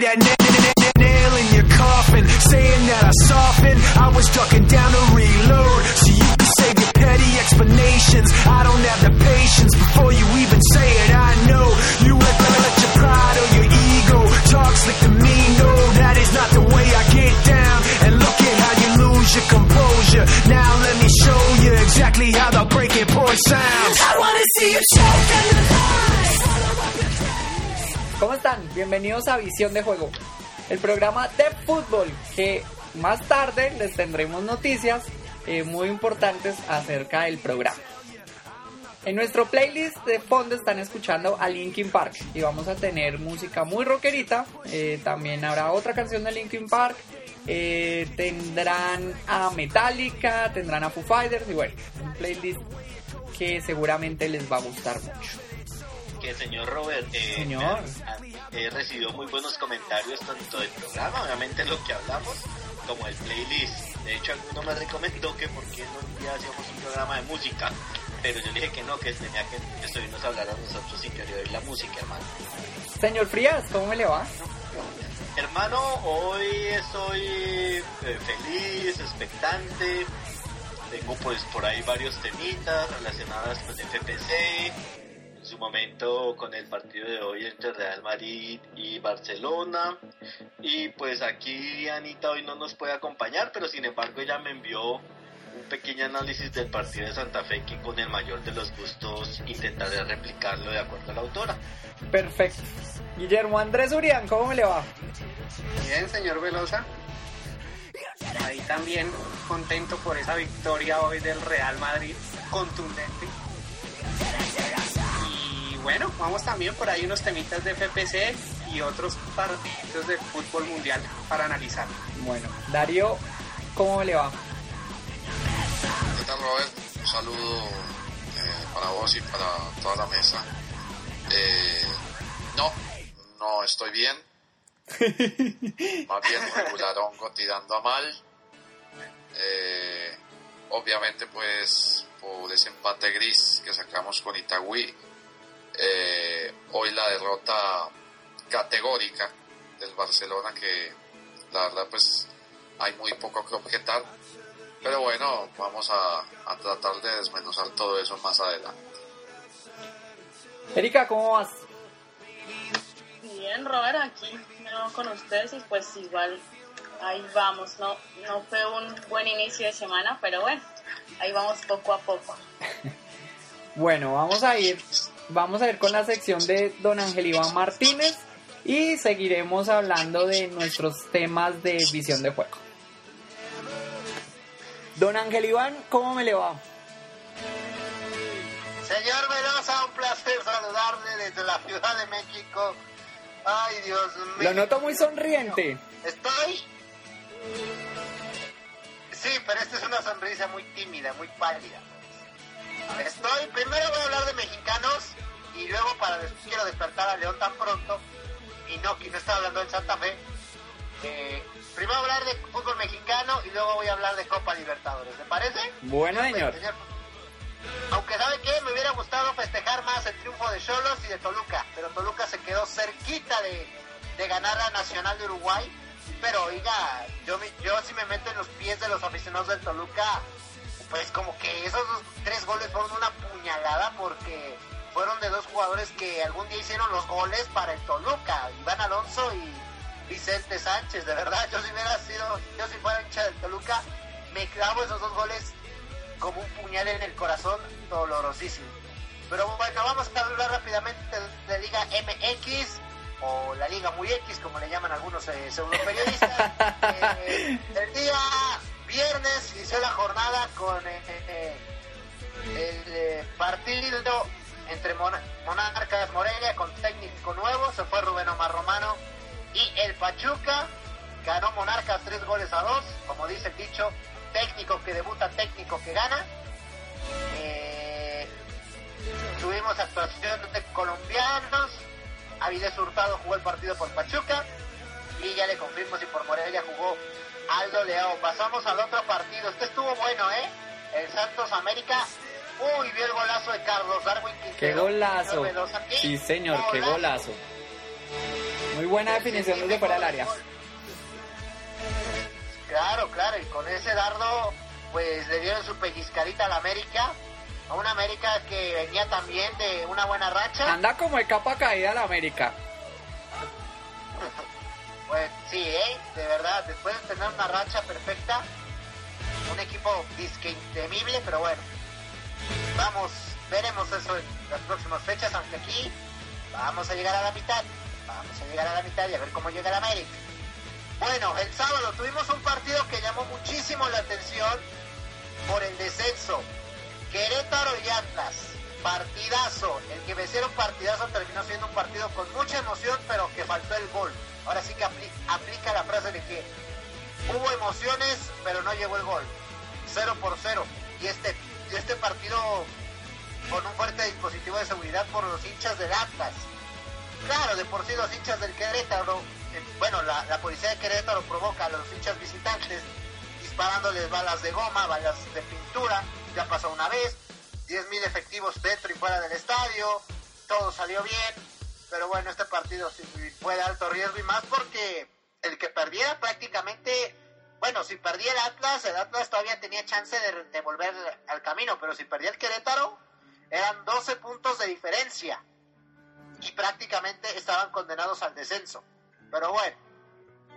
that neck. De Juego, el programa de fútbol que más tarde les tendremos noticias eh, muy importantes acerca del programa. En nuestro playlist de fondo están escuchando a Linkin Park y vamos a tener música muy rockerita. Eh, también habrá otra canción de Linkin Park. eh, tendrán a Metallica, tendrán a Foo Fighters y bueno, un playlist que seguramente les va a gustar mucho. Que señor Robert eh, Señor. me- he recibido muy buenos comentarios tanto del programa, obviamente lo que hablamos, como el playlist. De hecho, alguno me recomendó que por qué no un día hacíamos un programa de música, pero yo le dije que no, que tenía que estuvimos a hablar a nosotros y quería oír la música, hermano. Señor Frías, ¿cómo me le va? Hermano, hoy estoy eh, feliz, expectante. Tengo pues por ahí varios temitas relacionados con FPC. Su momento con el partido de hoy entre Real Madrid y Barcelona. Y pues aquí Anita hoy no nos puede acompañar, pero sin embargo ella me envió un pequeño análisis del partido de Santa Fe que con el mayor de los gustos intentaré replicarlo de acuerdo a la autora. Perfecto. Guillermo Andrés Urián, ¿cómo me le va? Bien, señor Velosa. Ahí también contento por esa victoria hoy del Real Madrid, contundente. Bueno, vamos también por ahí unos temitas de FPC y otros partidos de fútbol mundial para analizar. Bueno, Darío, ¿cómo me le va? ¿Qué tal Robert? Un saludo eh, para vos y para toda la mesa. Eh, no, no estoy bien. Más bien regularongo tirando a mal. Eh, obviamente pues por ese empate gris que sacamos con Itagüí. Eh, hoy la derrota categórica del Barcelona que la verdad pues hay muy poco que objetar. Pero bueno, vamos a, a tratar de desmenuzar todo eso más adelante. Erika, ¿cómo vas? Bien, Robert, aquí nuevo con ustedes y pues igual ahí vamos. No, no fue un buen inicio de semana, pero bueno, ahí vamos poco a poco. Bueno, vamos a ir, vamos a ir con la sección de Don Ángel Iván Martínez y seguiremos hablando de nuestros temas de visión de juego. Don Ángel Iván, ¿cómo me le va? Señor Velosa, un placer saludarle desde la Ciudad de México. Ay, Dios mío. Lo noto muy sonriente. ¿Estoy? Sí, pero esta es una sonrisa muy tímida, muy pálida. Estoy, primero voy a hablar de mexicanos y luego para des- quiero despertar a León tan pronto y no, que no estaba hablando del Santa Fe. Eh, primero hablar de fútbol mexicano y luego voy a hablar de Copa Libertadores, ¿le parece? Bueno, señor. Señor. Aunque sabe que me hubiera gustado festejar más el triunfo de Cholos y de Toluca, pero Toluca se quedó cerquita de, de ganar a Nacional de Uruguay. Pero oiga, yo, yo si me meto en los pies de los aficionados del Toluca, pues como que esos tres goles fueron una puñalada porque fueron de dos jugadores que algún día hicieron los goles para el Toluca, Iván Alonso y Vicente Sánchez, de verdad, yo si hubiera sido, yo si fuera hincha del Toluca, me clavo esos dos goles como un puñal en el corazón dolorosísimo. Pero bueno, vamos a hablar rápidamente de Liga MX o la Liga Muy X, como le llaman algunos eh, pseudo periodistas. Eh, el día viernes inició la jornada con eh, eh, el eh, partido entre Mona- Monarcas Morelia con técnico nuevo, se fue Rubén Omar Romano y el Pachuca ganó Monarcas tres goles a dos, como dice el dicho, técnico que debuta, técnico que gana. Tuvimos actuación de colombianos, Avilés Hurtado jugó el partido por Pachuca y ya le confirmo si por Morelia jugó Aldo Leao. Pasamos al otro partido, este estuvo bueno, ¿eh? El Santos América. Uy, vio el golazo de Carlos Darwin Quintero. ¡Qué golazo! Señor Velosa, ¿qué Sí, señor, qué golazo. Muy buena definición desde fuera del área. Claro, claro, y con ese dardo, pues le dieron su pellizcadita a la América. A una América que venía también de una buena racha. Anda como de capa caída la América. Pues sí, ¿eh? de verdad, después de tener una racha perfecta, un equipo disque intemible, pero bueno, vamos, veremos eso en las próximas fechas, aunque aquí vamos a llegar a la mitad, vamos a llegar a la mitad y a ver cómo llega la América. Bueno, el sábado tuvimos un partido que llamó muchísimo la atención por el descenso. Querétaro y Atlas, partidazo. El que vencieron partidazo terminó siendo un partido con mucha emoción, pero que faltó el gol. Ahora sí que apli- aplica la frase de que hubo emociones, pero no llegó el gol. Cero por cero. Y este, este partido con un fuerte dispositivo de seguridad por los hinchas del Atlas. Claro, de por sí los hinchas del Querétaro, eh, bueno, la, la policía de Querétaro provoca a los hinchas visitantes disparándoles balas de goma, balas de pintura, ya pasó una vez, 10.000 efectivos dentro y fuera del estadio, todo salió bien, pero bueno, este partido sí fue de alto riesgo y más porque el que perdiera prácticamente, bueno, si perdía el Atlas, el Atlas todavía tenía chance de, volver al camino, pero si perdía el Querétaro, eran 12 puntos de diferencia y prácticamente estaban condenados al descenso. Pero bueno,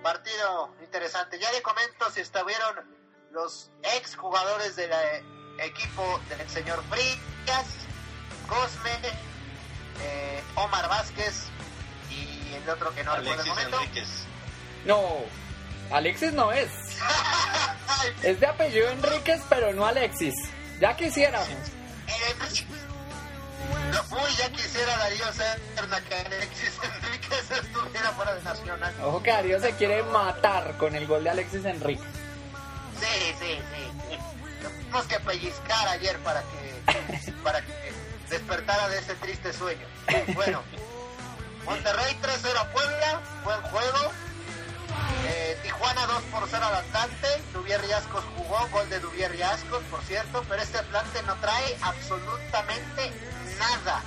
partido interesante. Ya le comento si estuvieron los ex jugadores del eh, equipo del señor Frías, Cosme, eh, Omar Vázquez y el otro que no recuerdo el Alexis momento. Enríquez. No, Alexis no es. Es de apellido Enríquez, pero no Alexis. Ya quisiera. Eh, Uy, ya quisiera Darío Serna que Alexis Enríquez estuviera fuera de Nacional. Ojo que Darío se quiere matar con el gol de Alexis Enrique. Sí, sí, sí. Tuvimos que pellizcar ayer para que, para que despertara de ese triste sueño. Bueno, Monterrey 3-0 a Puebla, buen juego. Eh, Tijuana 2 por 0 al Atlante. Dubier Riascos jugó, gol de Dubier Riascos, por cierto, pero este Atlante no trae absolutamente nada.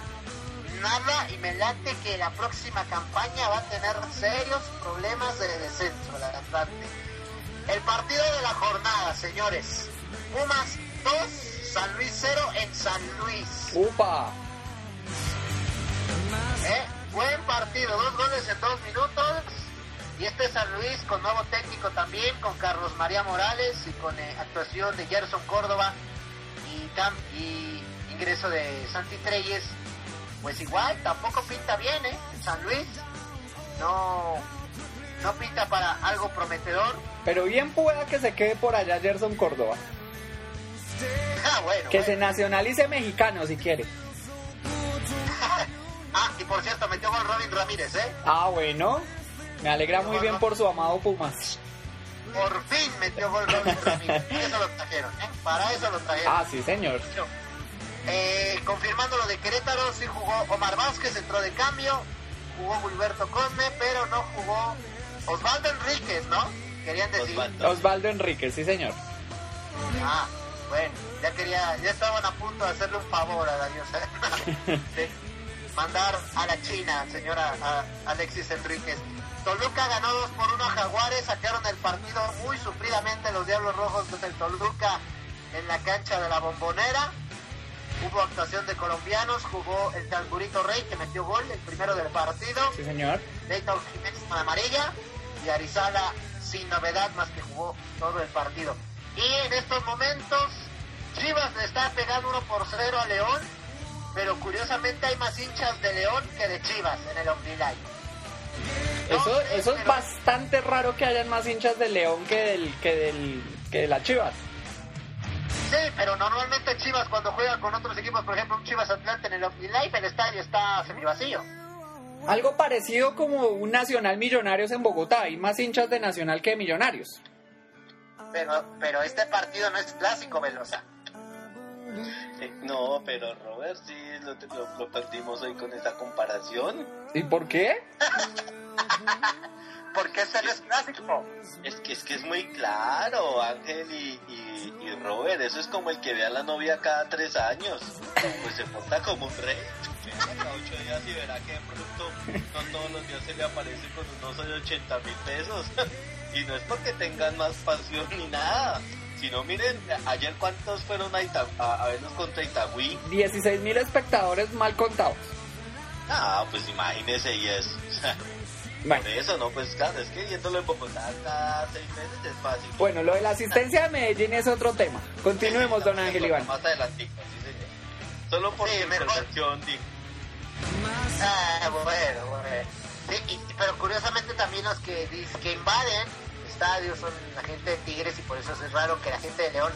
Nada y me late que la próxima campaña va a tener serios problemas de descenso el Atlante. El partido de la jornada, señores. Pumas 2, San Luis 0 en San Luis. ¡Upa! ¿Eh? Buen partido, dos goles en dos minutos. Y este San Luis con nuevo técnico también, con Carlos María Morales y con eh, actuación de Gerson Córdoba y, ingreso de Santi Treyes. Pues igual, tampoco pinta bien, ¿eh? San Luis no, no pinta para algo prometedor. Pero bien pueda que se quede por allá Gerson Córdoba. Ah, bueno, Que bueno. se nacionalice mexicano si quiere. Ah, y por cierto, metió gol Robin Ramírez, ¿eh? Ah, bueno. Me alegra muy bien por su amado Pumas. Por fin metió gol Robin Ramírez. Para eso lo trajeron, ¿eh? Para eso lo trajeron. Ah, sí, señor. Eh, confirmando lo de Querétaro, sí jugó Omar Vázquez, entró de cambio. Jugó Gilberto Cosme, pero no jugó Osvaldo Enríquez, ¿no? Querían decir. Osvaldo. Osvaldo Enrique, sí, señor. Ah, bueno, ya quería, ya estaban a punto de hacerle un favor a Darío Serna, de mandar a la China, señora a Alexis Enríquez. Toluca ganó 2 por 1 a Jaguares, sacaron el partido muy sufridamente los Diablos Rojos del Toluca en la cancha de la Bombonera. Hubo actuación de colombianos, jugó el Cangurito Rey que metió gol, el primero del partido. Sí, señor. Leighton Jiménez con amarilla y Arizala sin novedad más que jugó todo el partido. Y en estos momentos Chivas le está pegando 1 por 0 a León, pero curiosamente hay más hinchas de León que de Chivas en el OmniLife. Eso, eso es bastante raro que hayan más hinchas de León que del que del que de las Chivas. Sí, pero normalmente Chivas cuando juega con otros equipos, por ejemplo un Chivas Atlante en el OmniLife, el estadio está semivacío. Algo parecido como un Nacional Millonarios en Bogotá. Hay más hinchas de Nacional que de Millonarios. Pero, pero este partido no es clásico, Velosa. Eh, No, pero Robert, sí, lo, lo- lo perdimos hoy con esa comparación. ¿Y por qué? Porque este no es clásico. Es que es que es muy claro, Ángel y, y, y Robert, eso es como el que ve a la novia cada tres años. Pues se porta como un rey. ocho días y verá que de pronto no todos los días se le aparece con unos 80 mil pesos. Y no es porque tengan más pasión ni nada. Sino miren, ayer cuántos fueron a, Ita- a, a vernos contra Itagüí. 16 mil espectadores mal contados. Ah, pues imagínese y eso. Bueno, Por eso, ¿no? Pues claro, es que viéndolo en Bogotá cada seis meses es fácil. bueno, lo de la asistencia de Medellín es otro tema. Continuemos, don Ángel Iván. Más adelantico, sí, señor. Solo por Sí, su mejor. intervención, digo. Ah, bueno, bueno. Sí, y- pero curiosamente también los que, que invaden estadios son la gente de Tigres y por eso es raro que la gente de León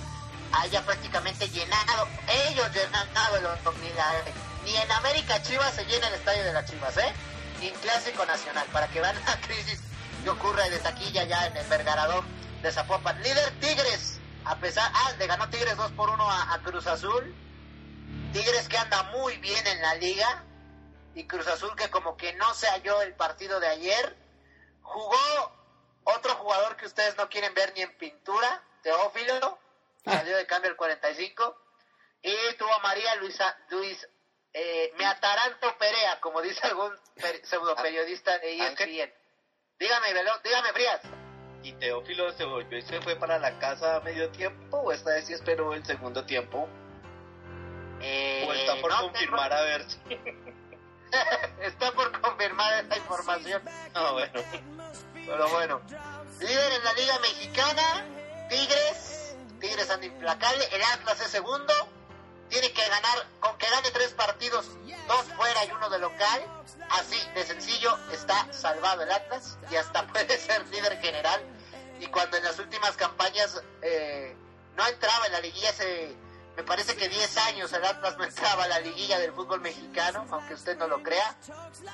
haya prácticamente llenado, ellos llenado el Omnilife. Ni en América Chivas se llena el estadio de las Chivas, ¿eh? Ni en Clásico Nacional, para que vean la crisis que ocurre de taquilla ya en el Vergaradón de Zapopan. Líder Tigres, a pesar, ah, le ganó Tigres 2 por 1 a, a Cruz Azul. Tigres que anda muy bien en la liga, y Cruz Azul que como que no se halló el partido de ayer. Jugó otro jugador que ustedes no quieren ver ni en pintura, Teófilo, salió de cambio el 45. Y tuvo a María Luisa Luis eh, Me Ataranto Perea, como dice algún per- pseudo periodista de Ángel. ESPN. Dígame, Velo, dígame, Frías. ¿Y Teófilo se volvió y se fue para la casa a medio tiempo? ¿O esta vez sí esperó el segundo tiempo? Eh, ¿O está por no confirmar a ver si... está por confirmar esta información. Ah, bueno. Pero bueno, líder en la Liga Mexicana, Tigres, Tigres anda implacable, el Atlas es segundo, tiene que ganar, con que gane tres partidos, dos fuera y uno de local, así de sencillo está salvado el Atlas y hasta puede ser líder general. Y cuando en las últimas campañas eh, no entraba en la liguilla hace, me parece que 10 años el Atlas no entraba a la liguilla del fútbol mexicano, aunque usted no lo crea.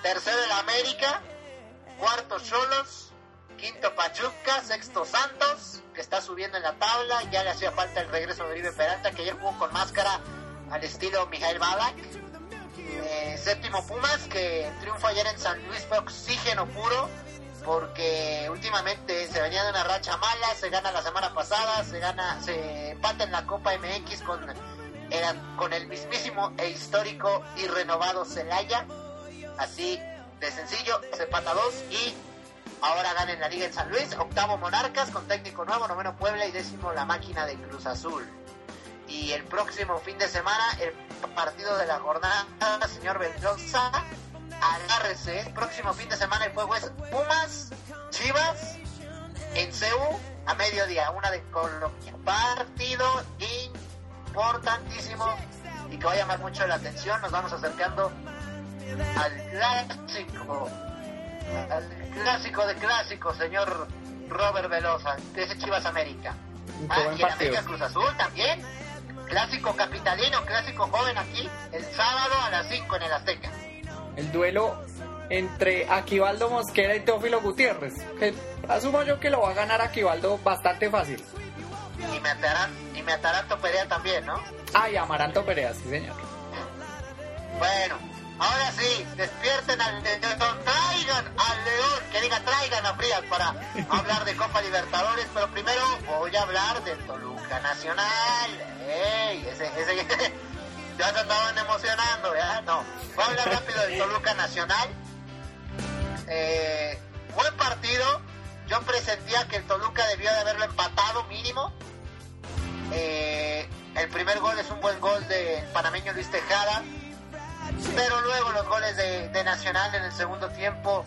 Tercero el América, cuarto Cholos, quinto Pachuca, sexto Santos, que está subiendo en la tabla, ya le hacía falta el regreso de Oribe Peralta, que ayer jugó con máscara al estilo Mijael Badak. Eh, séptimo Pumas, que el triunfo ayer en San Luis fue oxígeno puro, porque últimamente se venía de una racha mala, se gana la semana pasada, se gana, se empata en la Copa MX con, era- con el mismísimo e histórico y renovado Celaya, así de sencillo, se empata dos y ahora gana en la Liga en San Luis, octavo Monarcas con técnico nuevo, noveno Puebla y décimo la máquina de Cruz Azul. Y el próximo fin de semana, el partido de la jornada, señor Mendoza, agárrese, próximo fin de semana el juego es Pumas, Chivas, en CEU, a mediodía, una de Colombia. Partido importantísimo y que va a llamar mucho la atención, nos vamos acercando al clásico, al clásico de clásicos, señor Robert Velosa, de ese Chivas América. Qué Ah, y en. América Cruz Azul también. Clásico capitalino, clásico joven aquí, el sábado a las 5 en el Azteca. El duelo entre Aquivaldo Mosquera y Teófilo Gutiérrez. Que asumo yo que lo va a ganar Aquivaldo bastante fácil. Y me atarán, y me Ataranto Perea también, ¿no? Ah, y Amaranto Perea, sí señor. Bueno, ahora sí, despierten al león, traigan al león, que diga traigan a Frías para hablar de Copa Libertadores, pero primero voy a hablar del Toluca Nacional. ¡Ey! Ese, ese, ya se estaban emocionando, ¿ya? No, voy a hablar rápido del Toluca Nacional. Eh, buen partido, yo presentía que el Toluca debió de haberlo empatado mínimo. Eh, el primer gol es un buen gol del panameño Luis Tejada. Pero luego los goles de, Nacional en el segundo tiempo,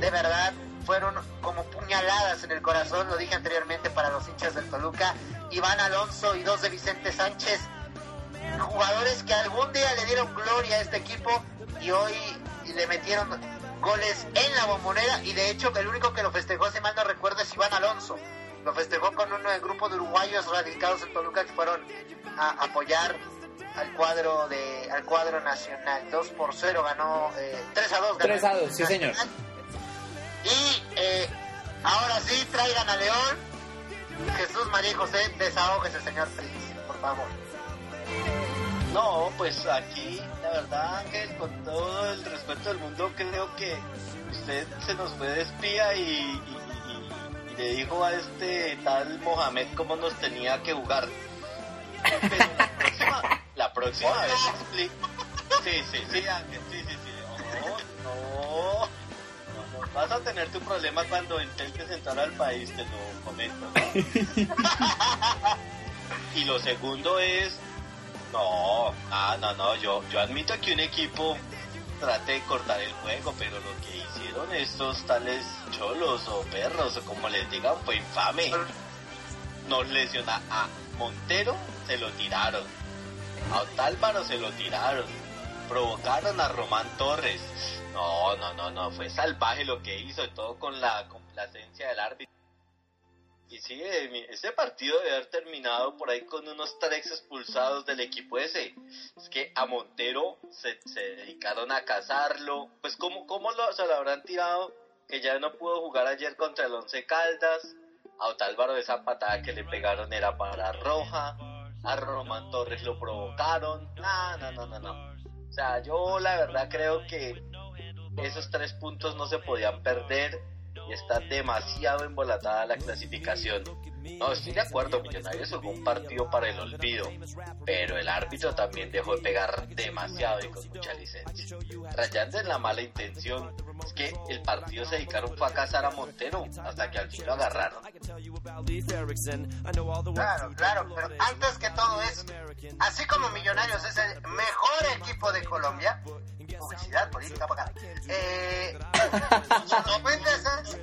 de verdad, fueron como puñaladas en el corazón, lo dije anteriormente para los hinchas del Toluca. Iván Alonso y dos de Vicente Sánchez, jugadores que algún día le dieron gloria a este equipo y hoy le metieron goles en la bombonera y de hecho el único que lo festejó, si mal no recuerdo, es Iván Alonso. Lo festejó con un grupo de uruguayos radicados en Toluca que fueron a apoyar al cuadro de al cuadro nacional 2 por 0 ganó eh, 3 a 2 ganó 3 a 2, sí, señor. Y eh, ahora sí traigan a León Jesús María y José desahógese señor Félix por favor No, pues aquí, la verdad, Ángel, con todo el respeto del mundo, creo que usted se nos fue de espía y, y- y- y le dijo a este tal Mohamed cómo nos tenía que jugar. Pero la próxima, la próxima vez explico. Sí, sí, sí, sí, sí, sí. No, no. no, Vas a tener tu problema cuando intentes entrar al país, te lo comento. ¿no? y lo segundo es, no, ah, no, no, yo, yo admito que un equipo trate de cortar el juego, pero lo que hicieron estos tales cholos o perros o como les digan fue infame. Nos lesiona a Montero, se lo tiraron. A Otálvaro se lo tiraron. Provocaron a Román Torres. No, no, no, no, fue salvaje lo que hizo, todo con la complacencia del árbitro. Y sí, eh, ese partido debe haber terminado por ahí con unos tres expulsados del equipo ese. Es que a Montero se, se dedicaron a cazarlo. Pues cómo, cómo lo, se lo habrán tirado que ya no pudo jugar ayer contra el Once Caldas. A Otálvaro esa patada que le pegaron era para roja. A Román Torres lo provocaron. No, no, no, no, no. O sea, yo la verdad creo que esos tres puntos no se podían perder está demasiado embolatada la clasificación. No, estoy de acuerdo, Millonarios jugó un partido para el olvido, pero el árbitro también dejó de pegar demasiado y con mucha licencia. Rayando en la mala intención, es que el partido se dedicaron fue a cazar a Montero hasta que al fin lo agarraron. Claro, claro, pero antes que todo eso, así como Millonarios es el mejor equipo de Colombia, publicidad política para acá, eh,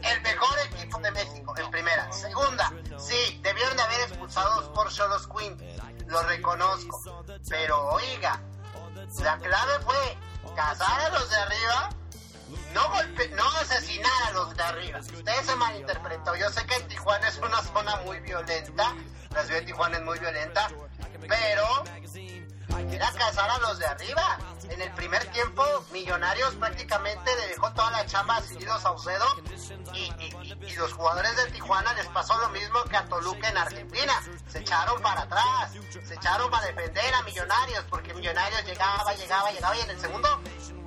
el mejor equipo de México, en primera. Segunda, sí, debieron de haber expulsados por Cholos Queen, lo reconozco, pero oiga, la clave fue cazar a los de arriba no golpe, no asesinar a los de arriba. Usted se malinterpretó. Yo sé que Tijuana es una zona muy violenta. La ciudad de Tijuana es muy violenta. Pero era cazar a los de arriba. En el primer tiempo, Millonarios prácticamente le dejó toda la chamba a Cirilo Saucedo. Y, y- y- los jugadores de Tijuana les pasó lo mismo que a Toluca en Argentina. Se echaron para atrás. Se echaron para defender a Millonarios. Porque Millonarios llegaba, llegaba, llegaba. Y en el segundo,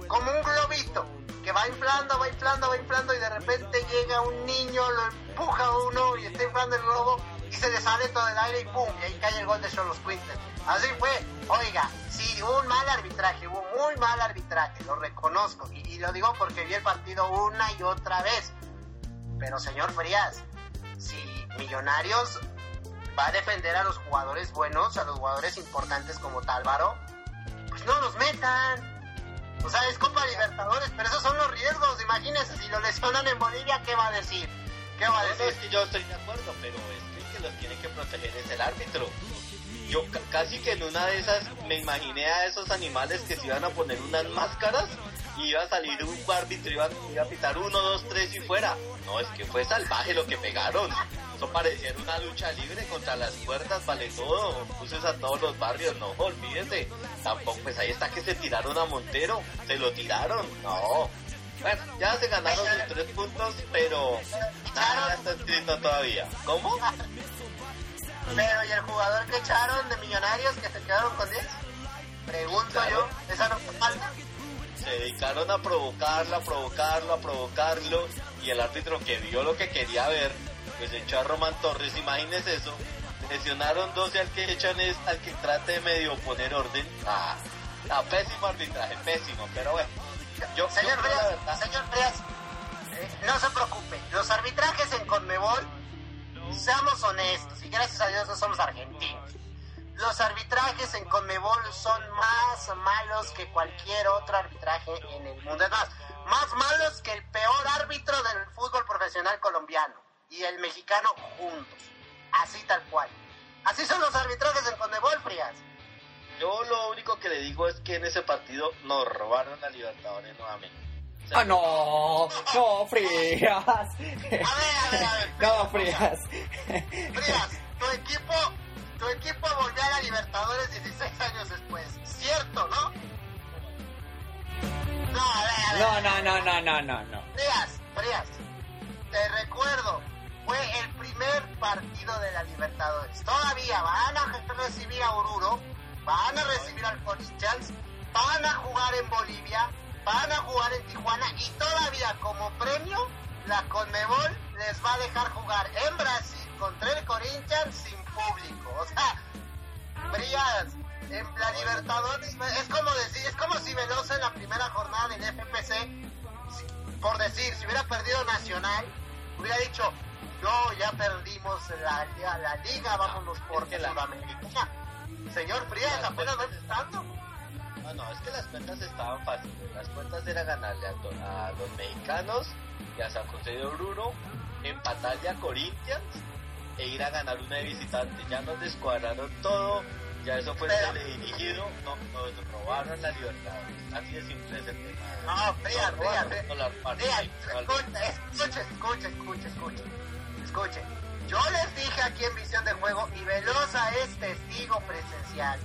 como un globito que va inflando, va inflando, va inflando y de repente llega un niño, lo empuja uno y está inflando el globo y se le sale todo el aire y pum, y ahí cae el gol de Cholos Quintes. Así fue, oiga, sí, hubo un mal arbitraje, hubo muy mal arbitraje, lo reconozco y, y lo digo porque vi el partido una y otra vez. Pero señor Frías, si Millonarios va a defender a los jugadores buenos, a los jugadores importantes como Tálvaro, pues no los metan. O sea, es Copa Libertadores, pero esos son los riesgos. Imagínense, si lo lesionan en Bolivia, ¿qué va a decir? ¿Qué va a No, no, es decir? que yo estoy de acuerdo, pero es que tiene que proteger es el árbitro. Yo ca- casi que en una de esas me imaginé a esos animales que se iban a poner unas máscaras y iba a salir un árbitro iba, iba a pitar uno, dos, tres y fuera. No, es que fue salvaje lo que pegaron. Eso parecía una lucha libre contra las puertas, vale todo. Puses a todos los barrios, no, olvídese. Tampoco, pues ahí está que se tiraron a Montero, se lo tiraron, no. Bueno, ya se ganaron sus tres puntos, pero nada está escrito todavía. ¿Cómo? Pero, ¿y el jugador que echaron de Millonarios que se quedaron con 10? Pregunto Claro. yo, ¿esa no fue falta? Se dedicaron a provocarlo, a provocarlo, a provocarlo. Y el árbitro que vio lo que quería ver, pues echó a Román Torres, imagínese eso. Lesionaron 12 al que echan es al que trate de medio poner orden. Ah, ah, pésimo arbitraje, pésimo, pero bueno. Yo, yo Señor Frías, verdad. señor Frías, eh, no se preocupe. Los arbitrajes en Conmebol, seamos honestos, y gracias a Dios no somos argentinos. Los arbitrajes en Conmebol son más malos que cualquier otro arbitraje en el mundo. Es más, más malos que el peor árbitro del fútbol profesional colombiano y el mexicano juntos. Así tal cual. Así son los arbitrajes en Conmebol, Frías. Yo lo único que le digo es que en ese partido nos robaron la Libertadores nuevamente. Ah, no, no, Frías. A ver, a ver, a ver. No, Frías. Frías, tu equipo, tu equipo volvió a la Libertadores 16 años después. Cierto, ¿no? No, a ver, a ver. No, no, no, no, no, no, no. Frías, Frías, te recuerdo, fue el primer partido de la Libertadores. Todavía van a recibir a Oruro, van a recibir al Corinthians, van a jugar en Bolivia, van a jugar en Tijuana y todavía como premio la Conmebol les va a dejar jugar en Brasil contra el Corinthians sin público. O sea, Frías, en la Libertadores es como decir, es como si Velosa en la primera jornada del FPC, por decir, si hubiera perdido Nacional, hubiera dicho, no, ya perdimos la, la, la liga, vámonos por la- Sudamericana. Señor Frías, apenas va empezando. No, no, es que las cuentas estaban fáciles. Las cuentas era ganarle a, los mexicanos y a San José de Oruro, empatarle a Corinthians e ir a ganar una de visitante. Ya nos descuadraron todo, ya eso fue teledirigido, no, nos robaron la libertad. Así de simple es el tema. No, Frías, partieron. escuche, escuche, escuche, escuche, escuche, escuche. Yo les dije aquí en Visión de Juego, y Velosa es testigo presencial,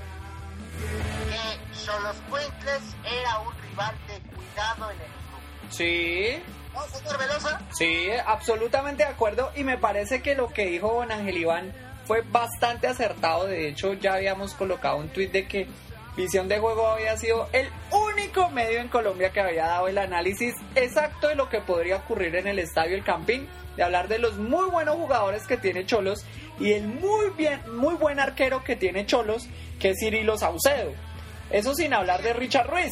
que Cholos Cuentles era un rival de cuidado en el grupo. Sí, ¿No, señor Velosa? sí, absolutamente de acuerdo. Y me parece que lo que dijo Don Ángel Iván fue bastante acertado. De hecho, ya habíamos colocado un tuit de que Visión de Juego había sido el único medio en Colombia que había dado el análisis exacto de lo que podría ocurrir en el estadio El Campín, de hablar de los muy buenos jugadores que tiene Cholos y el muy bien, muy buen arquero que tiene Cholos, que es Cirilo Saucedo. Eso sin hablar de Richard Ruiz.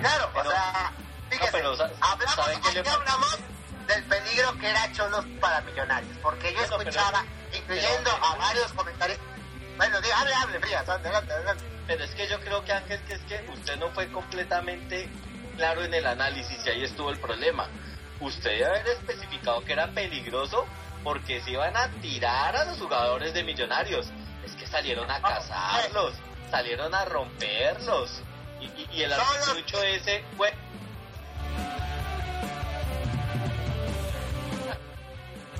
Claro, Pero- o sea, fíjese, pero hablamos, hablamos del peligro que era Cholos para Millonarios, porque yo pero- escuchaba, incluyendo pero- a varios comentarios. Bueno, diga, hable, hable, Frías, adelante, adelante. Pero es que yo creo que Ángel, que es que usted no fue completamente claro en el análisis y ahí estuvo el problema. Usted debe haber especificado que era peligroso porque se iban a tirar a los jugadores de millonarios. Es que salieron a cazarlos, salieron a romperlos. Y, y- y el articucho ese fue...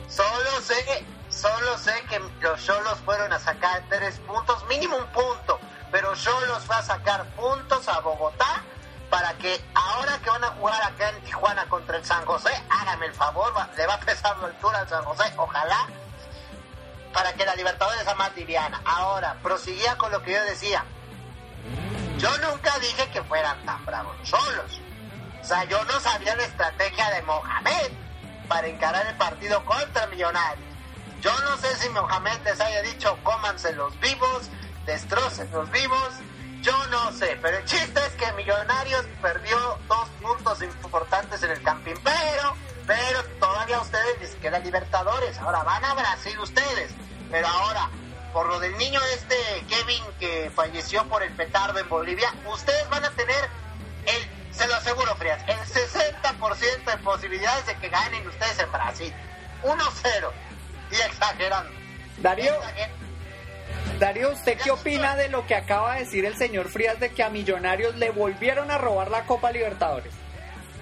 Solo sé, solo sé que los Cholos fueron a sacar tres puntos, mínimo un punto, pero Cholos va a sacar puntos a Bogotá para que ahora que van a jugar acá en Tijuana contra el San José, hágame el favor, le va a pesar la altura al San José, ojalá, para que la Libertadores sea más liviana. Ahora, proseguía con lo que yo decía. Yo nunca dije que fueran tan bravos los Cholos. O sea, yo no sabía la estrategia de Mohamed para encarar el partido contra Millonarios. Yo no sé si Mohamed les haya dicho cómanse los vivos, destrocen los vivos. Yo no sé, pero el chiste es que Millonarios perdió dos puntos importantes en el camping, pero, pero todavía ustedes ni siquiera Libertadores. Ahora van a Brasil ustedes, pero ahora por lo del niño este Kevin que falleció por el petardo en Bolivia, ustedes van a tener el, se lo aseguro, Frías, el 60% de posibilidades de que ganen ustedes en Brasil. 1-0. Y exagerando. Darío, Exagerando. Darío, ¿usted qué opina de lo que acaba de decir el señor Frías de que a Millonarios le volvieron a robar la Copa Libertadores?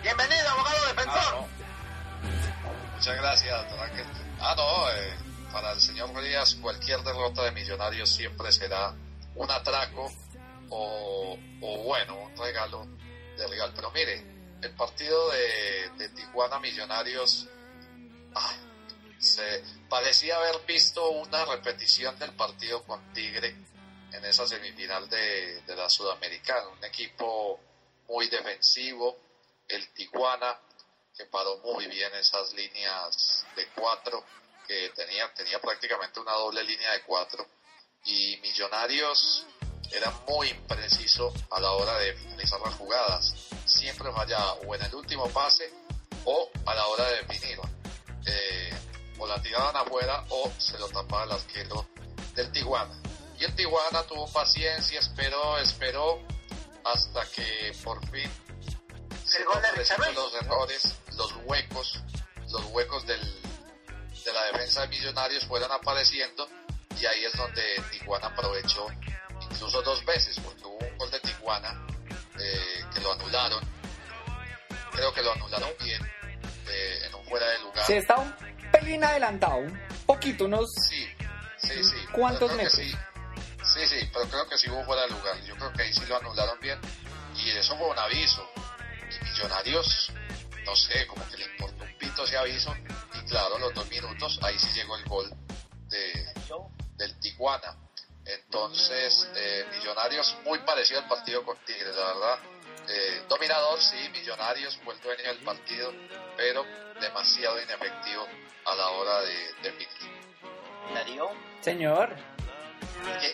Bienvenido, abogado defensor. Ah, no. Muchas gracias, don Ángel. Ah, no, eh, para el señor Frías, cualquier derrota de Millonarios siempre será un atraco o, o bueno, un regalo de regalo. Pero mire, el partido de, de Tijuana Millonarios ah, se parecía haber visto una repetición del partido con Tigre en esa semifinal de, la Sudamericana. Un equipo muy defensivo, el Tijuana, que paró muy bien esas líneas de cuatro, que tenía, tenía prácticamente una doble línea de cuatro. Y Millonarios era muy impreciso a la hora de finalizar las jugadas. Siempre fallaba o en el último pase o a la hora de definir. Eh, o la tiraban afuera o se lo tapaba el arquero del Tijuana. Y el Tijuana tuvo paciencia, esperó, esperó hasta que por fin se Ruiz. los errores, los huecos, los huecos del, de la defensa de Millonarios fueron apareciendo y ahí es donde Tijuana aprovechó incluso dos veces porque hubo un gol de Tijuana eh, que lo anularon creo que lo anularon bien eh, en un fuera de lugar Sí, está un pelín adelantado, un poquito, unos... sí sí sí ¿Cuántos metros? sí, sí sí pero creo que sí hubo fuera de lugar yo creo que ahí sí lo anularon bien y eso fue un aviso y Millonarios no sé como que le importó un pito ese aviso y claro los dos minutos ahí sí llegó el gol de, del Tijuana. Entonces, eh, Millonarios muy parecido al partido con Tigres, la verdad. Eh, dominador, sí, Millonarios fue el dueño del partido, pero demasiado inefectivo a la hora de definir. Darío, Señor,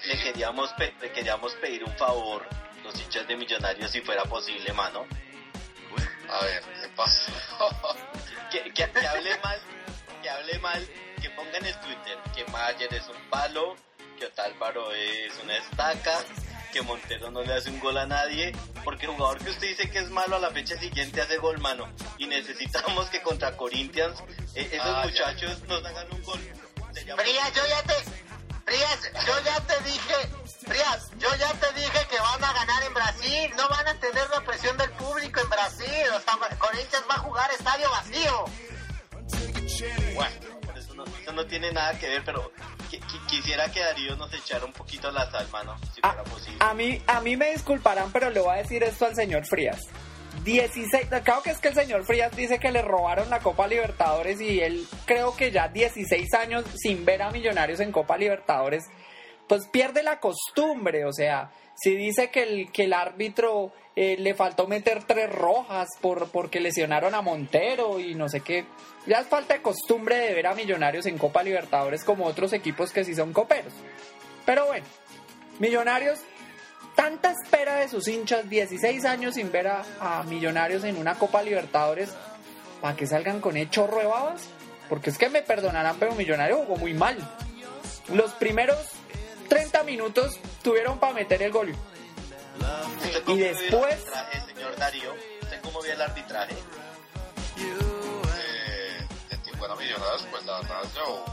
le queríamos, pe- le queríamos pedir un favor, los hinchas de Millonarios, si fuera posible, mano. A ver, ¿qué pasa? Que, que, que hable mal, que hable mal, que ponga en el Twitter que Mayer es un palo, que Otálvaro es una estaca, que Montero no le hace un gol a nadie, porque el jugador que usted dice que es malo a la fecha siguiente hace gol, mano. Y necesitamos que contra Corinthians eh, esos Ah, ya. muchachos nos hagan un gol. Frías, yo ya te. Frías, yo ya te dije. Frías, yo ya te dije que van a ganar en Brasil. No van a tener la presión del público en Brasil. O sea, Corinthians va a jugar estadio vacío. Bueno, eso no, eso no tiene nada que ver, pero qui- qui- quisiera que Darío nos echara un poquito la sal, mano, si A, fuera posible. a mí, a mí me disculparán, pero le voy a decir esto al señor Frías. 16, claro que es que el señor Frías dice que le robaron la Copa Libertadores y él creo que ya 16 años sin ver a Millonarios en Copa Libertadores, pues pierde la costumbre, o sea, si dice que el, que el árbitro eh, le faltó meter tres rojas por, porque lesionaron a Montero y no sé qué, ya es falta de costumbre de ver a Millonarios en Copa Libertadores como otros equipos que sí son coperos. Pero bueno, Millonarios, tanta espera de sus hinchas, 16 años sin ver a, a Millonarios en una Copa Libertadores, para que salgan con el chorro de babas. Porque es que me perdonarán, pero Millonarios jugó muy mal. Los primeros 30 minutos tuvieron para meter el gol. ¿Usted cómo y el después- arbitraje, señor Darío? ¿Usted cómo vio el arbitraje? eh, de Tijuana Millonarios, pues la verdad yo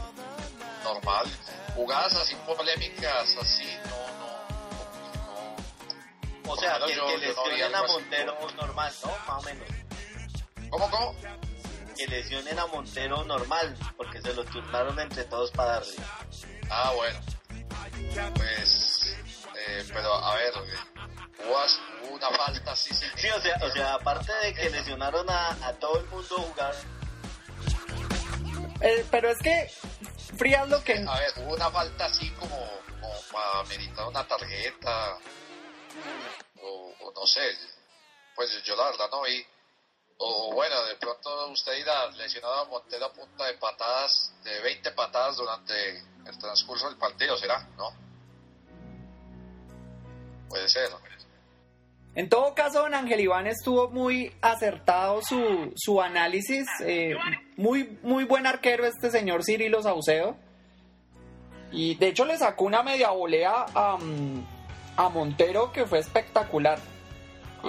normal. Jugadas así polémicas, así, no, no, no. O sea, que, menos que yo- yo no lesionen a algo así. Montero normal, ¿no? Más o menos. ¿Cómo, cómo? Que lesionen a Montero normal, porque se lo turnaron entre todos para darle. Ah, bueno. Pues, eh, pero a ver, hubo una falta así, sí. Sí, o sea, o sea aparte de que lesionaron a, a todo el mundo jugar, Eh, pero es que Frías lo que... A ver, hubo una falta así como, como para meritar una tarjeta, o, o no sé, pues yo la verdad no vi. O bueno, de pronto usted irá lesionado a Montero a punta de patadas, de 20 patadas durante el transcurso del partido, ¿será? ¿No? Puede ser. En todo caso, don Ángel Iván estuvo muy acertado su, su análisis. eh, muy, muy buen arquero este señor Cirilo Saucedo. Y de hecho le sacó una media volea a, mm, a Montero que fue espectacular.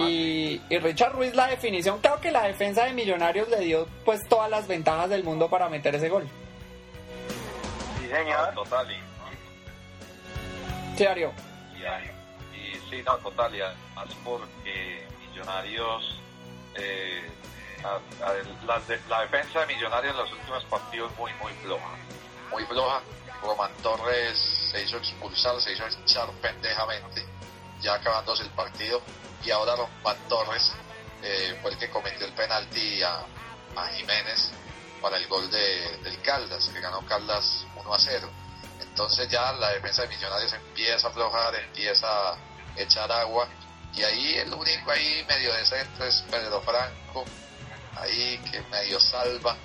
Y, y Richard Ruiz la definición, claro que la defensa de Millonarios le dio pues todas las ventajas del mundo para meter ese gol. Sí, señor. Total, y, Sí, y, hay- y sí, no, total, y además porque Millonarios, eh, a- a- las de- la defensa de Millonarios en los últimos partidos muy, muy floja. Muy floja. Román Torres se hizo expulsar, se hizo echar pendejamente, ya acabándose el partido. Y ahora Román Torres eh, fue el que cometió el penalti a, Jiménez para el gol de, del Caldas, que ganó Caldas 1 a 0. Entonces ya la defensa de Millonarios empieza a aflojar, empieza a echar agua. Y ahí el único ahí medio decente es Pedro Franco, ahí que medio salva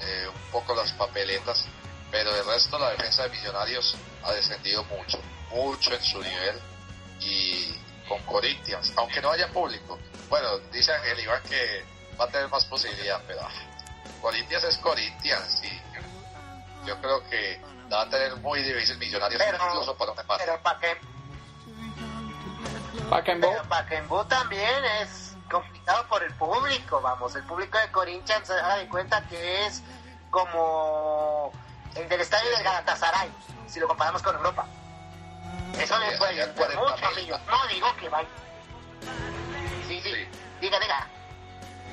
eh, un poco las papeletas. Pero el resto la defensa de Millonarios ha descendido mucho, mucho en su nivel. Y con Corinthians, aunque no haya público. Bueno, dice Ángel Iván que va a tener más posibilidad, pero ah, Corinthians es Corinthians y yo creo que la va a tener muy difícil Millonarios Pero- incluso para un empate. Pero Paquem- Paquembo. pero Paquembu también es complicado por el público, vamos. El público de Corinthians se da de cuenta que es como el del estadio del Galatasaray, si lo comparamos con Europa. Eso le puede ayudar 40.000. mucho, amigos. No digo que vaya. Sí, sí. Sí. Diga, diga.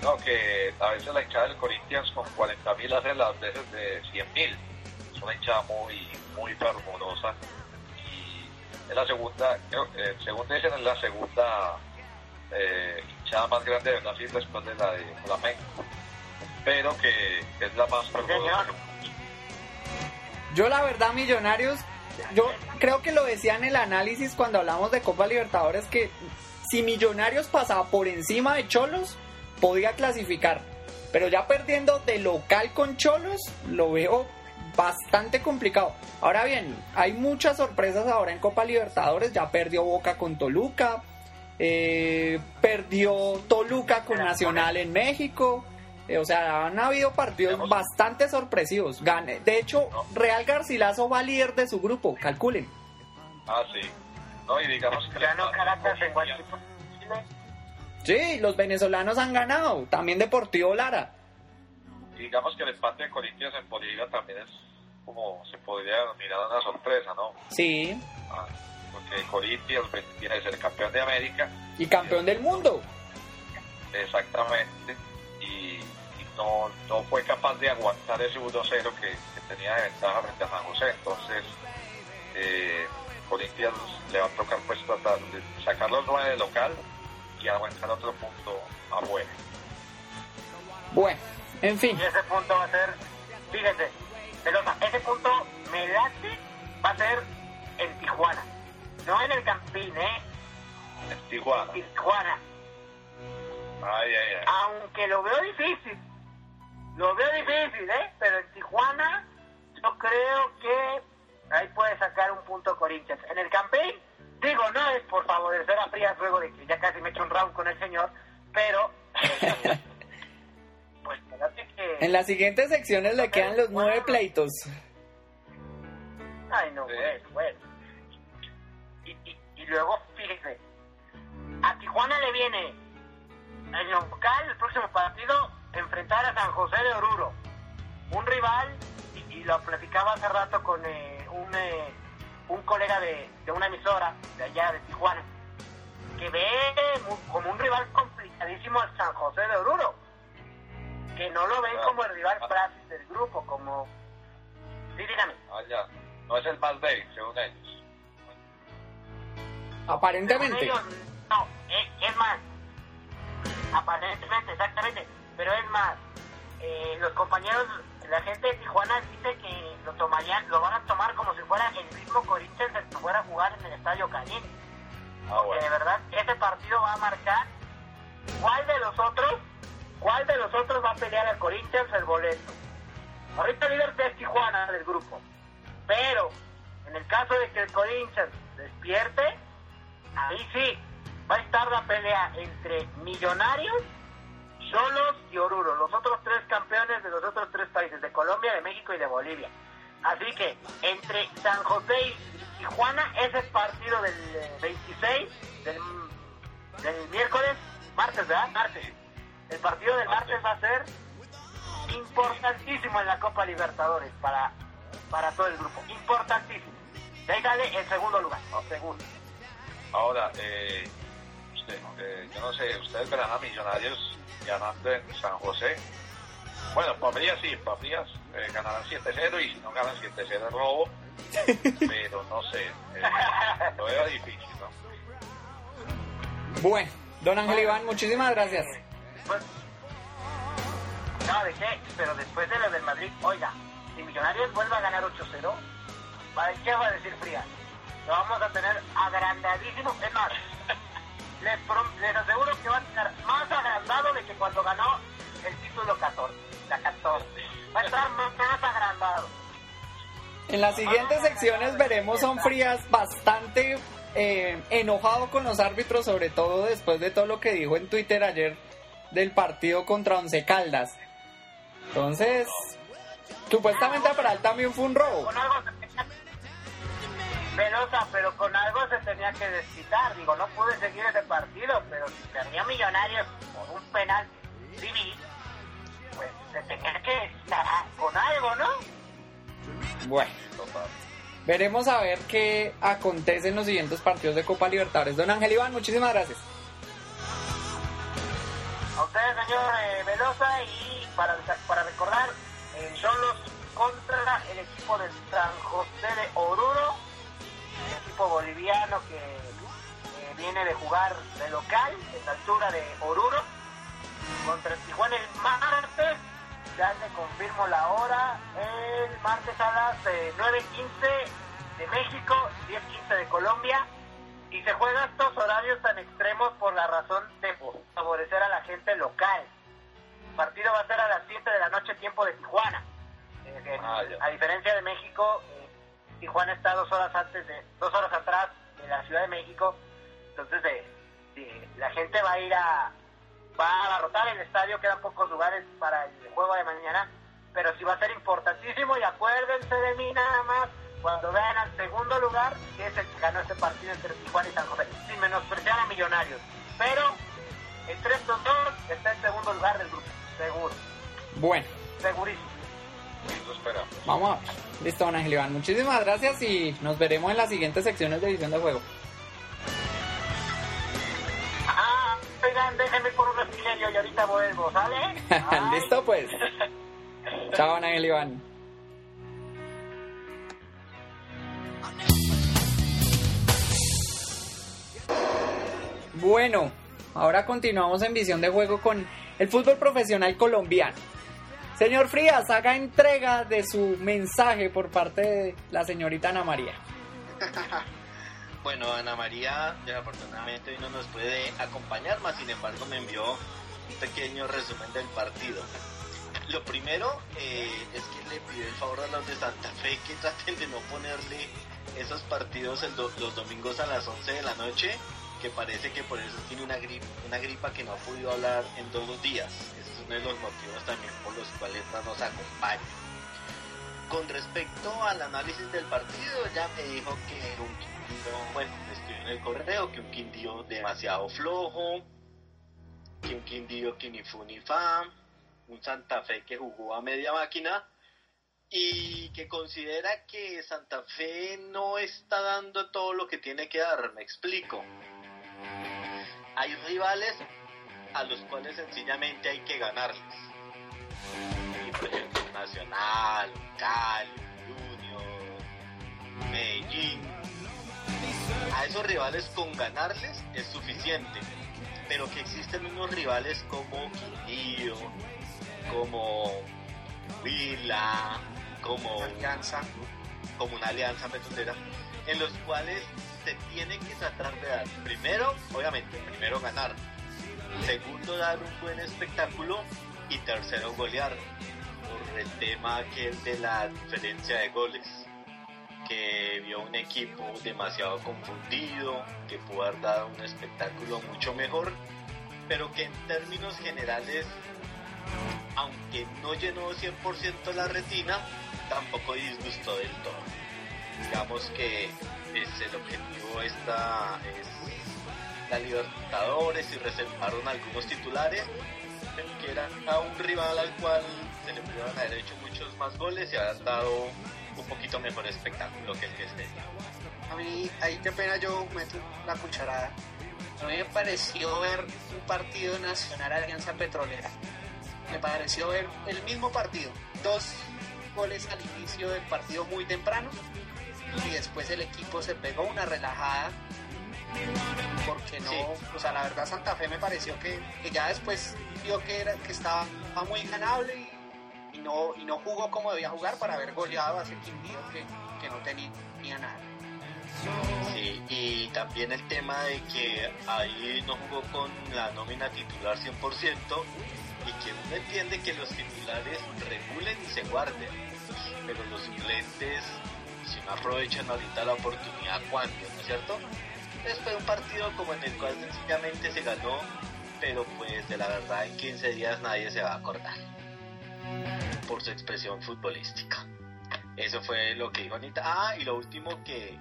No, que a veces la hinchada del Corinthians con 40.000 hace las veces de 100.000. Es una hinchada muy, muy fervorosa. Y es la segunda, creo, eh, según dicen, es la segunda eh, hinchada más grande de Brasil después de la de Flamengo. Pero que, que es la más fervorosa. Yo la verdad, Millonarios, yo creo que lo decía en el análisis cuando hablamos de Copa Libertadores que si Millonarios pasaba por encima de Cholos, podía clasificar. Pero ya perdiendo de local con Cholos, lo veo bastante complicado. Ahora bien, hay muchas sorpresas ahora en Copa Libertadores. Ya perdió Boca con Toluca. eh, perdió Toluca con Nacional en México. Eh, o sea, han habido partidos Digamos- bastante sorpresivos. Gane. De hecho, Real Garcilaso va líder de su grupo. Calculen. Ah, sí. No, y digamos que... Ganó Caracas en. Sí, los venezolanos han ganado. También Deportivo Lara. Y digamos que el empate de Corinthians en Bolivia también es como se podría mirar una sorpresa, ¿no? Sí. Ah, porque Corinthians viene de ser campeón de América, Y campeón del mundo. exactamente, no, no fue capaz de aguantar ese 1-0 que, que tenía de ventaja frente a San José. Entonces, eh, Corinthians le va a tocar pues tratar de sacar los nueve de local y aguantar otro punto afuera. Bueno, en fin. Y ese punto va a ser, fíjense, Pelosa, ese punto me late, va a ser en Tijuana. No en el Campín, ¿eh? En Tijuana. En Tijuana. Ay, ay, ay. Aunque lo veo difícil. Lo veo difícil, ¿eh? Pero en Tijuana yo creo que ahí puede sacar un punto Corinthians. En el Campín, digo, no es por favorecer a Frías luego de que ya casi me he hecho un round con el señor, pero... pues que... En las siguientes secciones le quedan los nueve pleitos. Ay, no, Sí. bueno, bueno. Y, y, y luego, fíjese, a Tijuana le viene el local, el próximo partido, enfrentar a San José de Oruro. Un rival, y, y lo platicaba hace rato con eh, un, eh, un colega de, de una emisora de allá de Tijuana, que ve como un rival complicadísimo al San José de Oruro. Que no lo ven Ah, como el rival ah. frágil del grupo, como... Sí, dígame. Ah, ya. No es el más débil, según ellos. Aparentemente. Ellos, no, es, es más, aparentemente, exactamente, pero es más, eh, los compañeros, la gente de Tijuana dice que lo tomarían, lo van a tomar como si fuera el mismo Corinthians el que fuera a jugar en el Estadio Canín. Ah, de verdad, ese partido va a marcar cuál de los otros, cuál de los otros va a pelear al Corinthians el boleto. Ahorita líder es Tijuana del grupo, pero en el caso de que el Corinthians despierte, ahí sí, va a estar la pelea entre Millonarios, Solos y Oruro, los otros tres campeones de los otros tres países, de Colombia, de México y de Bolivia. Así que entre San José y Tijuana, ese partido del eh, 26, del, del miércoles, martes, ¿verdad? Martes. El partido del martes va a ser importantísimo en la Copa Libertadores para, para todo el grupo. Importantísimo. Déjale el segundo lugar, o segundo. Ahora, eh, eh, yo no sé, ustedes verán a Millonarios ganando en San José. Bueno, Paprías sí, Paprías eh, ganarán 7-0 y si no ganan 7-0 es robo. Pero no sé, eh, lo veo difícil, ¿no? Bueno, don Ángel Iván, muchísimas gracias. Pues, no, de qué, pero después de lo del Madrid, oiga, si Millonarios vuelve a ganar 8-0, ¿para ¿qué va a decir Frías? Lo vamos a tener agrandadísimo. Es más, les, prom- les aseguro que va a estar más agrandado de que cuando ganó el título 14. La 14. Va a estar más, más agrandado. En las siguientes secciones veremos a un Frías bastante eh, enojado con los árbitros, sobre todo después de todo lo que dijo en Twitter ayer del partido contra Once Caldas. Entonces, supuestamente para él también fue un robo. Velosa, pero con algo se tenía que desquitar. Digo, no pude seguir ese partido, pero si perdía Millonarios por un penal civil, pues se tenía que desquitar con algo, ¿no? Bueno, veremos a ver qué acontece en los siguientes partidos de Copa Libertadores. Don Ángel Iván, muchísimas gracias. A ustedes, señor eh, Velosa, y para, para recordar, eh, son los contra el equipo de San José de Oruro, equipo boliviano que eh, viene de jugar de local, en la altura de Oruro, contra el Tijuana el martes, ya le confirmo la hora, el martes a las eh, 9.15 de México, 10.15 de Colombia, y se juega estos horarios tan extremos por la razón de favorecer a la gente local. El partido va a ser a las 7 de la noche, tiempo de Tijuana. Eh, Ah, a diferencia de México, eh, Tijuana está dos horas antes de, dos horas atrás de la Ciudad de México, entonces de, de- la gente va a ir a, va a abarrotar el estadio, quedan pocos lugares para el juego de mañana, pero sí va a ser importantísimo y acuérdense de mí nada más. Cuando vean al segundo lugar, que es el que ganó este partido entre Tijuana y San José, sin menospreciar a Millonarios, pero entre estos dos está en segundo lugar del grupo, seguro, Bueno, segurísimo. Eso esperamos. vamos a ver. Listo, don Ángel Iván. Muchísimas gracias y nos veremos en las siguientes secciones de edición de juego. Ah, oigan, déjenme por un refrigerio y ahorita vuelvo, ¿sale? Listo, pues. Chao, don Ángel Iván. Bueno, ahora continuamos en visión de juego con el fútbol profesional colombiano. Señor Frías, haga entrega de su mensaje por parte de la señorita Ana María. Bueno, Ana María, desafortunadamente hoy no nos puede acompañar, más sin embargo me envió un pequeño resumen del partido. Lo primero eh, es que le pido el favor a los de Santa Fe que traten de no ponerle esos partidos los domingos a las 11 de la noche, que parece que por eso tiene una gripa, una gripa que no ha podido hablar en dos días. Uno de los motivos también por los cuales no nos acompaña. Con respecto al análisis del partido, ya me dijo que un Quindío, bueno, escribió en el correo que un Quindío demasiado flojo, que un Quindío que ni fu ni fa, un Santa Fe que jugó a media máquina y que considera que Santa Fe no está dando todo lo que tiene que dar. Me explico. Hay rivales a los cuales sencillamente hay que ganarles. Y, por ejemplo, Nacional, Cali, Junior, Medellín. A esos rivales con ganarles es suficiente. Pero que existen unos rivales como Quindío, como Vila, como Alianza. como una alianza petrolera, en los cuales se tiene que tratar de dar, primero, obviamente, primero ganar, segundo, dar un buen espectáculo y tercero, golear, por el tema que es de la diferencia de goles, que vio un equipo demasiado confundido, que pudo haber dado un espectáculo mucho mejor, pero que en términos generales aunque no llenó 100% la retina, tampoco disgustó del todo. Digamos que es el objetivo esta es la Libertadores y reservaron algunos titulares, que era a un rival al cual se le pudieron haber hecho muchos más goles y haber dado un poquito mejor espectáculo que el que este. A mí, ahí qué pena yo meto la cucharada. A me pareció ver un partido nacional Alianza Petrolera. Me pareció ver el mismo partido. Dos goles al inicio del partido muy temprano y después el equipo se pegó una relajada porque no, Sí. o sea, la verdad Santa Fe me pareció que, que ya después vio que era que estaba muy ganable y, y no y no jugó como debía jugar para haber goleado ese Quindío que, que no tenía nada. Sí, y también el tema de que ahí no jugó con la nómina titular 100% y que uno entiende que los titulares regulen y se guarden, pero los suplentes, si no aprovechan ahorita la oportunidad, ¿cuándo? ¿No es cierto? Después de un partido como en el cual sencillamente se ganó, pero pues de la verdad en 15 días nadie se va a acordar por su expresión futbolística. Eso fue lo que dijo Anita. Ah, y lo último que,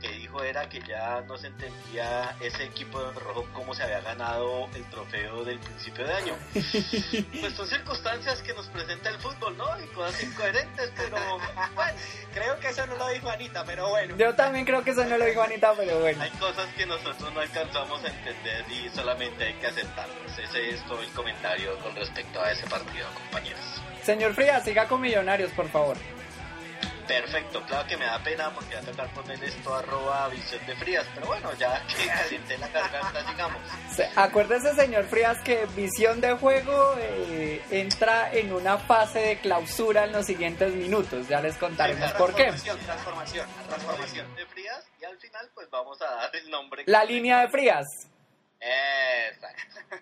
que dijo era que ya no se entendía ese equipo de rojo cómo se había ganado el trofeo del principio de año. Pues son circunstancias que nos presenta el fútbol, ¿no? Y cosas incoherentes, pero bueno, Creo que eso no lo dijo Anita, pero bueno. Yo también creo que eso no lo dijo Anita, pero bueno. hay cosas que nosotros no alcanzamos a entender y solamente hay que aceptarlas. Ese es todo el comentario con respecto a ese partido, compañeros. Señor Frías, siga con Millonarios, por favor. Perfecto, claro que me da pena porque va a tocar poner esto arroba visión de frías, pero bueno, ya que calienté la garganta, sigamos. Se- Acuérdese, señor Frías, que Visión de Juego eh, entra en una fase de clausura en los siguientes minutos. Ya les contaremos por qué. Transformación, transformación, de frías y al final pues vamos a dar el nombre. La línea de Frías. Exacto.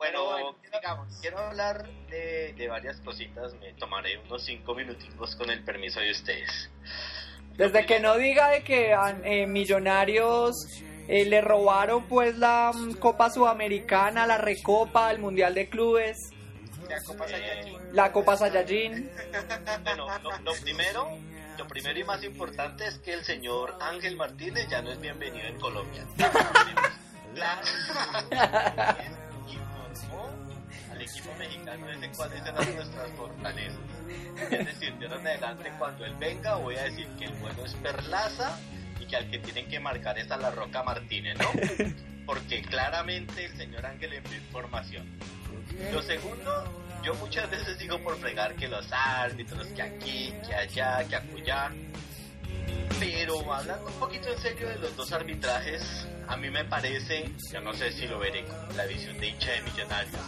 Bueno, bueno, digamos. quiero hablar de, de varias cositas. Me tomaré unos cinco minuticos con el permiso de ustedes. Desde que no diga de que eh, Millonarios eh, le robaron pues la mm, Copa Sudamericana, la Recopa, el Mundial de Clubes, La Copa Saiyajin. la Copa Saiyajin. Bueno, lo, lo primero, lo primero y más importante es que el señor Ángel Martínez ya no es bienvenido en Colombia. Claro. Al equipo mexicano de cuáles eran nuestras fortalezas. Es decir, de ahora en adelante cuando él venga voy a decir que el bueno es Perlaza y que al que tienen que marcar es a la Roca Martínez, ¿no? Porque claramente el señor Ángel envió información. Lo segundo, yo muchas veces digo por fregar que los árbitros, que aquí, que allá, que acullá. Pero hablando un poquito en serio de los dos arbitrajes, a mí me parece, yo no sé si lo veré con la visión de hincha de millonarios,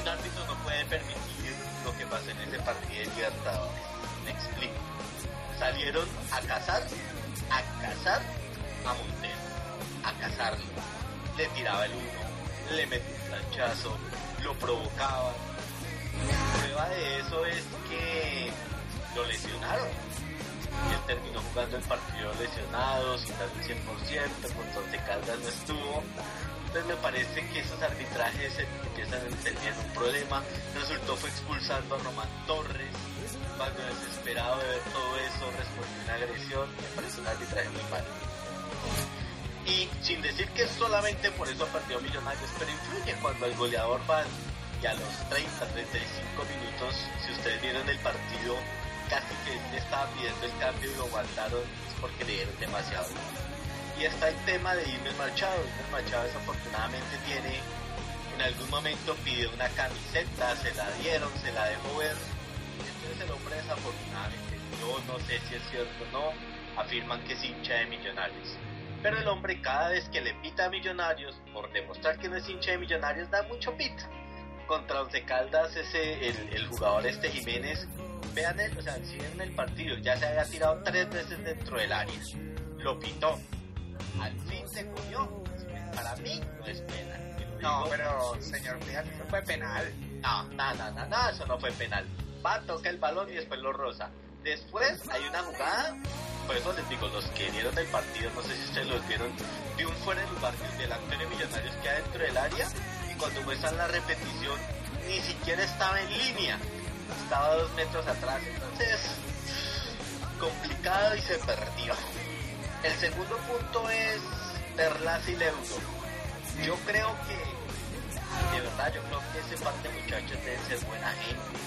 un árbitro no puede permitir lo que pasa en ese partido de Libertadores. Me explico. Salieron a cazar, a cazar a Montero, a cazarlo. Le tiraba el uno, le metía un planchazo, lo provocaba. Prueba de eso es que lo lesionaron. Y él terminó jugando el partido lesionado, sin dar el 100%, por donde Caldas no estuvo. Entonces me parece que esos arbitrajes empiezan a tener un problema. Resultó fue expulsando a Román Torres. Cuando desesperado de ver todo eso respondió una agresión. Me parece un arbitraje muy malo. Y sin decir que solamente por eso partido Millonarios, pero influye cuando el goleador va y a los 30, 35 minutos, si ustedes vieron el partido, casi que él estaba pidiendo el cambio y lo aguantaron porque le dieron demasiado. Y está el tema de Irmes Machado. Irmes Machado desafortunadamente tiene, en algún momento pidió una camiseta, se la dieron, se la dejó ver. Entonces el hombre desafortunadamente, yo no sé si es cierto o no, afirman que es hincha de millonarios. Pero el hombre cada vez que le pita a millonarios, por demostrar que no es hincha de millonarios, da mucho pita. Contra Once Caldas, ese, el, jugador este Jiménez, vean el, o sea, ven el partido, ya se había tirado tres veces dentro del área. Lo pitó. Al fin se cogió. Para mí no es penal. No, pero señor, fíjate, eso fue penal. No, nada, nada, nada, eso no fue penal. Va, toca el balón y después lo roza. Después hay una jugada, por eso les digo, los que vieron el partido, no sé si ustedes los vieron, de un fuera de lugar del delantero de Millonarios que dentro del área y cuando muestran la repetición ni siquiera estaba en línea, estaba dos metros atrás, entonces complicado y se perdió. El segundo punto es Perlas y Leudo. Yo creo que de verdad, yo creo que ese par de muchachos deben ser buena gente.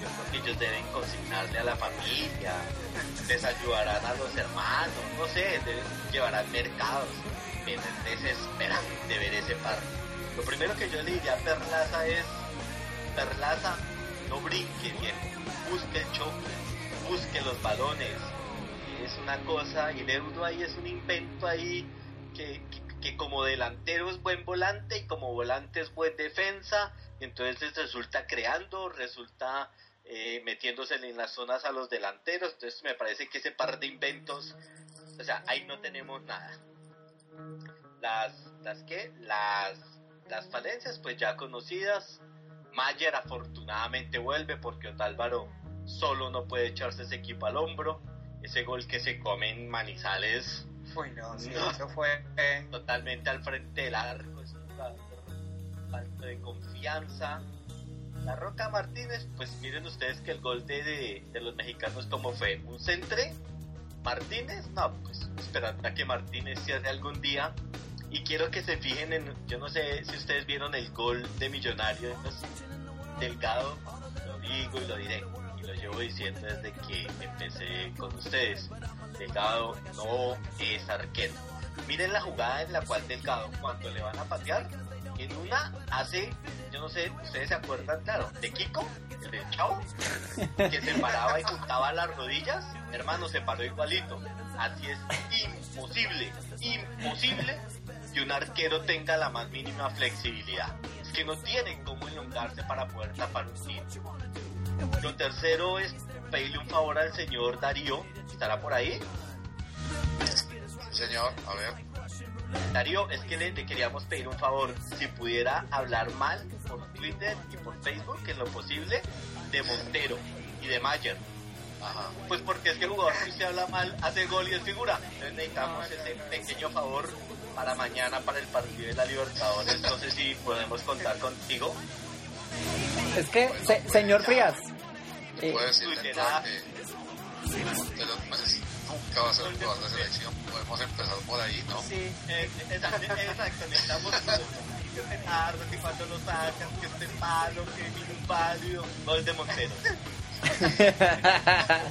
Yo creo que ellos deben consignarle a la familia, les ayudarán a los hermanos, no sé, deben, llevarán mercados. Me es desesperante ver ese par. Lo primero que yo le diría a Perlaza es, Perlaza, no brinque viejo, busque el choque, busque los balones. Una cosa, y Leudo ahí es un invento ahí que, que como delantero es buen volante y como volante es buen defensa, entonces resulta creando, resulta eh, metiéndose en las zonas a los delanteros, entonces me parece que ese par de inventos, o sea, ahí no tenemos nada. Las, las que, las, las falencias pues ya conocidas, Mayer afortunadamente vuelve porque Otálvaro solo no puede echarse ese equipo al hombro, ese gol que se come en Manizales Uy, no, sí, No. eso fue. eh, totalmente al frente del arco, es un jugador de confianza. La Roca Martínez, pues miren ustedes que el gol de, de, de los mexicanos como fue un centre, Martínez, no, pues esperando a que Martínez cierre algún día. Y quiero que se fijen en, yo no sé si ustedes vieron el gol de Millonarios, Delgado, lo digo y lo diré, llevo diciendo desde que empecé con ustedes. Delgado no es arquero. Miren la jugada en la cual Delgado, cuando le van a patear, en una hace, yo no sé, ustedes se acuerdan, claro, de Kiko, el del chavo, que se paraba y juntaba las rodillas, hermano, se paró igualito. Así es imposible, imposible que un arquero tenga la más mínima flexibilidad. Es que no tiene cómo elongarse para poder tapar un tiro. Lo tercero es pedirle un favor al señor Darío, estará por ahí, Sí, señor, a ver. Darío, es que le, le queríamos pedir un favor. Si pudiera hablar mal por Twitter y por Facebook, en lo posible, de Montero y de Mayer. Ajá. Pues porque es que el jugador que usted habla mal hace gol y es figura. Entonces necesitamos ese pequeño favor para mañana, para el partido de la Libertadores. No sé si podemos contar contigo. Es que, se- señor Frías, Te eh, puedo decir dentro Tuiterá. de, que- de los meses nunca va a ser jugador de selección. Podemos empezar por ahí, ¿no? Sí, eh, exacto, exacto, necesitamos que petardo, que cuando lo sacas, que este palo, que minusválido, gol de Montero.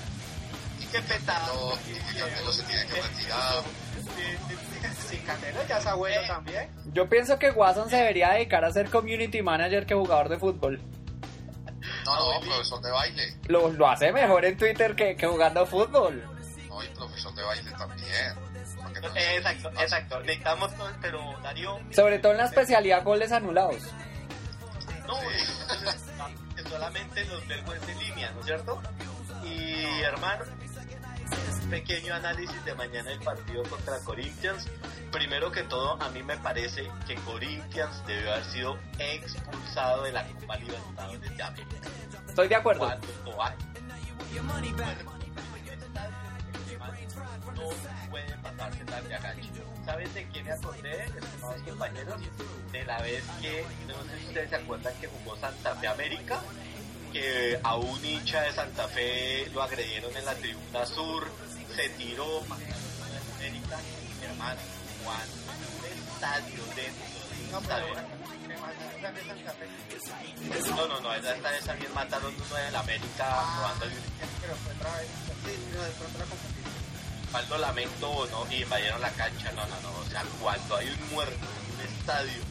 Y que petardo. No, y que Candelo se tiene que retirar. Sí, Candelo ya es abuelo también. yo pienso que Watson se debería dedicar a ser community manager que jugador de fútbol. No, no, profesor de baile. Lo, lo hace mejor en Twitter que, que jugando fútbol. No, y profesor de baile también. No- Exacto, exacto. Necesitamos todo, pero Darío, Sobre todo en la especialidad goles anulados. no, es solamente los verbos de línea, ¿no es cierto? Y hermano, pequeño análisis de mañana del partido contra Corinthians. Primero que todo, a mí me parece que Corinthians debió haber sido expulsado de la Copa Libertadores de América. Estoy de acuerdo. Cuando no pasarse tan de agache. ¿Sabes de quién me acordé, estimados compañeros? De la vez que, no sé si ustedes se acuerdan que jugó Santa Fe América, que a un hincha de Santa Fe lo agredieron en la tribuna sur, se tiró hermano, un estadio dentro. No, no, no, esa, esa, esa bien mataron uno de la América robando vez. Confundí. faldo lamento o no y invadieron la cancha, no, no, no, o sea, cuando hay un muerto en un estadio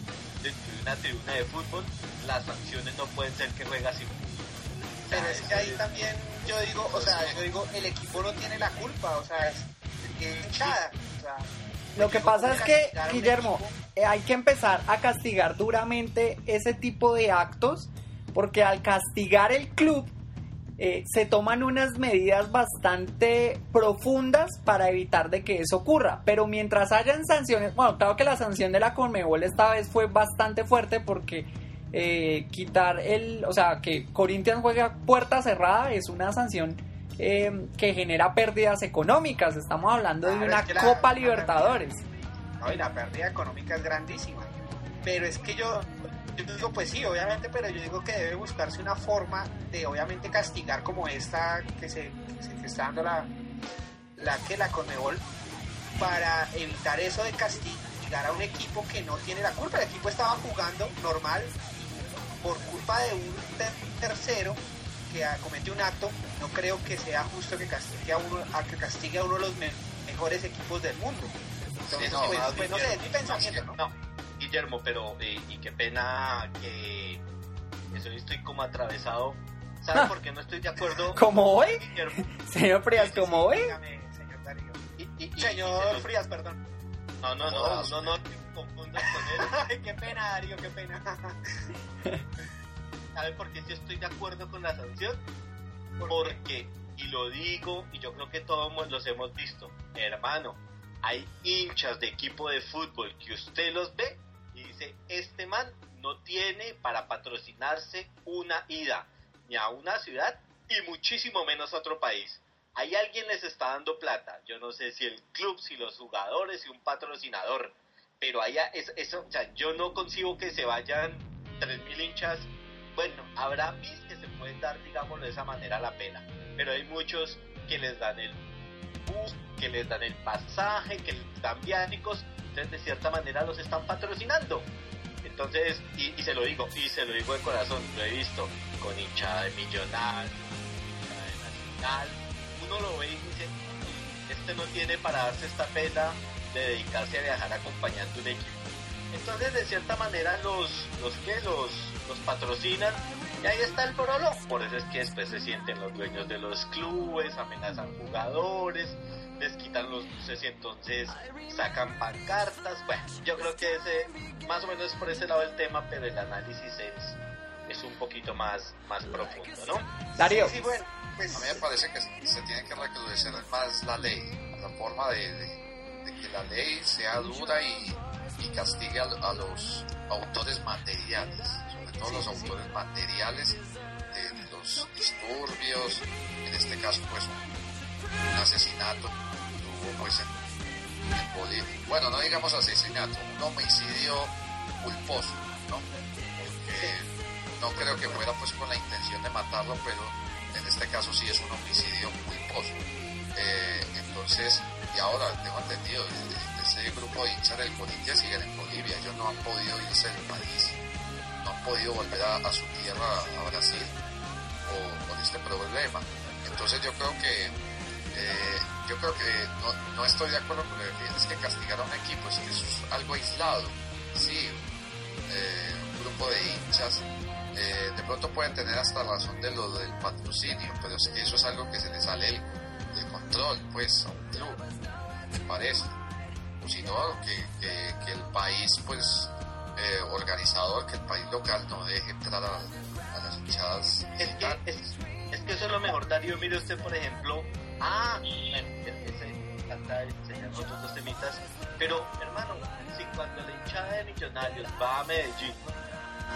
dentro de una tribuna de fútbol, las sanciones no pueden ser que juegas sin Pero es que ahí también yo digo, o sea, yo digo, el equipo no tiene la culpa, o sea, es es hinchada. O sea, Lo que pasa es que, Guillermo, eh, hay que empezar a castigar duramente ese tipo de actos, porque al castigar el club eh, se toman unas medidas bastante profundas para evitar de que eso ocurra. Pero mientras hayan sanciones, bueno, claro que la sanción de la Conmebol esta vez fue bastante fuerte porque eh, quitar el, o sea, que Corinthians juegue a puerta cerrada es una sanción eh, que genera pérdidas económicas. Estamos hablando de una es que la- Copa la- Libertadores. No, y la pérdida económica es grandísima. Pero es que yo, yo digo, pues sí, obviamente, pero yo digo que debe buscarse una forma de, obviamente, castigar como esta que se, que se está dando la, la que la Conmebol para evitar eso de castigar a un equipo que no tiene la culpa. El equipo estaba jugando normal por culpa de un ter- tercero que comete un acto. No creo que sea justo que castigue a uno, a que castigue a uno de los me- mejores equipos del mundo. Entonces, no, pues, pues, no sé, es mi pensamiento, ¿no? No, Guillermo, pero eh, y qué pena que eso estoy como atravesado. ¿Sabes por qué no estoy de acuerdo? ¿Como hoy? Guillermo? Señor Frías, como hoy. Dígame, señor Darío. Y- y- y- y se Señor Frías, perdón. No, no, no, no, no, te confundas con él. Ay, qué pena, Darío, qué pena. ¿Sabe por qué sí estoy de acuerdo con la sanción? Porque, y lo digo, y yo creo que todos los hemos visto, hermano, hay hinchas de equipo de fútbol que usted los ve y dice, este man no tiene para patrocinarse una ida ni a una ciudad y muchísimo menos a otro país. Ahí alguien les está dando plata. Yo no sé si el club, si los jugadores, si un patrocinador. Pero allá es, o sea, yo no concibo que se vayan 3.000 hinchas. Bueno, habrá mil que se pueden dar, digámoslo de esa manera, la pena. Pero hay muchos que les dan el bus, que les dan el pasaje, que les dan viáticos. Entonces, de cierta manera, los están patrocinando. Entonces, y, y se lo digo, y se lo digo de corazón, lo he visto con hinchada de Millonarios, hinchada de Nacional. Uno lo ve y dice, este no tiene para darse esta pena de dedicarse a viajar acompañando un equipo. Entonces, de cierta manera, los, los que los, los patrocinan, y ahí está el porolo. Por eso es que después se sienten los dueños de los clubes, amenazan jugadores, les quitan los buses y entonces sacan pancartas. Bueno, yo creo que ese, más o menos es por ese lado el tema, pero el análisis es, es un poquito más, más profundo, ¿no? Darío, Sí, bueno, pues A mí me parece que se tiene que recrudecer más la ley, la forma de, de- de que la ley sea dura y, y castigue a, a los autores materiales, sobre todo los autores materiales de, los disturbios, en este caso pues un, asesinato hubo pues en, en Bolivia. Bueno, no digamos asesinato, un homicidio culposo, ¿no? Porque no creo que fuera pues con la intención de matarlo, pero este caso sí es un homicidio culposo. Eh, entonces, y ahora tengo entendido, ese grupo de hinchas del Corinthians siguen en Bolivia, ellos no han podido irse del país, no han podido volver a, su tierra, a Brasil, o- con este problema. Entonces yo creo que eh, yo creo que no, estoy de acuerdo con lo que tienes que castigar a un equipo, es que eso es algo aislado. Sí, eh, un grupo de hinchas eh, de pronto pueden tener hasta razón de lo del patrocinio, pero es que eso es algo que se le sale del control, pues, a un club, me parece. O si no, que, que, que el país, pues, eh, organizador, que el país local no deje entrar a, a las hinchadas Es que, es, es que eso es lo mejor, Darío. Mire usted, por ejemplo. Ah, bueno, ese- enseñar otros dos temitas. Pero, hermano, si cuando la hinchada de Millonarios va a Medellín,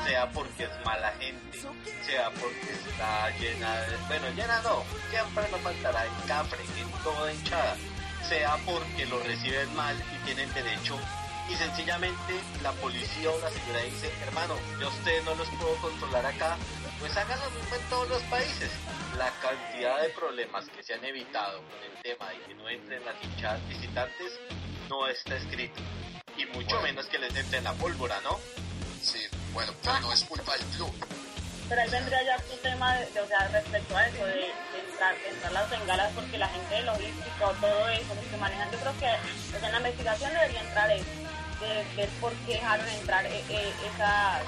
sea porque es mala gente, sea porque está llena de. Bueno, llena no, siempre no faltará el cafre en toda hinchada, sea porque lo reciben mal y tienen derecho. Y sencillamente la policía o la seguridad dice, hermano, yo a ustedes no los puedo controlar acá, pues hagan lo mismo en todos los países. La cantidad de problemas que se han evitado con el tema de que no entren las hinchadas visitantes no está escrito. Y mucho Bueno. menos que les entren la pólvora, ¿no? Sí, bueno, pero no es culpa del club. Pero ahí vendría ya tu tema, de, o sea, respecto a eso, de, de entrar, de entrar las bengalas, porque la gente de logística o todo eso, que manejan, yo creo que o sea, en la investigación debería entrar eso, de ver por qué dejaron entrar eh, eh, esas,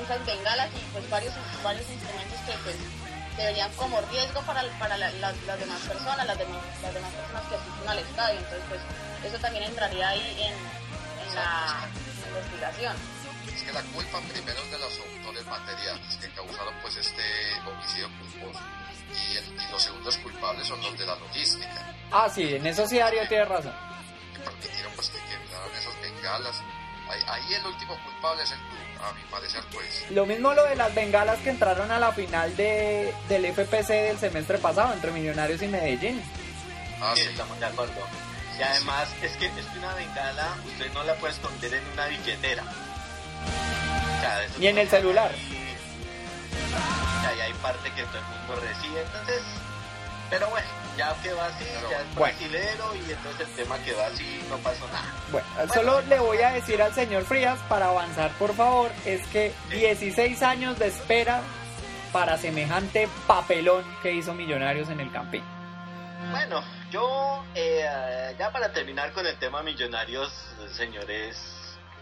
esas bengalas y pues varios, varios instrumentos que pues deberían como riesgo para, para la- las, las demás personas, las demás, las demás personas que asisten al estadio. Entonces, pues eso también entraría ahí en, en la investigación. Es que la culpa primero es de los autores materiales que causaron pues este homicidio culposo. Y, el- y los segundos culpables son los de la logística, Ah, sí, en eso sí Darío tiene razón. que permitieron pues que quebraran esas bengalas. Ahí, ahí el último culpable es el club, a mi parecer pues. Lo mismo lo de las bengalas que entraron a la final de, del FPC del semestre pasado entre Millonarios y Medellín. Ah, Sí, sí, estamos de acuerdo. Y además es que, es que una bengala usted no la puede esconder en una billetera. O sea, eso Ni en el celular. Y hay parte que todo el mundo recibe, entonces... Pero bueno, ya quedó así, Pero ya es bueno. brasilero y entonces el tema quedó así, no pasó nada. Bueno, solo le voy a decir al señor Frías para avanzar, por favor, es que 16 años de espera para semejante papelón que hizo Millonarios en el Campín. Bueno, yo eh, ya para terminar con el tema millonarios, señores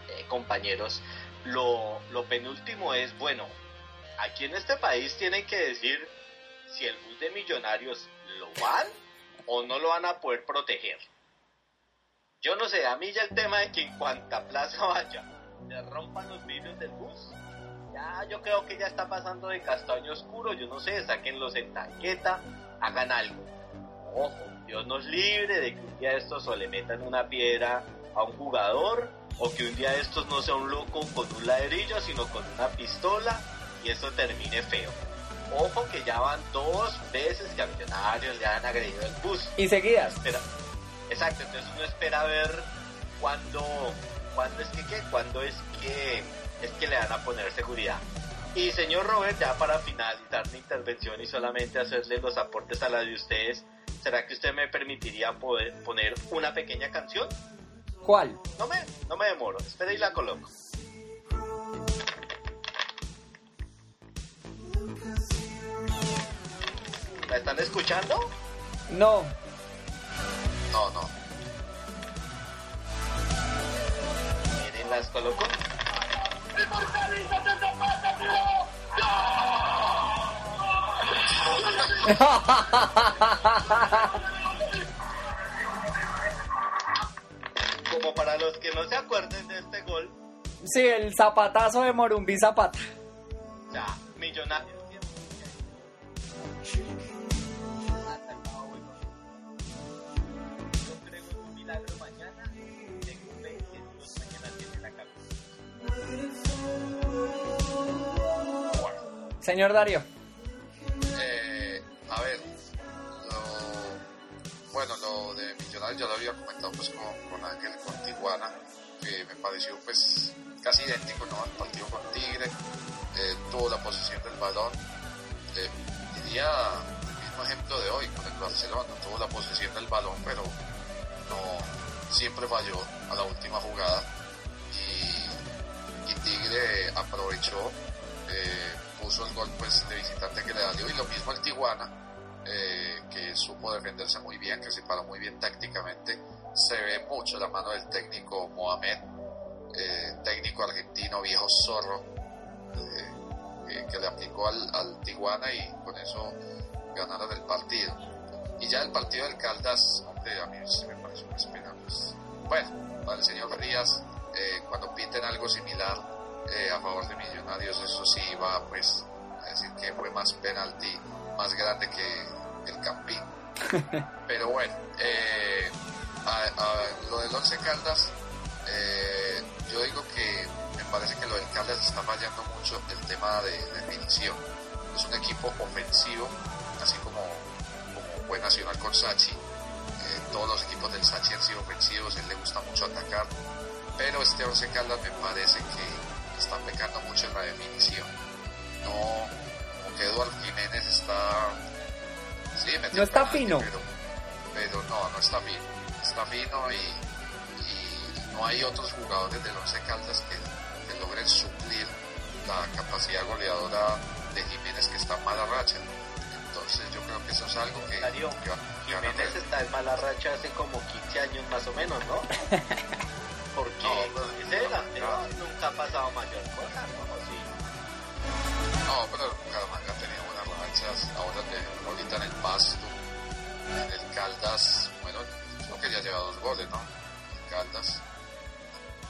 eh, compañeros, lo, lo penúltimo es, bueno, aquí en este país tienen que decir si el bus de millonarios lo van o no lo van a poder proteger. Yo no sé, a mí ya el tema de que en cuanta plaza vaya, le rompan los vidrios del bus, ya yo creo que ya está pasando de castaño oscuro, yo no sé, sáquenlos en tanqueta, hagan algo. Ojo, Dios nos libre de que un día estos o le metan una piedra a un jugador o que un día de estos no sea un loco con un ladrillo, sino con una pistola y eso termine feo. Ojo que ya van dos veces que a Millonarios le han agredido el bus. Y seguidas. Espera. Exacto, entonces uno espera ver cuándo, cuándo es que qué, cuándo es que es que le van a poner seguridad. Y señor Robert, ya para finalizar mi intervención y solamente hacerle los aportes a la de ustedes, ¿será que usted me permitiría poder poner una pequeña canción? ¿Cuál? No me, no me demoro, espera y la coloco. ¿La están escuchando? No. no, no. Miren, las coloco. como para los que no se acuerden de este gol. Sí, el zapatazo de Morumbi Zapata. Ya, millonarios. Señor Darío. Eh, a ver, lo, bueno, lo de Millonarios ya lo había comentado pues con, con Tijuana, que me pareció pues casi idéntico ¿no? al partido con Tigre, eh, tuvo la posición del balón, eh, diría el mismo ejemplo de hoy con el Barcelona, tuvo la posición del balón pero no siempre falló a la última jugada. Y, y Tigre aprovechó, eh, puso el gol pues de visitante que le dio y lo mismo el Tijuana eh, que supo defenderse muy bien, que se paró muy bien tácticamente. Se ve mucho la mano del técnico Mohamed, eh, técnico argentino, viejo zorro, eh, eh, que le aplicó al, al Tijuana y con eso ganaron el partido. Y ya el partido del Caldas, hombre, a mí se me pareció una espera. Pues, bueno, para el señor Frías, eh, cuando pinten algo similar eh, a favor de Millonarios, eso sí va pues a decir que fue más penalti más grande que el Campín. Pero bueno, eh, a- a lo del Once Caldas, eh, yo digo que me parece que lo del Caldas está fallando mucho el tema de definición. Es un equipo ofensivo, así como, como fue Nacional con Sachi. Eh, todos los equipos del Sachi han sido ofensivos, él le gusta mucho atacar. Pero este Once Caldas me parece que está pecando mucho en la definición. No, como que Eduardo Jiménez está... Sí, metió No está penalti, fino. Pero, pero no, no está fino. Está fino y, y no hay otros jugadores del Once Caldas que, que logren suplir la capacidad goleadora de Jiménez que está en mala racha. Entonces yo creo que eso es algo que, Darío, Jiménez está en mala racha hace como 15 años más o menos, ¿no? Porque No, pero- ese delantero nunca ha pasado mayor cosa, ¿no? No, pero Bucaramanga ha tenido buenas rachas. Ahora que ahorita en el Pasto, en el Caldas, bueno, creo que ya lleva dos goles, ¿no? El Caldas,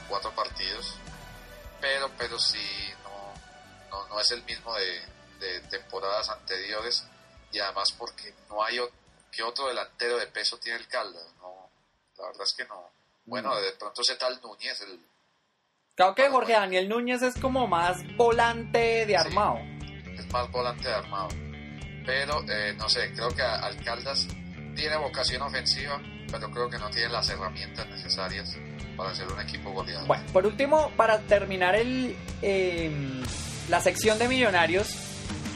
cuatro partidos. Pero, pero sí, no, no, no es el mismo de, de temporadas anteriores. Y además porque no hay ¿qué otro delantero de peso tiene el Caldas. No, la verdad es que no. Bueno, de pronto ese tal Núñez, el, Creo que Jorge Daniel Núñez es como más volante de armado. Es más volante armado. Pero, eh, no sé, creo que Alcaldas tiene vocación ofensiva, pero creo que no tiene las herramientas necesarias para ser un equipo goleador. Bueno, por último, para terminar el, eh, la sección de millonarios,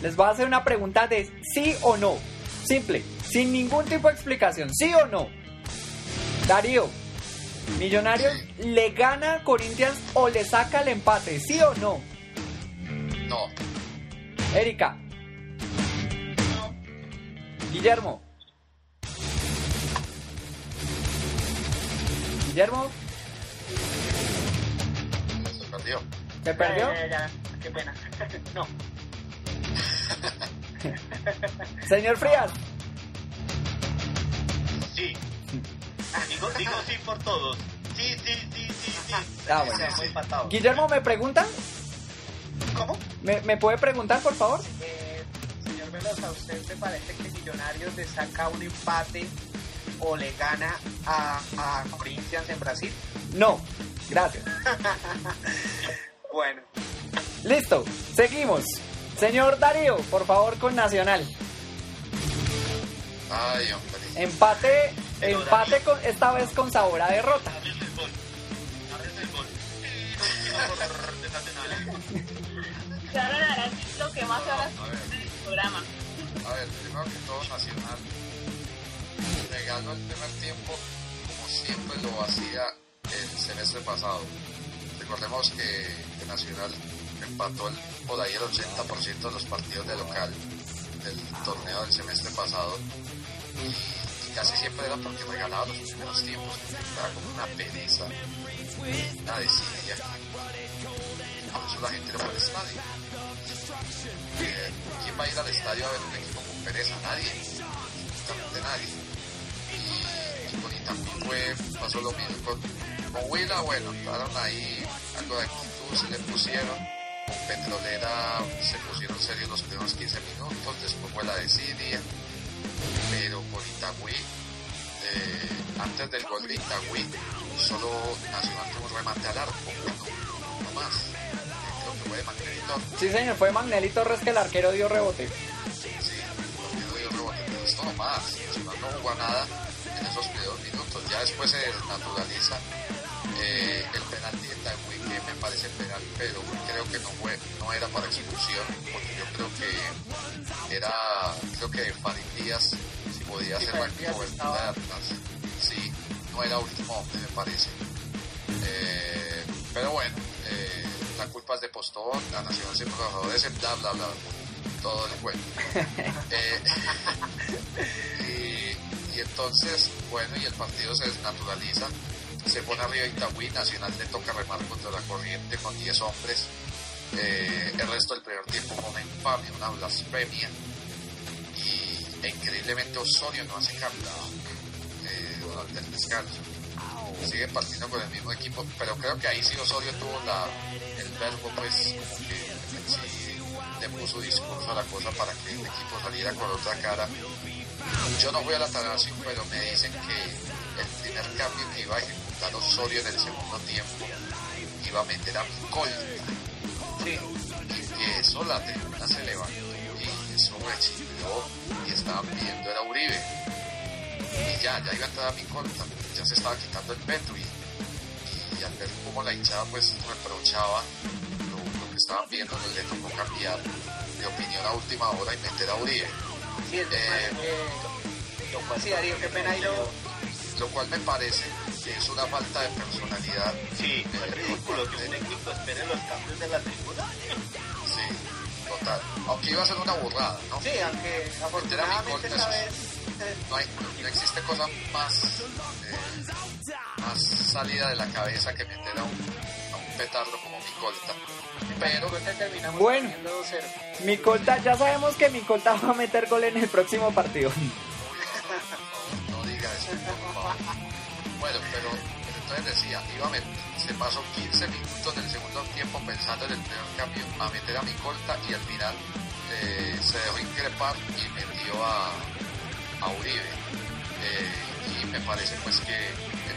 les voy a hacer una pregunta de sí o no. Simple, sin ningún tipo de explicación. ¿Sí o no? Darío, ¿Millonarios le gana a Corinthians o le saca el empate? ¿Sí o no? No, Erika. Guillermo. Guillermo, se perdió. ¿se perdió? Ya, ya, ya, qué pena. no, Señor Frías. Sí. Digo, digo sí por todos. Sí, sí, sí, sí, sí. Ah, bueno. Guillermo, ¿me pregunta? ¿Cómo? ¿Me, me puede preguntar, por favor? Eh, señor Velosa, ¿a usted le parece que Millonarios le saca un empate o le gana a, a Corinthians en Brasil? No. Gracias. Bueno, Listo. Seguimos. Señor Darío, por favor, con Nacional. Ay, hombre. Empate, Pero, empate Darío. con, esta vez con sabor a derrota. Abres el gol. Abres el gol. Se habla de lo que más se habla el programa. a ver, primero que todo Nacional le ganó el primer tiempo como siempre lo hacía el semestre pasado. Recordemos que, que Nacional empató el- por ahí el 80% de los partidos de local del torneo del semestre pasado y, y casi siempre era porque regalaba los primeros tiempos, era como una pereza, una desidia. La gente no fue al estadio. ¿Quién va a ir al estadio a ver un equipo con pereza? Nadie, absolutamente nadie. Y, y con Itagüí fue, pasó lo mismo. Con, con Huila, bueno, entraron ahí algo de actitud, se le pusieron. Con Petrolera se pusieron serios los primeros 15 minutos, después fue la desidia. Pero con Itagüí, eh, antes del gol de Itagüí, solo Nacional tuvo un remate al arco, uno, no más. Fue de Magnelli Torres. Sí, señor, fue Magnelli Torres que el arquero dio rebote. Sí, el dio rebote, pero esto nomás. No jugó a nada en esos primeros minutos. Ya después se naturaliza eh, el penalti de Taiwán, que me parece penal, pero creo que no fue, no era para expulsión, porque yo creo que era, creo que Farid Díaz, si podía hacer la cobertura de atrás, sí, no era último hombre, me parece. Eh, pero bueno, la culpa es de Postón, la Nacional siempre ese, bla, bla, bla, todo el cuento. Eh, y, y entonces, bueno, y el partido se desnaturaliza, se pone arriba Itagüí, Nacional le toca remar contra la corriente con 10 hombres. Eh, el resto del primer tiempo fue una infamia, una blasfemia. Y e increíblemente Osorio no hace cambio eh, durante el descanso. Sigue partiendo con el mismo equipo, pero creo que ahí sí Osorio tuvo la, el verbo, pues, como que sí le puso discurso a la cosa para que el equipo saliera con otra cara. Yo no voy a la Tarasio, pero me dicen que el primer cambio que iba a ejecutar Osorio en el segundo tiempo iba a meter a Micolta. Sí. Y que eso la tribuna se levantó y eso rechifló y estaban pidiendo era Uribe. Y ya, ya iba a entrar a Micolta, ya se estaba quitando el petro y, y al ver cómo la hinchada pues reprochaba lo, lo que estaban viendo, pues le tocó cambiar de opinión a última hora y meter a Uribe. Sí, tema es que- sí, Darío, qué pena y lo... lo cual me parece que es una falta de personalidad. Sí, eh, es ridículo que un de- equipo espere los cambios de la tribuna. Sí, total. Aunque iba a ser una burrada, ¿no? Sí, aunque afortunadamente esta vez... No, hay, no existe cosa más, eh, más salida de la cabeza que meter a un, a un petardo como mi colta. Pero, terminamos Bueno. 2-0. Micolta, ya sabemos que Micolta va a meter gol en el próximo partido. no, no diga eso, por favor. Bueno, pero, pero entonces decía, iba a met- se pasó 15 minutos del segundo tiempo pensando en el primer cambio a meter a mi colta y al final eh, se dejó increpar y metió a, a Uribe. Eh, y me parece pues que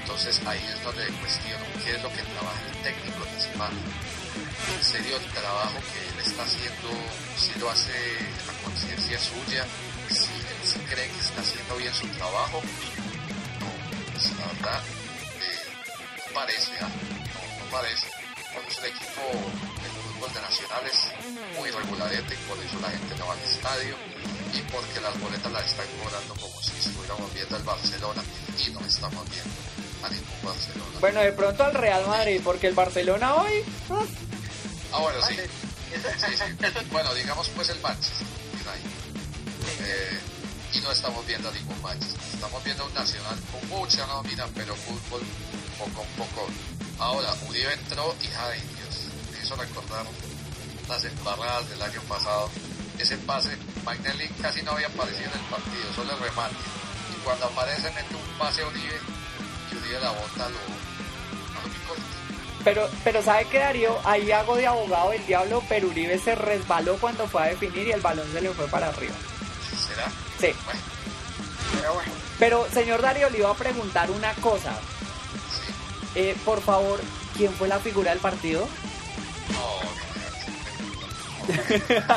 entonces ahí es donde cuestiono qué es lo que trabaja el técnico de semana. En serio, el trabajo que él está haciendo, si lo hace a conciencia suya, si él sí cree que está haciendo bien su trabajo, no, pues la verdad, eh, parece, ¿ah? no, no parece. Eso el equipo fútbol de Nacional es muy regularete y por eso la gente no va al estadio y porque las boletas las están cobrando como si estuviéramos viendo el Barcelona y no estamos viendo a ningún Barcelona. Bueno, de pronto al Real Madrid, porque el Barcelona hoy... ah, Ah, bueno, sí. Sí, sí. Bueno, digamos pues el Manchester United. Eh, y no estamos viendo ningún Manchester. Estamos viendo un Nacional con mucha nómina, pero fútbol poco a poco. Ahora, Uribe entró y me hizo recordar las embarradas del año pasado. Ese pase, Magnelli casi no había aparecido en el partido, solo el remate. Y cuando aparece mete un pase a Uribe y Uribe la bota lo, lo. Pero, pero ¿sabe qué, Darío? Ahí hago de abogado del diablo, pero Uribe se resbaló cuando fue a definir y el balón se le fue para arriba. ¿Será? Sí. Bueno, Pero bueno, Pero, señor Darío, le iba a preguntar una cosa. sí. Eh, por favor, ¿quién fue la figura del partido? No, no, no.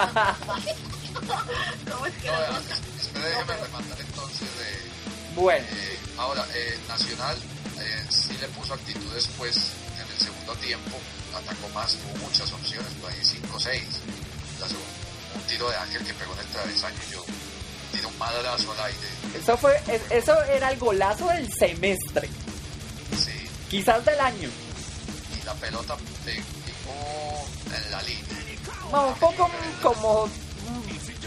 ¿Cómo es que No, no? es- espera, déjame rematar entonces de... Bueno, eh, ahora, eh, Nacional eh, sí le puso actitud después en el segundo tiempo, atacó más, tuvo muchas opciones, por ahí 5 o 6. Un tiro de Ángel que pegó en el travesaño y yo tiró un madrazo al aire. eso fue, es- eso era el golazo del semestre, Sí, quizás del año. y la pelota pegó en la línea. No, un poco como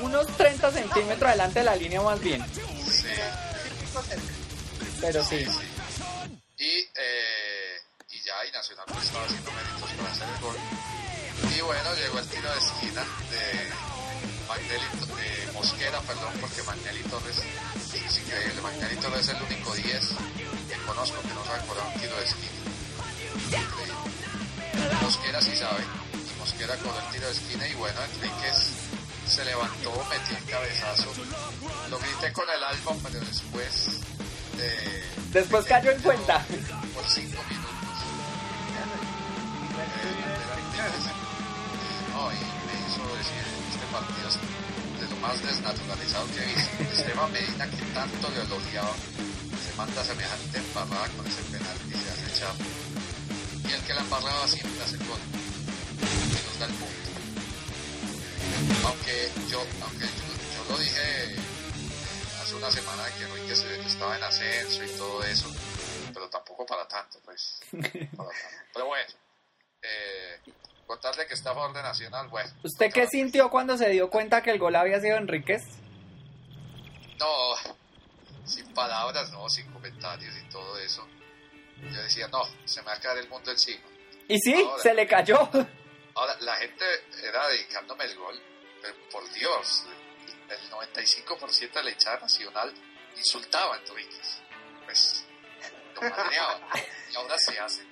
unos 30 centímetros adelante de la línea más bien. Sí, Pero sí. Y, eh, y ya, y Nacional pues estaba haciendo méritos para hacer el gol. Y bueno, llegó el tiro de esquina de Magnelli, de Mosquera, perdón, porque Magnelli Torres es increíble. Magnelli Torres es el único 10 que conozco que no sabe cobrar un tiro de esquina. Increíble. Mosquera sí sabe. Mosquera cobró el tiro de esquina y bueno, Enríquez se levantó, metió el cabezazo. Lo grité con el alma, pero después... eh, Después cayó en cuenta. por cinco minutos. Eh. No, y me hizo decir, este partido es de lo más desnaturalizado que he visto. Esteban Medina, que tanto le odiaba, se manda semejante embarrada con ese penal y se hace echar. Y el que la embarraba siempre hace el gol. Y nos da el punto. Aunque yo, aunque yo, yo lo dije hace una semana que Enrique se- estaba en ascenso y todo eso, pero tampoco para tanto, pues. para tanto. Pero bueno, eh, contarle que está a favor de Nacional, bueno. ¿Usted qué sintió cuando se dio cuenta que el gol había sido Enríquez? No, sin palabras, no, sin comentarios y todo eso. Yo decía, no, se me va a caer el mundo encima. Y sí, Ahora. se le cayó. Ahora, la gente era dedicándome el gol, pero por Dios, el 95% de la hinchada nacional insultaba a Enríquez. Pues, lo madreaba. Y ahora se hace.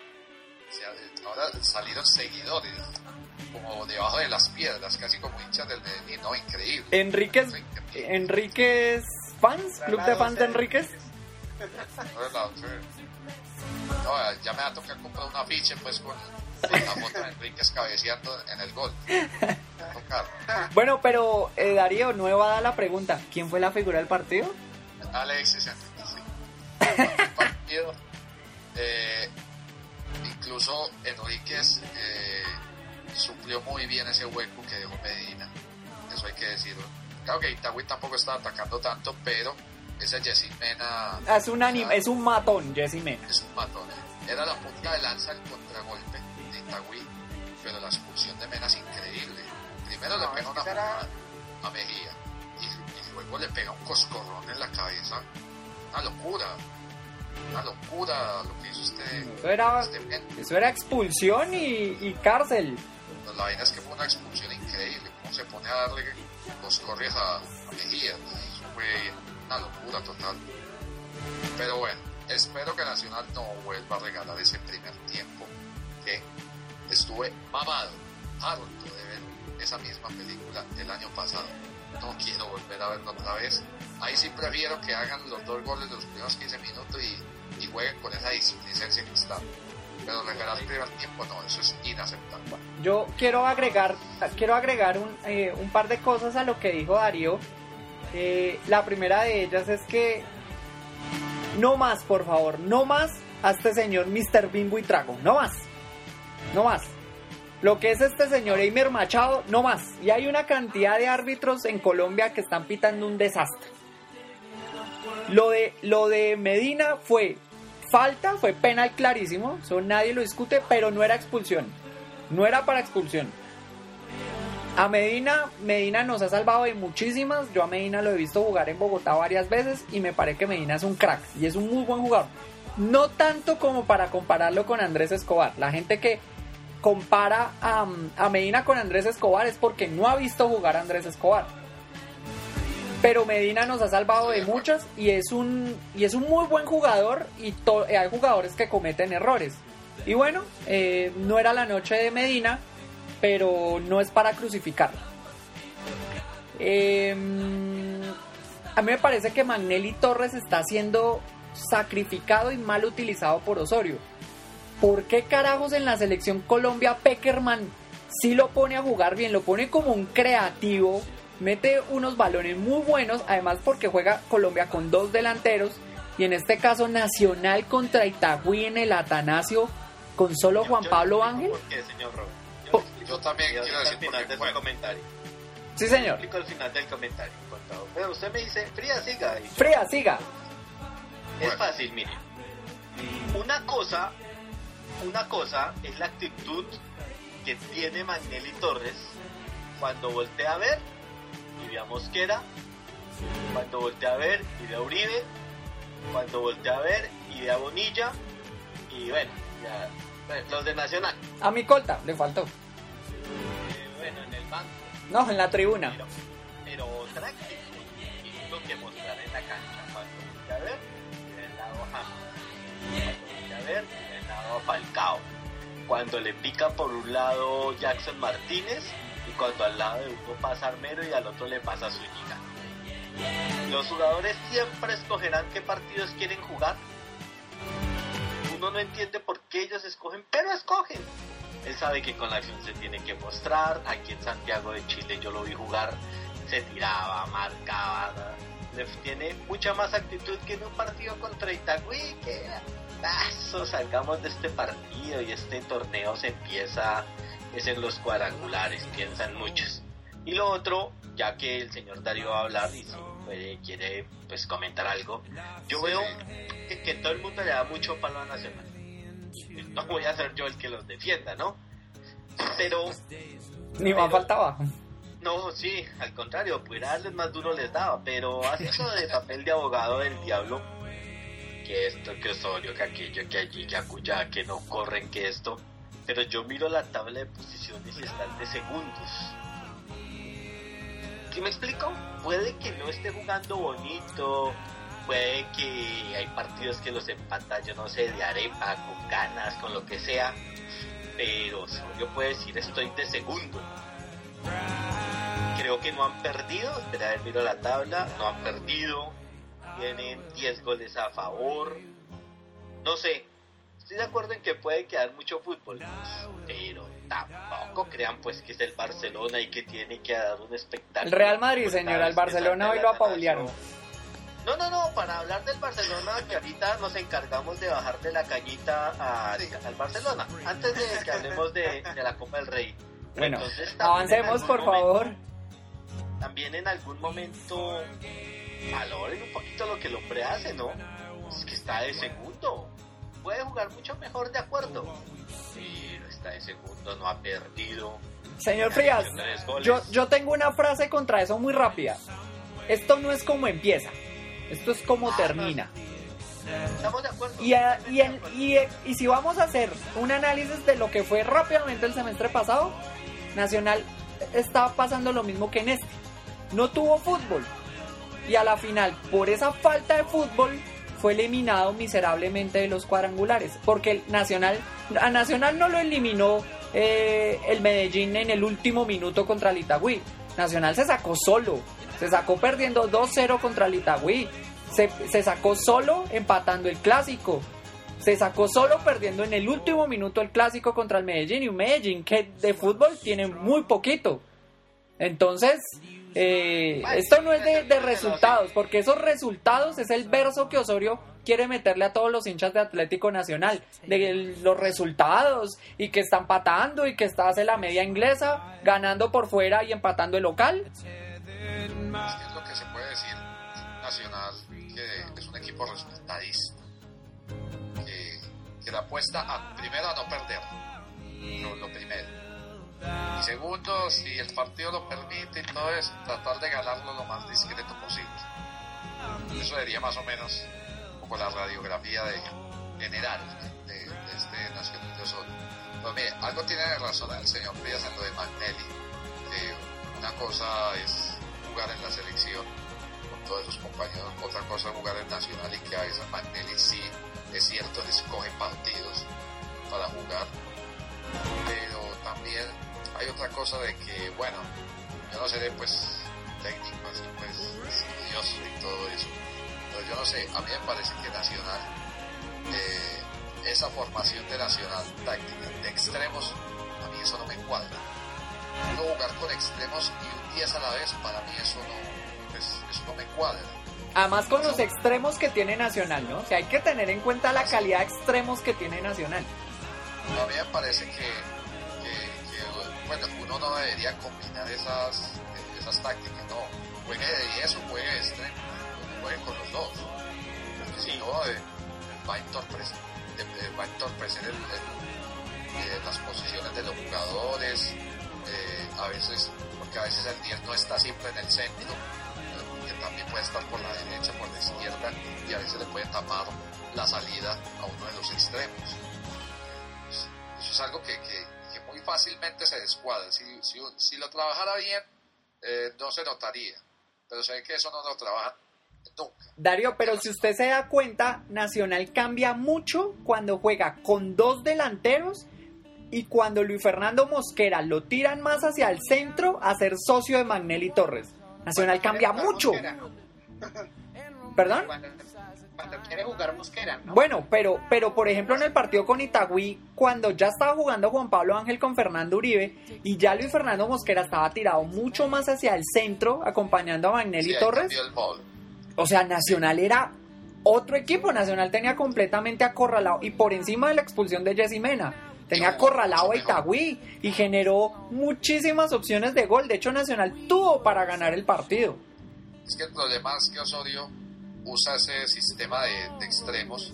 se hace- ahora salieron seguidores, como debajo de las piedras, casi como hinchas del Medellín, no, increíble. Enríquez, Enríquez fans, club de fans de Enríquez. No, ya me va a tocar comprar un afiche pues con la foto de Enríquez cabeceando en el gol. Bueno, pero eh, Darío, nueva da la pregunta. ¿Quién fue la figura del partido? Alexis Enríquez, sí. El partido, eh, incluso Enríquez eh, suplió muy bien ese hueco que dejó Medina. Eso hay que decirlo. Claro que Itagüí tampoco estaba atacando tanto, pero ese Jessy Mena Es un anim- es un matón, Jessy Mena. es un matón. Era la punta de lanza el contragolpe de Itagüí, pero la expulsión de Mena es increíble. Primero le pega una patada a Mejía y, y luego le pega un coscorrón en la cabeza. Una locura. Una locura lo que hizo este, Eso era, este eso era expulsión y, y cárcel. Pues La vaina es que fue una expulsión increíble. Cómo se pone a darle coscorrias a, a Mejía. Eso fue una locura total. Pero bueno, espero que Nacional no vuelva a regalar ese primer tiempo que estuve mamado, harto de ver esa misma película el año pasado. No quiero volver a verlo otra vez. Ahí sí prefiero que hagan los dos goles de los primeros 15 minutos y, y jueguen con esa displicencia que están. Pero regalar el primer tiempo no, eso es inaceptable. Yo quiero agregar, quiero agregar un, eh, un par de cosas a lo que dijo Darío. Eh, la primera de ellas es que no más, por favor, no más a este señor Mr. Bimbo y Trago, no más, no más. Lo que es este señor Eimer Machado, no más. Y hay una cantidad de árbitros en Colombia que están pitando un desastre. Lo de, lo de Medina fue falta, fue penal clarísimo, eso nadie lo discute, pero no era expulsión. No era para expulsión. A Medina, Medina nos ha salvado de muchísimas. Yo a Medina lo he visto jugar en Bogotá varias veces y me parece que Medina es un crack y es un muy buen jugador. No tanto como para compararlo con Andrés Escobar. La gente que compara a, Medina con Andrés Escobar es porque no ha visto jugar a Andrés Escobar. Pero Medina nos ha salvado de muchas y es un, y es un muy buen jugador y to- hay jugadores que cometen errores. Y bueno, eh, no era la noche de Medina, pero no es para crucificarlo. Eh, a mí me parece que Magnelli Torres está siendo sacrificado y mal utilizado por Osorio. ¿Por qué carajos en la selección Colombia Peckerman sí lo pone a jugar bien? Lo pone como un creativo, mete unos balones muy buenos, además porque juega Colombia con dos delanteros y en este caso Nacional contra Itagüí en el Atanasio con solo Juan Pablo Ángel. ¿Por qué, señor Robert? Yo, también quiero al decir final qué de su juega. comentario. Sí, señor. explico al final del comentario. Pero usted me dice, fría, siga. Y yo- Fría, siga. Es Bueno. fácil, mire. Una cosa, una cosa es la actitud que tiene Magnelli Torres cuando voltea a ver y ve a Mosquera, cuando voltea a ver y ve a Uribe, cuando voltea a ver y ve a Bonilla, y bueno, ya, bueno, los de Nacional. A mi colta, le faltó. Bueno, en el banco. No, en la tribuna. Pero, pero actitud es lo que mostrar en la cancha cuando voltea a ver en el lado James, cuando voltea a ver en el lado Falcao, cuando le pica por un lado Jackson Martínez y cuando al lado de uno pasa Armero y al otro le pasa Zúñiga. Los jugadores siempre escogerán qué partidos quieren jugar. Uno no entiende por qué ellos escogen, pero escogen. Él sabe que con la acción se tiene que mostrar. Aquí en Santiago de Chile yo lo vi jugar, se tiraba, marcaba. Le tiene mucha más actitud que en un partido contra Itagüí. Que paso, salgamos de este partido y este torneo se empieza es en los cuadrangulares, piensan muchos. Y lo otro, ya que el señor Darío va a hablar y si puede, quiere pues comentar algo, yo veo que, que todo el mundo le da mucho palo a Nacional. No voy a ser yo el que los defienda, ¿no? Pero Ni más Pero- faltaba. no, sí, al contrario, pudiera darles más duro les daba, pero hace eso de papel de abogado del diablo, que esto, que Osorio, que aquello, que allí, que acullá, que no corren, que esto, pero yo miro la tabla de posiciones y están de segundos. ¿Sí me explico? Puede que no esté jugando bonito, puede que hay partidos que los empata, yo no sé, de arepa, con ganas, con lo que sea, pero Osorio puede decir estoy de segundo creo que no han perdido, espera a ver, miro la tabla, no han perdido, tienen 10 goles a favor, no sé, estoy de acuerdo en que puede quedar mucho fútbol, pero tampoco crean pues que es el Barcelona y que tiene que dar un espectáculo. El Real Madrid, señor, cada al vez que Barcelona hoy lo ganación. No, no, no, para hablar del Barcelona, que ahorita nos encargamos de bajarle la cañita a- al Barcelona, antes de que hablemos de, de la Copa del Rey. Bueno, Entonces, avancemos por momento- favor. también en algún momento valoren un poquito lo que el hombre hace, ¿no? Es que está de segundo. Puede jugar mucho mejor, de acuerdo. Pero está de segundo, no ha perdido. Señor Frías, yo, yo tengo una frase contra eso muy rápida. Esto no es como empieza, esto es como Ah, termina. Estamos de acuerdo. Y, a- y, en- y, y si vamos a hacer un análisis de lo que fue rápidamente el semestre pasado, Nacional está pasando lo mismo que en este. No tuvo fútbol. Y a la final, por esa falta de fútbol, fue eliminado miserablemente de los cuadrangulares. Porque el Nacional, a Nacional no lo eliminó eh, el Medellín en el último minuto contra el Itagüí. Nacional se sacó solo. Se sacó perdiendo 2-0 contra el Itagüí. Se, sacó solo empatando el clásico. Se sacó solo perdiendo en el último minuto el clásico contra el Medellín. Y un Medellín que de fútbol tiene muy poquito. Entonces, eh, esto no es de, de resultados, porque esos resultados es el verso que Osorio quiere meterle a todos los hinchas de Atlético Nacional, de los resultados y que está empatando y que está hace la media inglesa, ganando por fuera y empatando el local. Es lo que se puede decir Nacional, que es un equipo resultadista, que, que le apuesta a, primero a no perder, lo, lo primero. Y segundo, si el partido lo permite y todo eso, tratar de ganarlo lo más discreto posible. Eso sería más o menos como la radiografía de, general de, de este Nacional de Osorio. Pero mire, algo tiene razón el señor Frías en lo de Magnelli, que una cosa es jugar en la selección con todos sus compañeros, otra cosa jugar en Nacional y que a veces Magnelli sí, es cierto, les coge partidos para jugar, pero también hay otra cosa de que, bueno, yo no seré pues técnico, pues estudioso y todo eso, pero yo no sé, a mí me parece que Nacional, eh, esa formación de Nacional táctica, de extremos, a mí eso no me cuadra. Uno jugar con extremos y un 10 a la vez, para mí eso no, pues, eso no me cuadra. Además con los extremos que tiene Nacional, ¿no? O sea, hay que tener en cuenta la calidad de extremos que tiene Nacional. A mí me parece que, que- que, bueno, uno no debería combinar esas, esas tácticas, no. Juegue de 10 o juegue de extremo, juegue con los dos. Porque si no, eh, va a entorpecer, eh, va a entorpecer el- el- eh, las posiciones de los jugadores, eh, a veces, porque a veces el 10 no está siempre en el centro, eh, que también puede estar por la derecha, por la izquierda, y a veces le puede tapar la salida a uno de los extremos. Pues, Eso es algo que, que- que muy fácilmente se descuadra. Si, si, si lo trabajara bien, eh, no se notaría. Pero sé que eso no lo trabajan nunca. Darío, pero si usted se da cuenta, Nacional cambia mucho cuando juega con dos delanteros y cuando Luis Fernando Mosquera lo tiran más hacia el centro a ser socio de Magnelli Torres. Nacional cambia mucho. Mosquera, ¿Perdón? Cuando, cuando quiere jugar Mosquera, ¿no? Bueno, pero, pero por ejemplo en el partido con Itagüí, cuando ya estaba jugando Juan Pablo Ángel con Fernando Uribe y ya Luis Fernando Mosquera estaba tirado mucho más hacia el centro, acompañando a Magnelli Sí, Torres. O sea, Nacional era otro equipo. Nacional tenía completamente acorralado y por encima de la expulsión de Jessy Mena. Tenía acorralado a. Itagüí y generó muchísimas opciones de gol. De hecho, Nacional tuvo para ganar el partido. Es que el problema es que Osorio usa ese sistema de, de extremos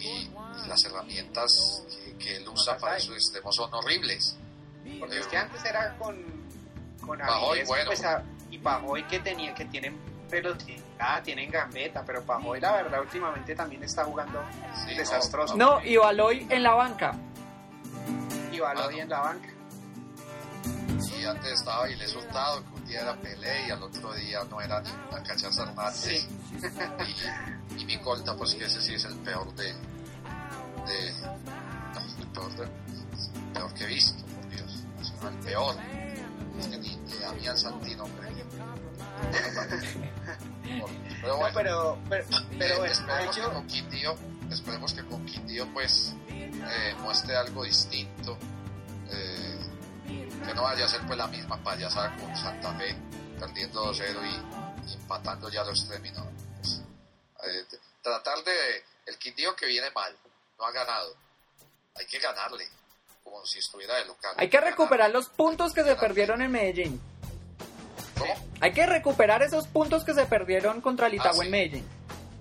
y las herramientas que, que él usa para esos extremos son horribles. Porque es que antes era con, con Pajoy, Avilés, bueno. pues, a- y Pajoy que tenía, que tienen velocidad, tienen gambeta, pero Pajoy la verdad últimamente también está jugando Sí, desastroso. No, y Baloy en la banca. Y Baloy en la banca. Y antes estaba Avilés Hurtado, que un día era Pelé y al otro día no era ni una cachaza Hernández. Sí. Y, y mi colta, pues que ese sí es el peor de. de no, el peor, de, el peor que he visto, por Dios. Es el peor. Es que ni, ni Damián Santino, hombre. Pero No, bueno, pero, pero, pero eh, bueno, esperemos, yo- que con Quindío, esperemos que con Quindío pues eh, muestre algo distinto. eh, que no vaya a ser pues la misma payasada con Santa Fe, perdiendo 2-0 y, y empatando ya los términos. Pues, eh, tratar de... El Quindío que viene mal, no ha ganado. Hay que ganarle, como si estuviera de local. Hay que recuperar los puntos que se perdieron en Medellín. ¿Cómo? Hay que recuperar esos puntos que se perdieron contra el Ah, sí. en Medellín.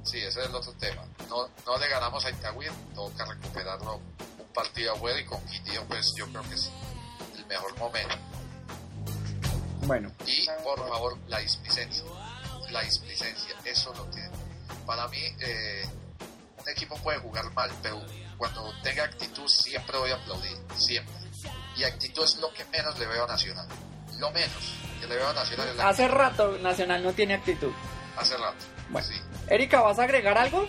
Sí, ese es el otro tema. No, no le ganamos a Itagüí, toca recuperarlo un partido afuera y con Quindío pues yo creo que es el mejor momento. Bueno, Y por favor, la displicencia. La displicencia, eso es lo que. Para mí, eh, un equipo puede jugar mal, pero cuando tenga actitud siempre voy a aplaudir, siempre. Y actitud es lo que menos le veo a Nacional. Lo menos que le veo a Nacional es la hace rato Nacional no tiene actitud. hace rato. Bueno. Sí. Erika, ¿vas a agregar algo?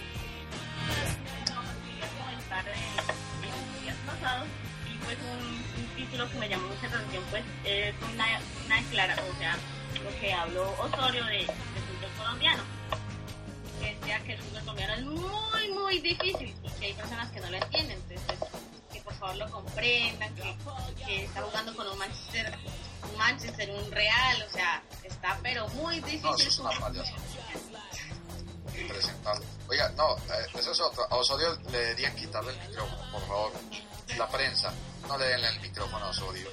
Y pues un, un título que me llamó mucha atención pues es una, una declaración, o sea, lo que habló Osorio de, de fútbol colombiano. Que decía que el fútbol colombiano es muy, muy difícil y que hay personas que no lo entienden. Entonces, que por favor lo comprendan, que, que está jugando con un Manchester, un Manchester, un Real, o sea, está pero muy difícil. No, eso es una payasada. Presentarlo. Oiga, no, eh, eso es otro. A Osorio le deberían quitarle el micrófono, por favor. La prensa, no le den el micrófono a Osorio.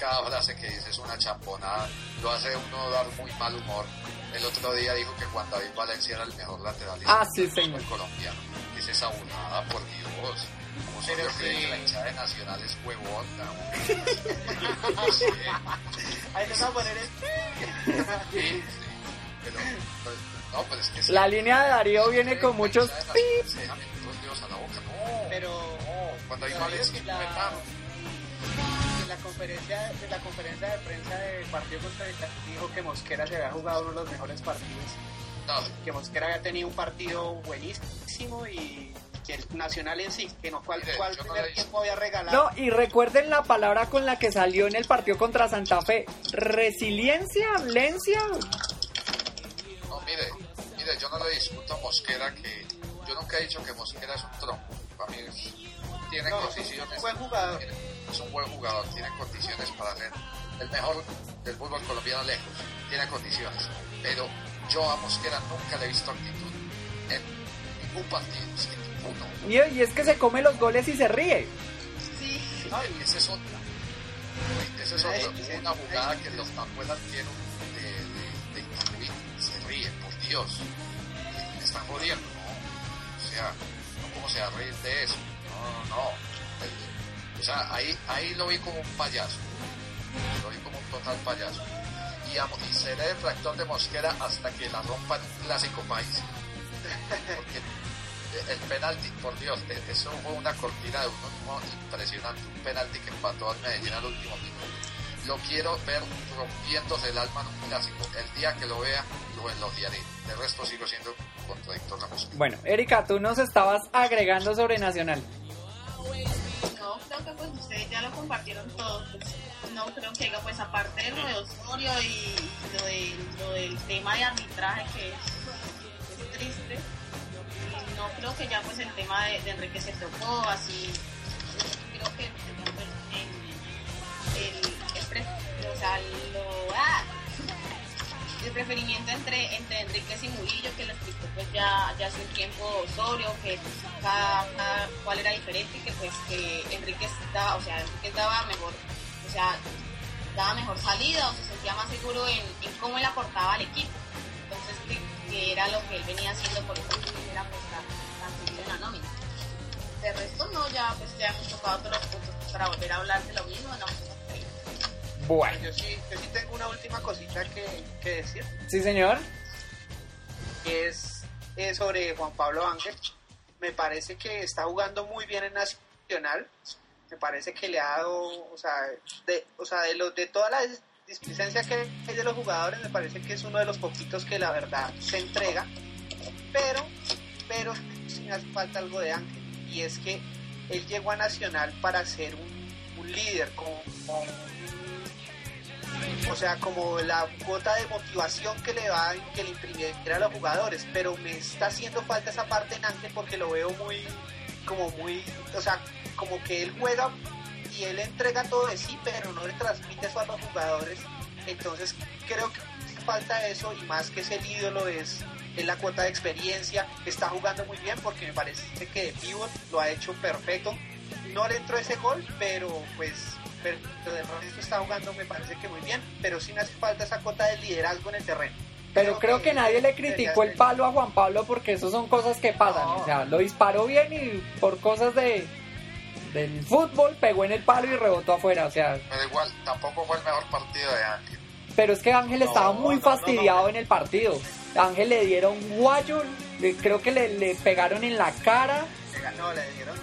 Cada frase que dice es una champonada, lo hace uno dar muy mal humor. El otro día dijo que Juan David Valencia era el mejor lateral Ah, sí, señor. colombiano. Es esa burrada, por Dios. Osorio Pero cree sí. que la hinchada de Nacional es huevona. Sí, Ahí te a poner el... sí, sí. Pero, pero- no, pero es que sí. La línea de Darío viene con muchos pi. Se deja meter los dedos a la boca. No, Pero no. Cuando hay pero males, que la- en la conferencia en la conferencia de prensa del partido contra el Cali dijo que Mosquera se había jugado uno de los mejores partidos No, que Mosquera había tenido un partido buenísimo y que el Nacional en sí que no cual primer le- tiempo había regalado No, y recuerden la palabra con la que salió en el partido contra Santa Fe. Resiliencia, lencia. no, mire, mire, yo no le discuto a Mosquera que. Yo nunca he dicho que Mosquera es un tronco. Para mí es- tiene No, es un condiciones. buen jugador. Mire, Es un buen jugador, tiene condiciones para ser el mejor del fútbol colombiano lejos. Tiene condiciones. Pero yo a Mosquera nunca le he visto actitud en ningún partido. Es que ninguno. Y y es que se come los goles y se ríe. Sí, Ay, ese es otro. Ese es otro. Hubo una jugada que los Mapuelas dieron de, de. Se ríe, por Dios. Me están jodiendo, ¿no? O sea, no cómo se va a reír de eso. No. El- o sea, ahí, ahí lo vi como un payaso. Lo vi como un total payaso. Y, amo- y seré detractor de Mosquera hasta que la rompa en un clásico país. Porque el penalti, por Dios, e- eso fue una cortina de uno impresionante, un penalti que empató al Medellín al último minuto. Lo quiero ver rompiéndose el alma en un clásico. El día que lo vea, lo elogiaré. De resto sigo siendo contradictor. Bueno, Erika, tú nos estabas agregando sobre Nacional. Creo que pues ustedes ya lo compartieron todo. Pues, no creo que diga pues aparte de lo de Osorio y lo, de, lo del tema de arbitraje que es, triste. no creo que ya pues el tema de, Enrique se tocó así. Creo que pues, el, el, ah, el preferimiento entre, entre Enrique y Murillo, que lo explicó pues ya, ya hace un tiempo Osorio, que pues, cada, cada cual era diferente que pues que Enrique daba, o sea, Enrique daba mejor, o sea, daba mejor salida o se sentía más seguro en, en cómo él aportaba al equipo. Entonces, que, que era lo que él venía haciendo por eso era pues tan, en la nómina. De resto no, ya pues ya hemos tocado todos los puntos para volver a hablar de lo mismo, no. Bueno, Yo sí, yo sí tengo una última cosita que, que decir, sí señor. que es eh, sobre Juan Pablo Ángel. Me parece que está jugando muy bien en Nacional. Me parece que le ha dado, o sea, de, o sea, de, los de toda la dis- displicencia que hay de los jugadores, me parece que es uno de los poquitos que la verdad se entrega. Pero, pero sí me hace falta algo de Ángel. Y es que él llegó a Nacional para ser un, un líder, como, como o sea, como la cuota de motivación que le va que le imprimiera a los jugadores, pero me está haciendo falta esa parte en Ángel porque lo veo muy, como muy, o sea, como que él juega y él entrega todo de sí, pero no le transmite eso a los jugadores, entonces creo que falta eso y más que ser ídolo es, es la cuota de experiencia, está jugando muy bien porque me parece que de pivot lo ha hecho perfecto, no le entró ese gol, pero pues pero de resto está jugando me parece que muy bien, pero sí me hace falta esa cuota de liderazgo en el terreno. Pero creo que nadie le criticó el palo a Juan Pablo porque eso son cosas que pasan. No. O sea, lo disparó bien y por cosas de del fútbol pegó en el palo y rebotó afuera. O sea, Pero igual, tampoco fue el mejor partido de Ángel. pero es que Ángel No, estaba muy no, no, fastidiado no. en el partido. Ángel le dieron guayo, creo que le, le pegaron en la cara. No, le dieron.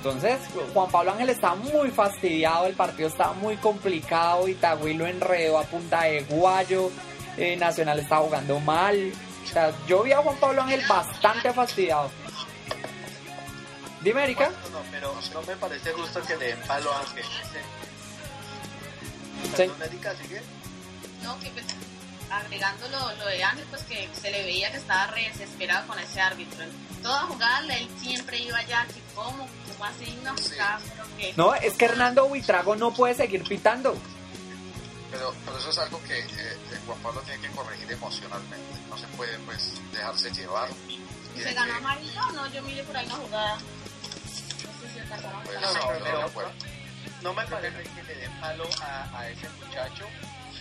Entonces, Juan Pablo Ángel estaba muy fastidiado, el partido estaba muy complicado, Itagüí lo enredó a punta de guayo, eh, Nacional estaba jugando mal. O sea, yo vi a Juan Pablo Ángel bastante fastidiado. Dime, Erika. No, no, pero no me parece justo que le den palo a Ángel. Sí. Perdón, Erika, sigue. No, que pues, agregando lo, lo de Ángel, pues que se le veía que estaba re desesperado con ese árbitro. En toda jugada él siempre iba allá, que cómo, así, no, Sí. cada- pero que- No, es que Hernando Buitrago no puede seguir pitando. Pero, pero eso es algo que eh, eh, Juan Pablo tiene que corregir emocionalmente. No se puede pues dejarse llevar. ¿Y se ganó amarillo o no? Yo miré por ahí una jugada. No sé si alcanzaron a pues. No, no, no, no. No me parece que le den palo a, a ese muchacho.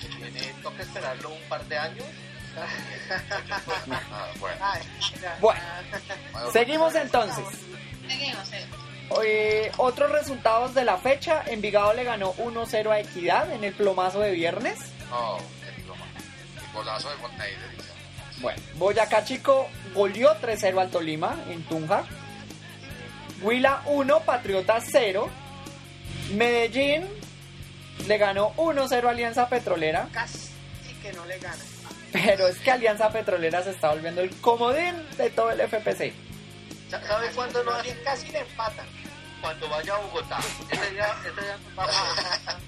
Que tiene, toca esperarlo un par de años. Ah, bueno. Ay, ya. Bueno, Bueno, seguimos entonces. Seguimos, eh. Eh, otros resultados de la fecha, Envigado le ganó 1-0 a Equidad en el plomazo de viernes. No, qué broma. El golazo de Monteiro. dice. Bueno, Boyacá Chico goleó 3-0 al Tolima en Tunja. Huila 1, Patriota 0. Medellín le ganó 1-0 a Alianza Petrolera. Casi que no le gana. Pero es que Alianza Petrolera se está volviendo el comodín de todo el FPC. Sa- ¿Sabe cuándo no? Casi, casi le empatan. Cuando vaya a Bogotá. Ese día, ese día vamos.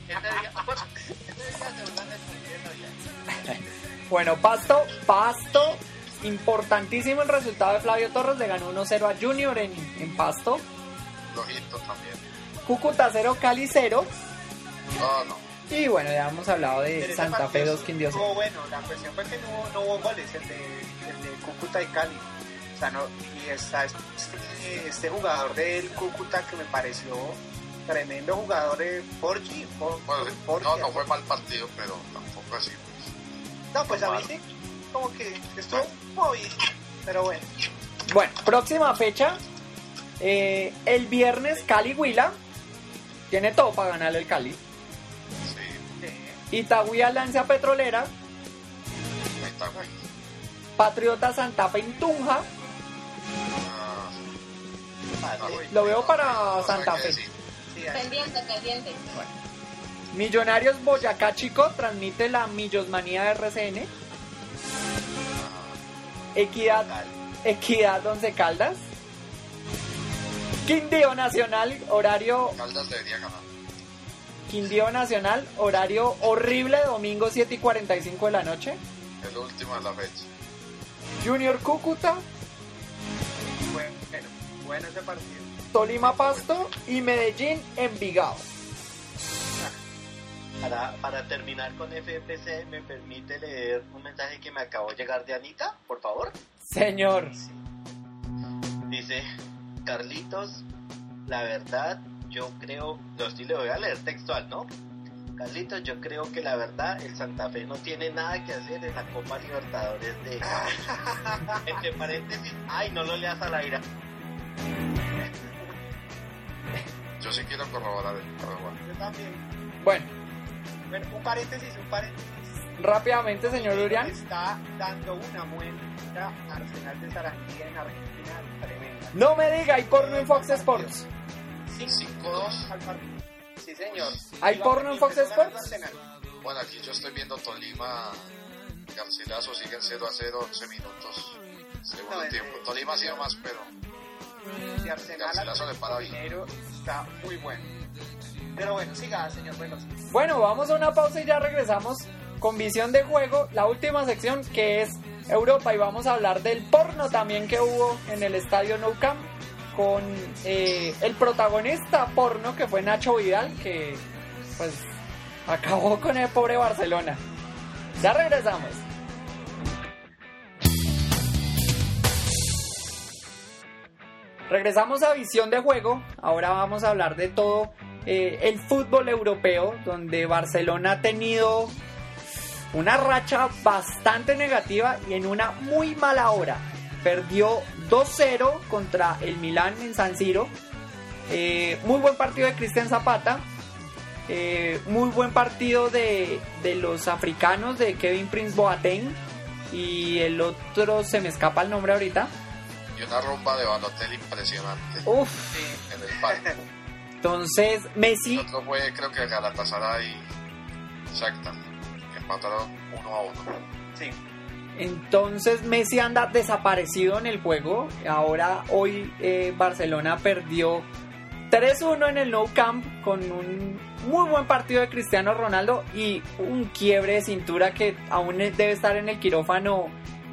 Ese día, bueno, ese día se van a. Bueno, Pasto, Pasto, importantísimo el resultado de Flavio Torres, le ganó 1-0 a Junior en, en Pasto. Flojito también. Cúcuta 0, Cali 0. No, no. Y bueno, ya hemos hablado de Pero Santa Fe partido 2 Quindío. estuvo bueno, la cuestión fue que no, no hubo goles, el de, el de Cúcuta y Cali. O sea, no, y está este, jugador del Cúcuta que me pareció tremendo jugador Bueno, Forgi, no, no fue mal partido, pero tampoco así. Pues. No, pues a mí sí, como que estuvo movido, pero bueno. Bueno, próxima fecha. eh, el viernes Cali Huila. Tiene todo para ganarle el Cali. Sí, eh, Itagüí Alianza Petrolera. ahí está, güey. Patriota Santa Fe en Tunja. Ah, Vale. Lo veo para Santa Fe. Pendiente, pendiente. Millonarios Boyacá Chico transmite la Millosmanía de RCN. Equidad, Equidad Once Caldas. Quindío Nacional, horario Caldas debería ganar. Quindío Nacional, horario horrible, domingo 7 y 45 de la noche. Es lo último de la fecha. Junior Cúcuta, Bueno ese partido. Tolima Pasto y Medellín Envigado. Para, para terminar con FPC, ¿me permite leer un mensaje que me acabó de llegar de Anita, por favor? Señor. Dice, Carlitos, la verdad, yo creo, lo estoy le voy a leer textual, ¿no? Carlitos, yo creo que la verdad, el Santa Fe no tiene nada que hacer en la Copa Libertadores de Entre paréntesis, ay, no lo leas al aire. Yo sí quiero corroborar el. Yo también. Bueno, Bueno, un paréntesis, un paréntesis. rápidamente, señor Urián. Está dando una muestra Arsenal de Sarandía en Argentina tremenda. No me diga, hay porno en Fox Sports. 5-2. al partido. Sí, señor. ¿Hay porno en Fox Sports? Bueno, aquí yo estoy viendo Tolima, Garcilaso siguen 0 a 0, 11 minutos. Segundo tiempo. Tolima ha sido más, pero De Arsenal bien. Minero está muy bueno. Pero bueno, siga, señor Veloz. Bueno, vamos a una pausa y ya regresamos con visión de juego, la última sección que es Europa y vamos a hablar del porno también que hubo en el estadio Nou Camp con eh, el protagonista porno que fue Nacho Vidal que pues acabó con el pobre Barcelona. Ya regresamos. Regresamos a visión de juego. Ahora vamos a hablar de todo eh, el fútbol europeo, donde Barcelona ha tenido una racha bastante negativa y en una muy mala hora. Perdió 2-0 contra el Milán en San Siro. Eh, muy buen partido de Cristian Zapata. Eh, muy buen partido de, de los africanos de Kevin Prince Boateng. Y el otro se me escapa el nombre ahorita. Y una rumba de Balotelli impresionante Uf. en el palco. Entonces, Messi El otro fue, creo que Galatasaray y Shakhtar, que empataron 1 a 1. Sí. Entonces Messi anda desaparecido en el juego. Ahora hoy eh, Barcelona perdió 3-1 en el Nou Camp con un muy buen partido de Cristiano Ronaldo y un quiebre de cintura que aún debe estar en el quirófano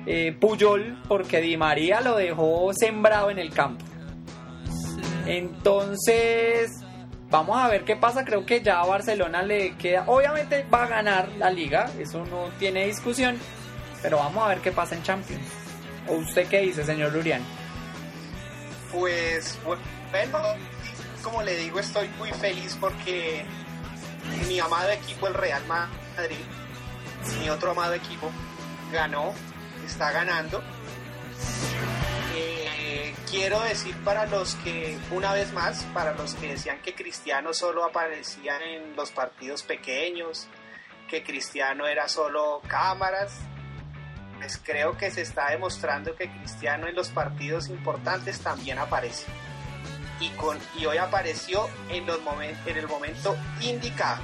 eh, Puyol porque Di María lo dejó sembrado en el campo. Entonces, vamos a ver qué pasa. Creo que ya a Barcelona le queda. Obviamente va a ganar la liga, eso no tiene discusión. Pero vamos a ver qué pasa en Champions. ¿O usted qué dice, señor Lurian? Pues bueno, como le digo, estoy muy feliz porque mi amado equipo, el Real Madrid, mi otro amado equipo, ganó, está ganando. Eh, quiero decir para los que, una vez más, para los que decían que Cristiano solo aparecía en los partidos pequeños, que Cristiano era solo cámaras, pues creo que se está demostrando que Cristiano en los partidos importantes también aparece. Y, con, y hoy apareció en, los momen- en el momento indicado.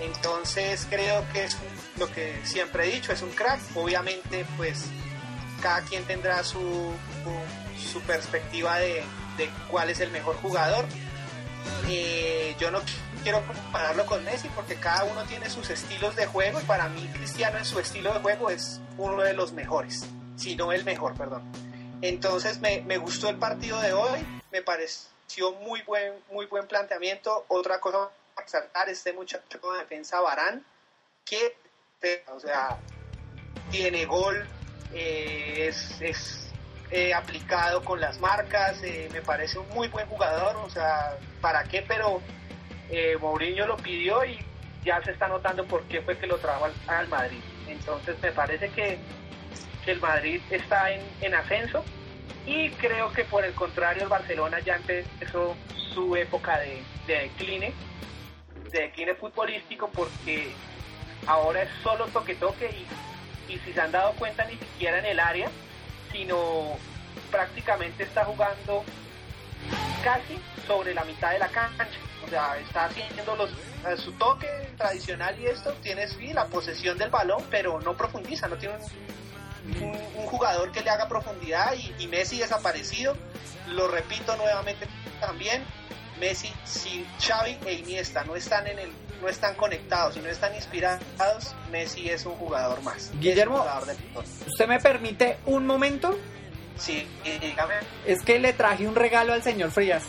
Entonces creo que es un- lo que siempre he dicho, es un crack. Obviamente pues cada quien tendrá su, su, perspectiva de, de cuál es el mejor jugador. Eh, yo no quiero compararlo con Messi porque cada uno tiene sus estilos de juego y para mí Cristiano en su estilo de juego es uno de los mejores, si no el mejor, perdón. Entonces me, me gustó el partido de hoy, me pareció muy buen, muy buen planteamiento. Otra cosa para exaltar, este muchacho de defensa Barán, que o sea, tiene gol, eh, es, es eh, aplicado con las marcas, eh, me parece un muy buen jugador, o sea, ¿para qué? Pero Mourinho lo pidió y ya se está notando por qué fue que lo trajo al, al Madrid. Entonces me parece que, que el Madrid está en, en ascenso y creo que por el contrario el Barcelona ya empezó su época de, de decline, de decline futbolístico porque ahora es solo toque-toque y, y si se han dado cuenta ni siquiera en el área, sino prácticamente está jugando casi sobre la mitad de la cancha. O sea, está haciendo los, a su toque tradicional y esto, tiene sí, la posesión del balón, pero no profundiza, no tiene un jugador que le haga profundidad y, y Messi desaparecido. Lo repito nuevamente también, Messi sin Xavi e Iniesta no están en el no están conectados y no están inspirados, Messi es un jugador más. Guillermo. Jugador de fútbol. ¿Usted me permite un momento? Sí, dígame. Es que le traje un regalo al señor Frías.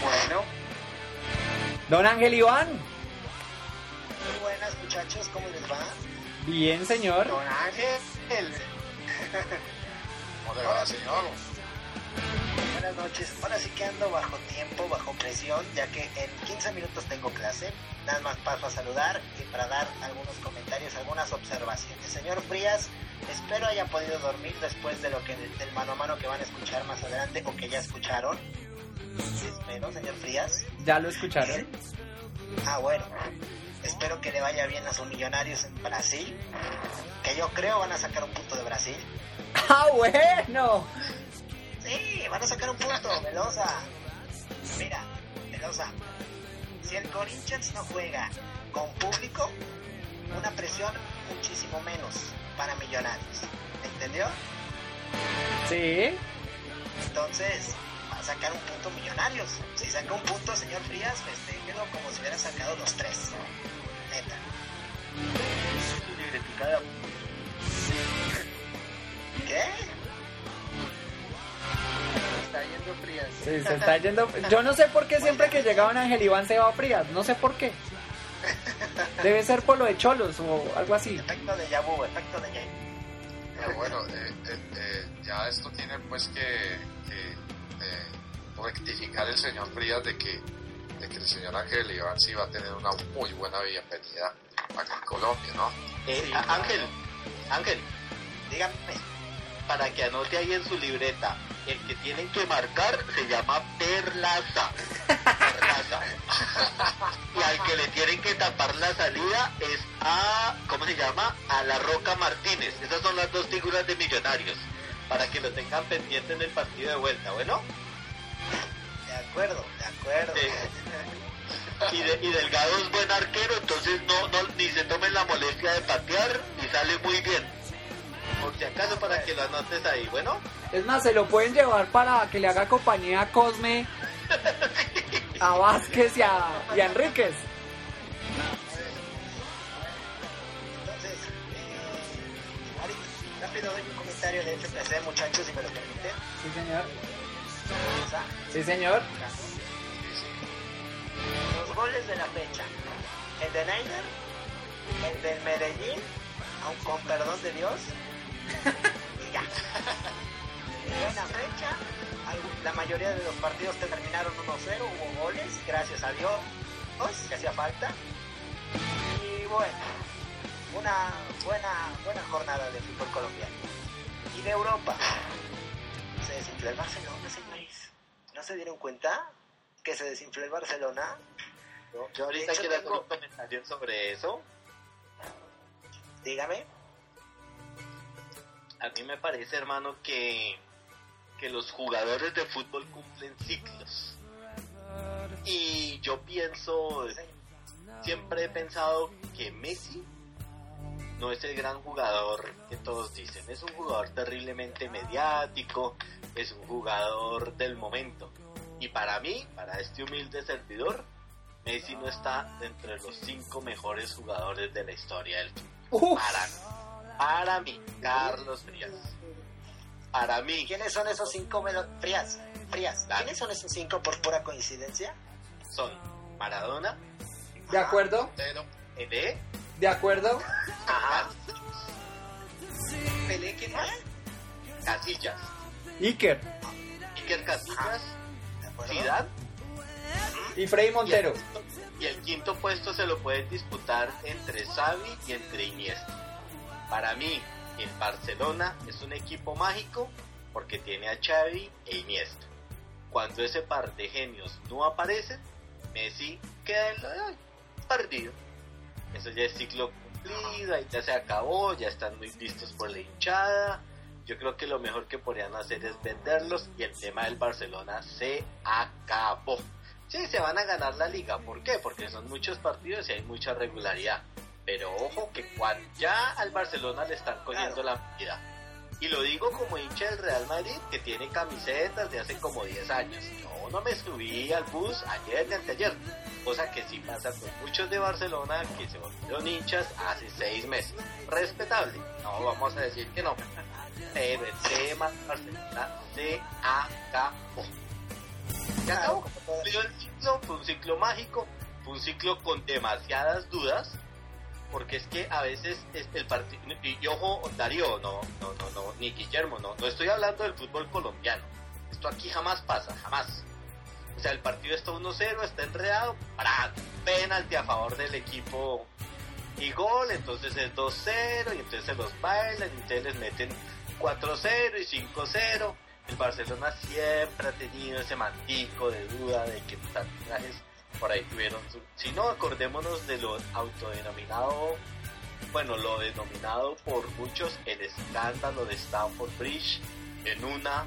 Bueno, Don Ángel Iván. Muy buenas muchachos, ¿cómo les va? Bien, señor. don Ángel. ¿Cómo le va, señor? Buenas noches. Ahora sí que ando bajo tiempo, bajo presión, ya que en 15 minutos tengo clase. Nada más paso a saludar y para dar algunos comentarios, algunas observaciones. Señor Frías, espero haya podido dormir después de lo que del mano a mano que van a escuchar más adelante o que ya escucharon. Espero, señor Frías. Ya lo escucharon. Ah, bueno. Espero que le vaya bien a sus millonarios en Brasil. Que yo creo van a sacar un punto de Brasil. Ah, bueno. Sí, van a sacar un punto, Velosa. Mira, Velosa. Si el Corinthians no juega con público, una presión muchísimo menos para Millonarios. ¿Entendió? Sí. Entonces, va a sacar un punto Millonarios. Si saca un punto, señor Frías, festéjelo como si hubiera sacado los tres. Neta. ¿Qué? Está yendo frías. Sí, se está yendo. Yo no sé por qué siempre que llega Don Ángel Iván se va a Frías. No sé por qué. Debe ser por lo de Cholos o algo así. Efecto de Yabu, efecto de Yabu. Pero bueno, eh, eh, eh, ya esto tiene pues que, que, eh, rectificar el señor Frías de que, de que el señor Ángel Iván sí va a tener una muy buena bienvenida acá en Colombia, ¿no? Eh, Ángel, Ángel, Dígame. Para que anote ahí en su libreta, el que tienen que marcar se llama Perlaza. Perlaza. Y al que le tienen que tapar la salida es a, ¿cómo se llama? A la Roca Martínez. Esas son las dos figuras de millonarios. Para que lo tengan pendiente en el partido de vuelta, ¿bueno? De acuerdo, de acuerdo. Sí. Y, de- y Delgado es buen arquero, entonces no, no ni se tomen la molestia de patear y sale muy bien. Por si acaso para que lo anotes ahí, bueno. Es más, se lo pueden llevar para que le haga compañía a Cosme, a Vázquez y a, y a Enríquez. Entonces, eh, ahorita, rápido doy un comentario de FPC, muchachos, si me lo permiten. Sí, señor. Sí, señor. los goles de la fecha. El de Neymar, el del Medellín, aun con perdón de Dios. Buena fecha. La mayoría de los partidos terminaron 1-0, hubo goles, gracias a Dios, que hacía falta. Y bueno, una buena, buena jornada de fútbol colombiano. Y de Europa, se desinfló el Barcelona, señores. ¿No se dieron cuenta que se desinfló el Barcelona? Yo ahorita quiero hacer tengo- un comentario sobre eso. Dígame. A mí me parece, hermano, que, que los jugadores de fútbol cumplen ciclos. Y yo pienso, siempre he pensado que Messi no es el gran jugador que todos dicen. Es un jugador terriblemente mediático, es un jugador del momento. Y para mí, para este humilde servidor, Messi no está entre los cinco mejores jugadores de la historia del fútbol. Para mí. Para mí, Carlos Frías. Para mí, ¿Quiénes son esos cinco melo- frías? Frías. Dale. ¿Quiénes son esos cinco por pura coincidencia? son Maradona, ¿De acuerdo? Ede, ¿De acuerdo? Ajá. ¿Pelé quién más? Casillas, Iker Iker Casillas, ¿De acuerdo? Zidane y Freddy Montero. y el quinto puesto se lo pueden disputar entre Xavi y entre Iniesta. Para mí, el Barcelona es un equipo mágico porque tiene a Xavi e Iniesta. Cuando ese par de genios no aparecen, Messi queda en la- perdido. Eso ya es ciclo cumplido, ahí ya se acabó, ya están muy vistos por la hinchada. Yo creo que lo mejor que podrían hacer es venderlos y el tema del Barcelona se acabó. Sí, se van a ganar la liga. ¿Por qué? Porque son muchos partidos y hay mucha regularidad. Pero ojo que cuando ya al Barcelona le están cogiendo la medida. Y lo digo como hincha del Real Madrid que tiene camisetas de hace como 10 años. Yo no me subí al bus ayer ni anteayer. Cosa que sí pasa con muchos de Barcelona que se volvieron hinchas hace 6 meses. Respetable. No vamos a decir que no. pero el tema Barcelona se acabó. Se acabó. Fue un ciclo mágico, fue un ciclo con demasiadas dudas, porque es que a veces es el partido, y, ojo, Darío, no, no, no, no, ni Guillermo, no, no estoy hablando del fútbol colombiano. Esto aquí jamás pasa, jamás. O sea, el partido está 1-0, está enredado, para penalti a favor del equipo y gol, entonces es 2-0 y entonces se los bailan y entonces les meten 4-0 y 5-0. El Barcelona siempre ha tenido ese mantico de duda de que por ahí tuvieron su... Si no, acordémonos de lo autodenominado, bueno, lo denominado por muchos el escándalo de Stamford Bridge en una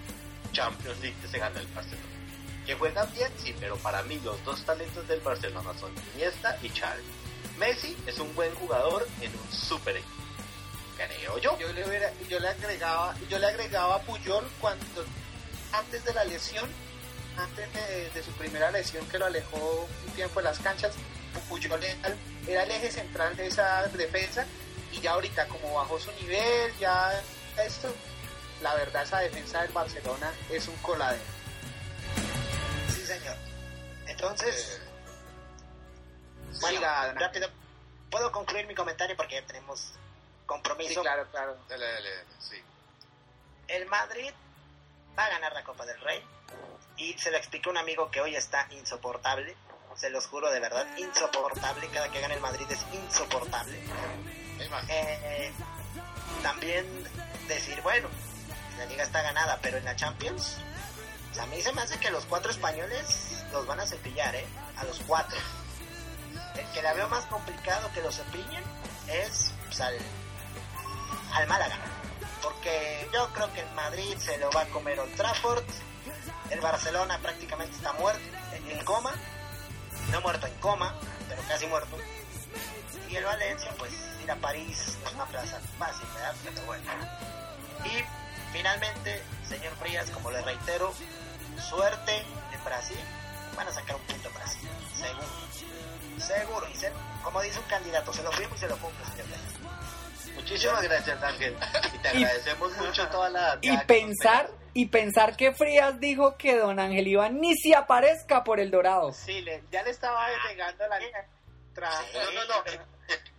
Champions League que se ganó el Barcelona. Que juegan bien, sí, pero para mí los dos talentos del Barcelona son Iniesta y Xavi. Messi es un buen jugador en un super equipo. Creo yo. Yo le, hubiera- yo le agregaba, yo le agregaba a Puyol cuando antes de la lesión, antes de, de su primera lesión que lo alejó un tiempo de las canchas, Puyol era, el- era el eje central de esa defensa y ya ahorita como bajó su nivel, ya esto, la verdad esa defensa del Barcelona es un coladero. Sí, señor. Entonces, bueno, rápido. ¿Puedo concluir mi comentario porque ya tenemos compromiso? Sí, claro, claro. Dele, dele, sí. El Madrid va a ganar la Copa del Rey. Y se lo expliqué a un amigo que hoy está insoportable. Se los juro de verdad, insoportable. Cada que gane el Madrid es insoportable. Eh, también decir, bueno, la liga está ganada, pero en la Champions, a mí se me hace que los cuatro españoles los van a cepillar, ¿eh? A los cuatro. El que la veo más complicado que los cepillen es pues, al, al Málaga. Porque yo creo que el Madrid se lo va a comer Old Trafford. El Barcelona prácticamente está muerto, en, coma. No muerto en coma, pero casi muerto. Y el Valencia, pues ir a París es una plaza fácil, ¿verdad? Pero bueno. Y finalmente, señor Frías, como le reitero, suerte en Brasil. Van a sacar un punto en Brasil, seguro. Seguro. Y se- como dice un candidato, se lo firmo y se lo cumplo, señor Frías. Muchísimas gracias, Ángel. Y te Y- agradecemos mucho toda la... Y pensar, y pensar que Frías dijo que don Ángel Iván ni se aparezca por el dorado. Sí, le- ya le estaba pegando la tra- No, no, no. Es,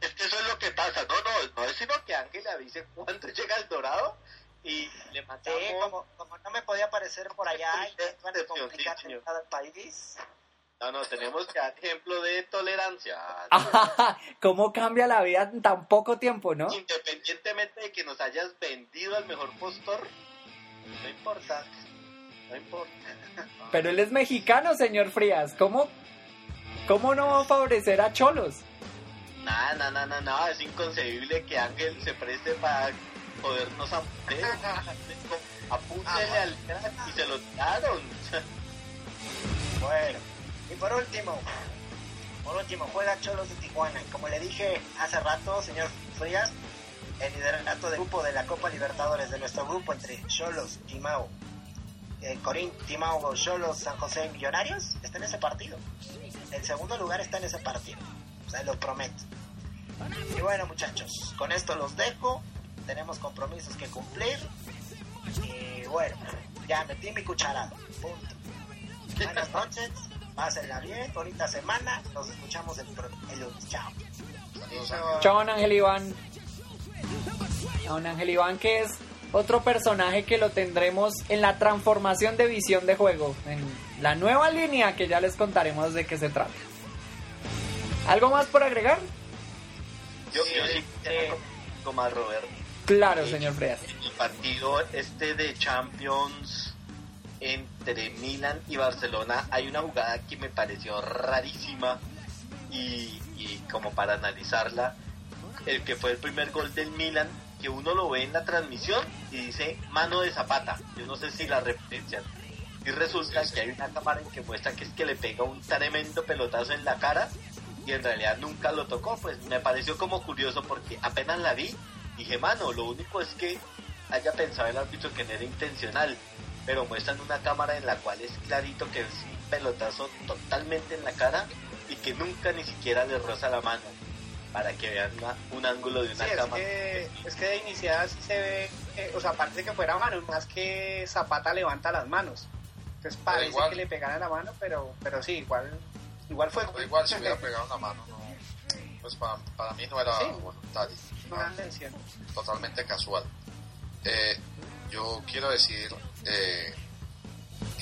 es que eso es lo que pasa. No, no, no es sino que Ángel le avise cuándo llega el dorado y le Sí, matamos. como, como no me podía aparecer por allá y Sí, sí, complicar cada país. No, no, tenemos que dar ejemplo de tolerancia. ¿Cómo cambia la vida en tan poco tiempo, no? Independientemente de que nos hayas vendido al mejor postor, no importa. No importa. Pero él es mexicano, señor Frías. ¿Cómo, cómo no va a favorecer a Cholos? Nada, nada, nada, nada. Es inconcebible que Ángel se preste para podernos a Apúntele al y se lo tiraron. Bueno, y por último, por último, juega Cholos de Tijuana. Y como le dije hace rato, señor Frías, el liderato del grupo de la Copa Libertadores de nuestro grupo entre Cholos, Timao, eh, Corín, Timao, Cholos, San José y Millonarios está en ese partido. El segundo lugar está en ese partido. O sea, lo prometo. Y bueno, muchachos, con esto los dejo. Tenemos compromisos que cumplir. Y bueno, ya metí mi cucharada. Punto. Buenas noches, pásenla bien, bonita semana, nos escuchamos el, el lunes, chao. Chao, Ángel Iván. A don Ángel Iván, que es otro personaje que lo tendremos en la transformación de visión de juego, en la nueva línea que ya les contaremos de qué se trata. ¿Algo más por agregar? Yo, sí tengo como a Roberto. Claro, señor Frías. el partido este de Champions entre Milan y Barcelona hay una jugada que me pareció rarísima y, y como para analizarla el que fue el primer gol del Milan que uno lo ve en la transmisión y dice mano de Zapata. Yo no sé si la referencian. Y resulta que hay una cámara en que muestra que es que le pega un tremendo pelotazo en la cara y en realidad nunca lo tocó. Pues me pareció como curioso porque apenas la vi dije mano lo único es que haya pensado el árbitro que no era intencional, pero muestran una cámara en la cual es clarito que es un pelotazo totalmente en la cara y que nunca ni siquiera le roza la mano, para que vean una- un ángulo de Sí, una es cámara. que, es que de iniciada sí se ve que, o sea, parece que fuera mano, más que Zapata levanta las manos. Entonces parece igual. que le pegara la mano, pero, pero sí, igual, igual fue. Pero igual si hubiera pegado una mano, no, pues para, para mí no era Sí. voluntario, No totalmente casual. Eh, yo quiero decir eh,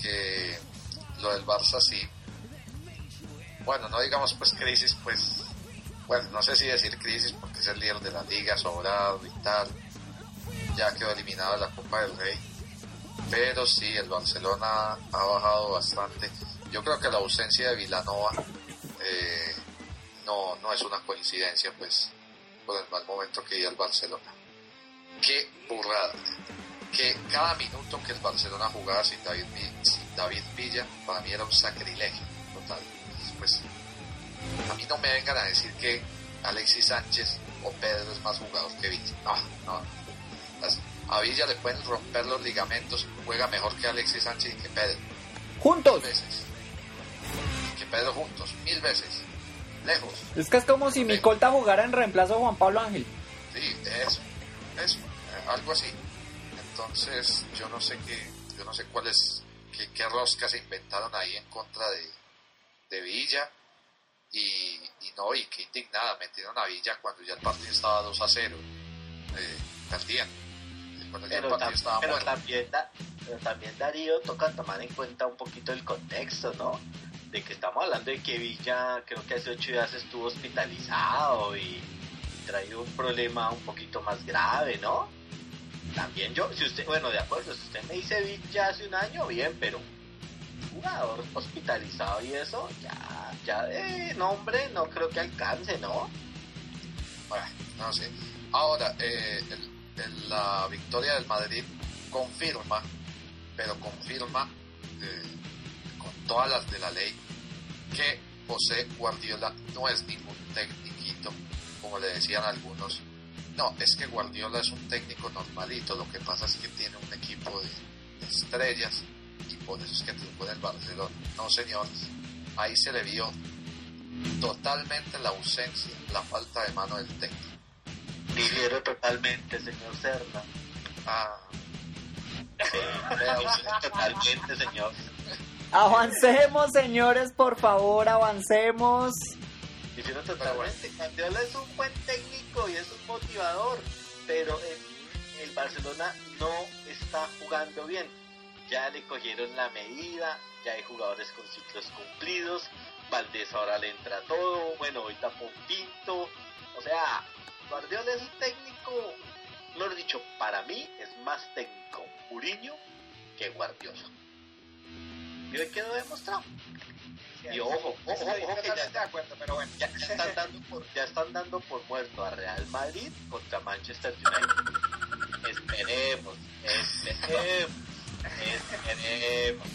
que lo del Barça sí, bueno, no digamos pues crisis, pues, bueno, no sé si decir crisis porque es el líder de la liga, sobrado y tal, ya quedó eliminado de la Copa del Rey, pero sí, el Barcelona ha bajado bastante. Yo creo que la ausencia de Vilanova eh, no, no es una coincidencia, pues, por el mal momento que vive el Barcelona. Qué burrada. Que cada minuto que el Barcelona jugaba sin David, Vi- sin David Villa, para mí era un sacrilegio total. Pues, a mí no me vengan a decir que Alexis Sánchez o Pedro es más jugador que Villa. No, no. Las- a Villa le pueden romper los ligamentos, juega mejor que Alexis Sánchez y que Pedro. Juntos. Mil veces. Que Pedro juntos, mil veces. Lejos. Es que es como si mi colta jugara en reemplazo de Juan Pablo Ángel. Sí, eso, eso, eh, algo así. Entonces, yo no sé qué, yo no sé cuáles, qué, qué roscas se inventaron ahí en contra de, de Villa. Y, y no, y qué indignada, metieron a Villa cuando ya el partido estaba 2 a 0. Eh, perdían. Y Cuando ya el Pero, partido estaba pero también, da- pero también Darío toca tomar en cuenta un poquito el contexto, ¿no? De que estamos hablando de que Villa creo que hace ocho días estuvo hospitalizado y trae un problema un poquito más grave, ¿no? También yo, si usted, bueno, de acuerdo, si usted me dice Villa hace un año, bien, pero jugador hospitalizado y eso, ya, ya de nombre no creo que alcance, ¿no? Bueno, no sé. Ahora, eh, la victoria del Madrid confirma, pero confirma eh, con todas las de la ley, que José Guardiola no es ningún tecniquito, como le decían algunos. No, es que Guardiola es un técnico normalito, lo que pasa es que tiene un equipo de estrellas y por eso es que triunfó en el Barcelona. No, señores, ahí se le vio totalmente la ausencia, la falta de mano del técnico. Difiero totalmente, señor Serna. Ah, totalmente, señor. Avancemos, señores, por favor, avancemos. Difiero totalmente. Guardiola es un buen técnico y es un motivador, pero el, el Barcelona no está jugando bien. Ya le cogieron la medida, ya hay jugadores con ciclos cumplidos. Valdés ahora le entra todo. Bueno, hoy tapó Pinto. O sea, Guardiola es un técnico, mejor dicho, para mí es más técnico Mourinho que Guardiola. Y hoy quedó demostrado. Y ojo, ojo, ojo, que ya, totalmente de acuerdo, pero bueno. ya, ya están dando por, ya están dando por muerto a Real Madrid contra Manchester United. Esperemos, esperemos, esperemos.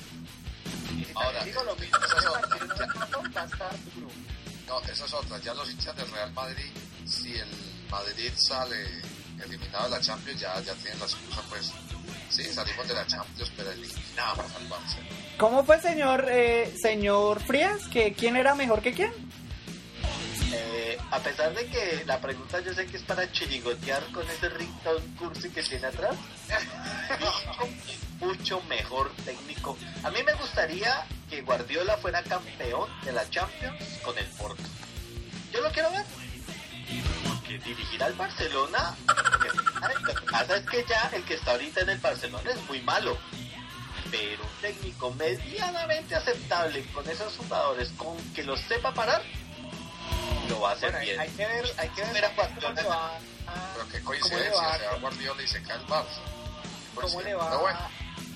Ahora, Digo lo mismo, esa es otra. no esa es otra. Ya los hinchas del Real Madrid, si el Madrid sale eliminado de la Champions, ya, ya tienen la excusa, pues. Sí, salimos de la Champions, pero eliminamos al Barcelona. ¿Cómo fue, señor, eh, señor Frías? ¿Que ¿Quién era mejor que quién? A pesar de que la pregunta yo sé que es para chirigotear con ese ringtone cursi que tiene atrás, mucho mejor técnico. A mí me gustaría que Guardiola fuera campeón de la Champions con el Porto. Yo lo quiero ver. Porque dirigir al Barcelona, lo que pasa es que ya el que está ahorita en el Barcelona es muy malo. Pero un técnico medianamente aceptable con esos jugadores, con que los sepa parar, lo va a hacer Bueno, bien. hay que ver, hay que ver cómo Guardiola- le va a- Pero qué coincidencia, va, se va Guardiola y se cae el Barça. Pues cómo sí, le va pero bueno,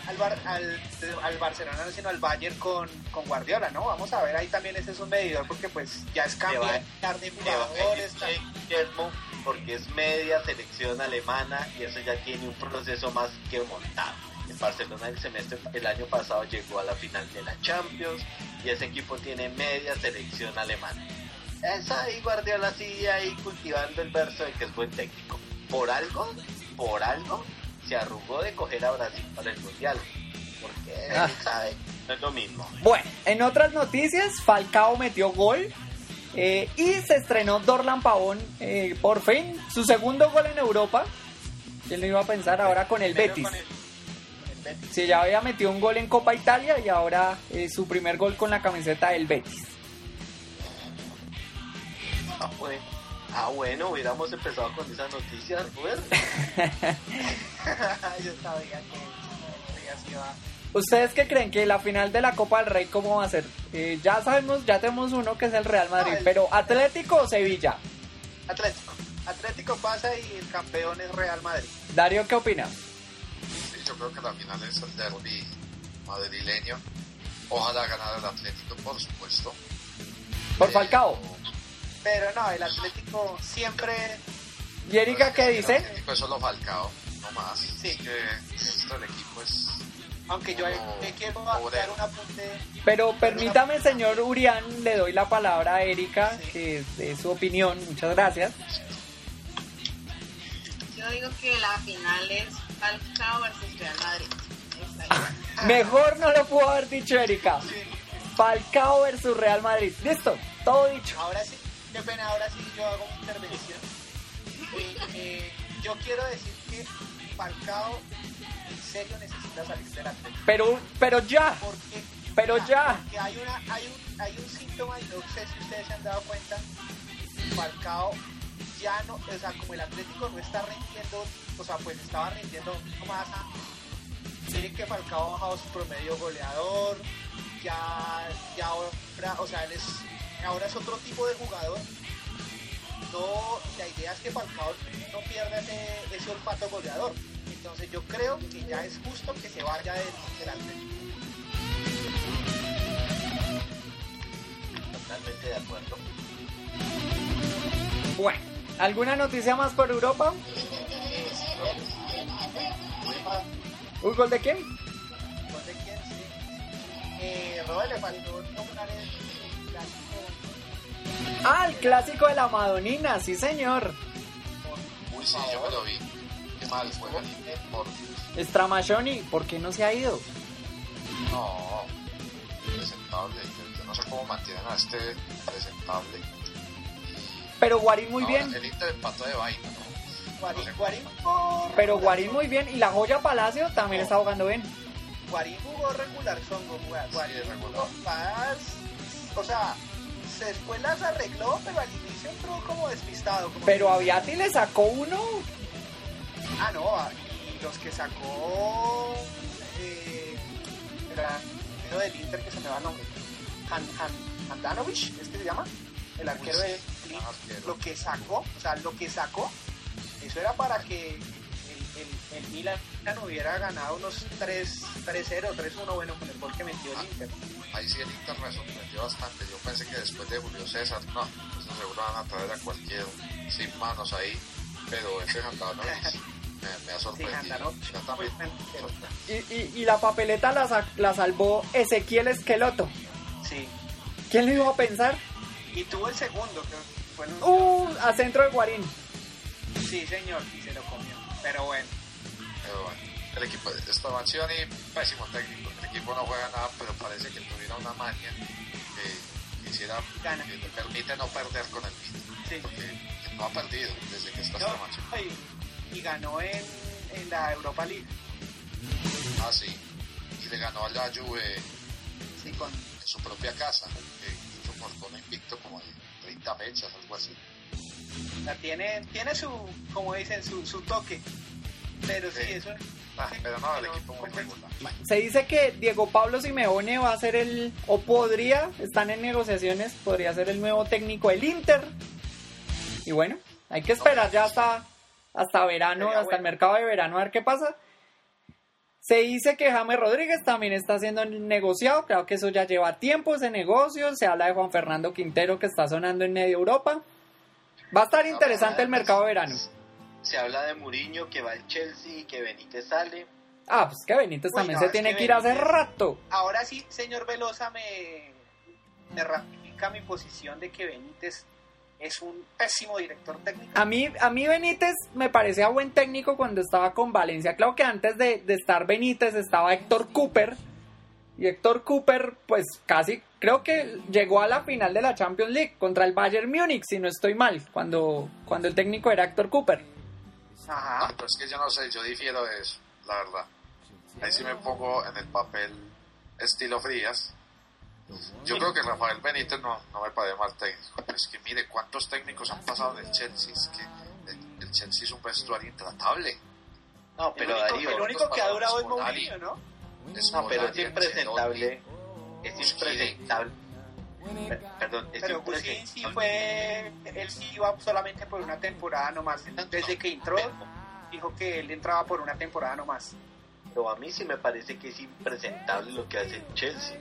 al, Bar- al, al Barcelona, sino al Bayern con, con Guardiola, ¿no? Vamos a ver, ahí también ese es un medidor porque pues ya es va- cambiar de Le va a jugadores. porque es media selección alemana y eso ya tiene un proceso más que montado. El Barcelona el semestre el año pasado llegó a la final de la Champions y ese equipo tiene media selección alemana. Es ahí Guardiola sigue ahí cultivando el verso de que es buen técnico. Por algo, por algo, se arrugó de coger a Brasil para el Mundial. Porque Ah. él sabe, no es lo mismo. Bueno, en otras noticias, Falcao metió gol eh, y se estrenó Dorlan Pavón eh, por fin, su segundo gol en Europa. ¿Quién lo iba a pensar ahora con el Betis? con el- con el Betis. Sí, ya había metido un gol en Copa Italia y ahora eh, su primer gol con la camiseta del Betis. Ah, bueno. Ah, bueno, hubiéramos empezado con esas noticias, Robert. Yo sabía que que iba. ¿Ustedes qué creen que la final de la Copa del Rey cómo va a ser? Eh, ya sabemos, ya tenemos uno que es el Real Madrid, Ah, el- pero Atlético o Sevilla. Atlético. Atlético pasa y el campeón es Real Madrid. Darío, ¿qué opinas? Sí, yo creo que la final es el derby madrileño. Ojalá ganara el Atlético, por supuesto. Por Eh, Falcao. Pero no, el Atlético siempre ¿Y Erika qué El dice? Atlético es solo Falcao, no más. Sí. Es que el resto del equipo es Aunque yo te quiero dar un apunte. Pero permítame, señor Urián, le doy la palabra a Erika, Sí. que es de su opinión. Muchas gracias. Yo digo que la final es Falcao versus Real Madrid. Mejor no lo pudo haber dicho Erika. Falcao versus Real Madrid. Listo, todo dicho. Ahora sí, qué pena, ahora sí yo hago mi intervención. Eh, eh, yo quiero decir que Falcao en serio necesita salir del Atlético. Pero, pero ya. Porque, Pero ya. Porque hay, una, hay, un, hay un síntoma, y no sé si ustedes se han dado cuenta, Falcao ya no, o sea, como el Atlético no está rindiendo, o sea, pues estaba rindiendo más a... Miren que Falcao ha bajado su promedio goleador, ya, ya ahora, o sea, él es, ahora es otro tipo de jugador. No, la idea es que Falcao no pierda ese, ese olfato goleador. Entonces yo creo que ya es justo que se vaya del, Atlético. Totalmente de acuerdo. Bueno, ¿alguna noticia más por Europa? ¿Un gol de quién? ¿Gol de quién? Sí. Eh, Robert le faltó nombrar el. Ah, el clásico de la Madonina, sí señor. Uy, sí, yo me lo vi. Qué mal juega el por Stramachoni, ¿por qué no se ha ido? No, presentable. Yo, no sé cómo mantienen a este presentable. Pero Guarín muy Ahora, bien. El Inter empató de vaina, ¿no? Guarín, No Guarín Pero Guarín muy bien. Y la joya Palacio también está jugando bien. Guarín jugó regular son, Gua- Guarín Sí, regular. jugó más, o sea, se- después las arregló, pero al inicio entró como despistado. como Pero que- a Viati le sacó uno. Ah, no, ah, y los que sacó eh, era uno del Inter que se me va el nombre. Han, Han, Handanovic, ¿es que se llama? El arquero Uy, de arquero. lo que sacó, o sea, lo que sacó, eso era para que el, el, Milan hubiera ganado unos 3 3-0, 3-1, bueno, con el gol que metió el Inter. Ahí sí el Inter me sorprendió bastante. Yo pensé que después de Julio César, no, eso seguro van a traer a cualquier sin manos ahí. Pero ese Handanovic me, me ha Sí, sorprendido. Yo también. arquero. Y, y- y la papeleta la, sa- la salvó Ezequiel Esqueloto. Sí, ¿Quién lo iba a pensar? y tuvo el segundo, que fue un- Uh, a centro de Guarín. Sí, señor, Pero bueno, Pero bueno, el equipo de Stavancioni, pésimo técnico. El equipo no juega nada, pero parece que tuviera una maña que quisiera, Gana. que le permite no perder con el Milan. sí. Porque no ha perdido desde que está No, y, y ganó en, en la Europa League. Ah, sí. Y le ganó a la Juve Sí, con, en su propia casa, hizo por invicto como de 30 fechas, algo así. La tiene, tiene su, como dicen, su, su toque. Pero sí, Sí. eso Ah, pero no, el Pero equipo muy convence. regular. Se dice que Diego Pablo Simeone va a ser el, o podría, están en negociaciones, podría ser el nuevo técnico del Inter. Y bueno, hay que esperar ya hasta, hasta verano, Sería hasta el mercado de verano, a ver qué pasa. Se dice que James Rodríguez también está siendo negociado, creo que eso ya lleva tiempo ese negocio, se habla de Juan Fernando Quintero que está sonando en medio Europa. Va a estar interesante el mercado de verano. Se habla de Mourinho que va al Chelsea y que Benítez sale. Ah, pues que Benítez Uy, también no, se tiene que que ir hace rato. Ahora sí, señor Velosa, me, me ratifica mi posición de que Benítez es un pésimo director técnico. A mí, a mí Benítez me parecía buen técnico cuando estaba con Valencia. Claro que antes de, de estar Benítez estaba Héctor Cooper. Y Héctor Cooper, pues casi, creo que llegó a la final de la Champions League contra el Bayern Múnich, si no estoy mal, cuando, cuando el técnico era Héctor Cooper. Ajá. Ah, pero es que yo no sé, yo difiero de eso, la verdad. Ahí sí me pongo en el papel estilo Frías. Yo creo que Rafael Benítez no, no me parece mal técnico. Pero es que mire cuántos técnicos han pasado en el Chelsea. Es que el, el Chelsea es un vestuario intratable. No, pero el único, Darío, el único que ha durado es. Mourinho, ¿no? no, pero es impresentable. Es impresentable. Per- Perdón, es Pero sí impresentable. fue, él sí iba solamente por una temporada nomás. Desde que entró, dijo que él entraba por una temporada nomás. Pero a mí sí me parece que es impresentable lo que hace el Chelsea.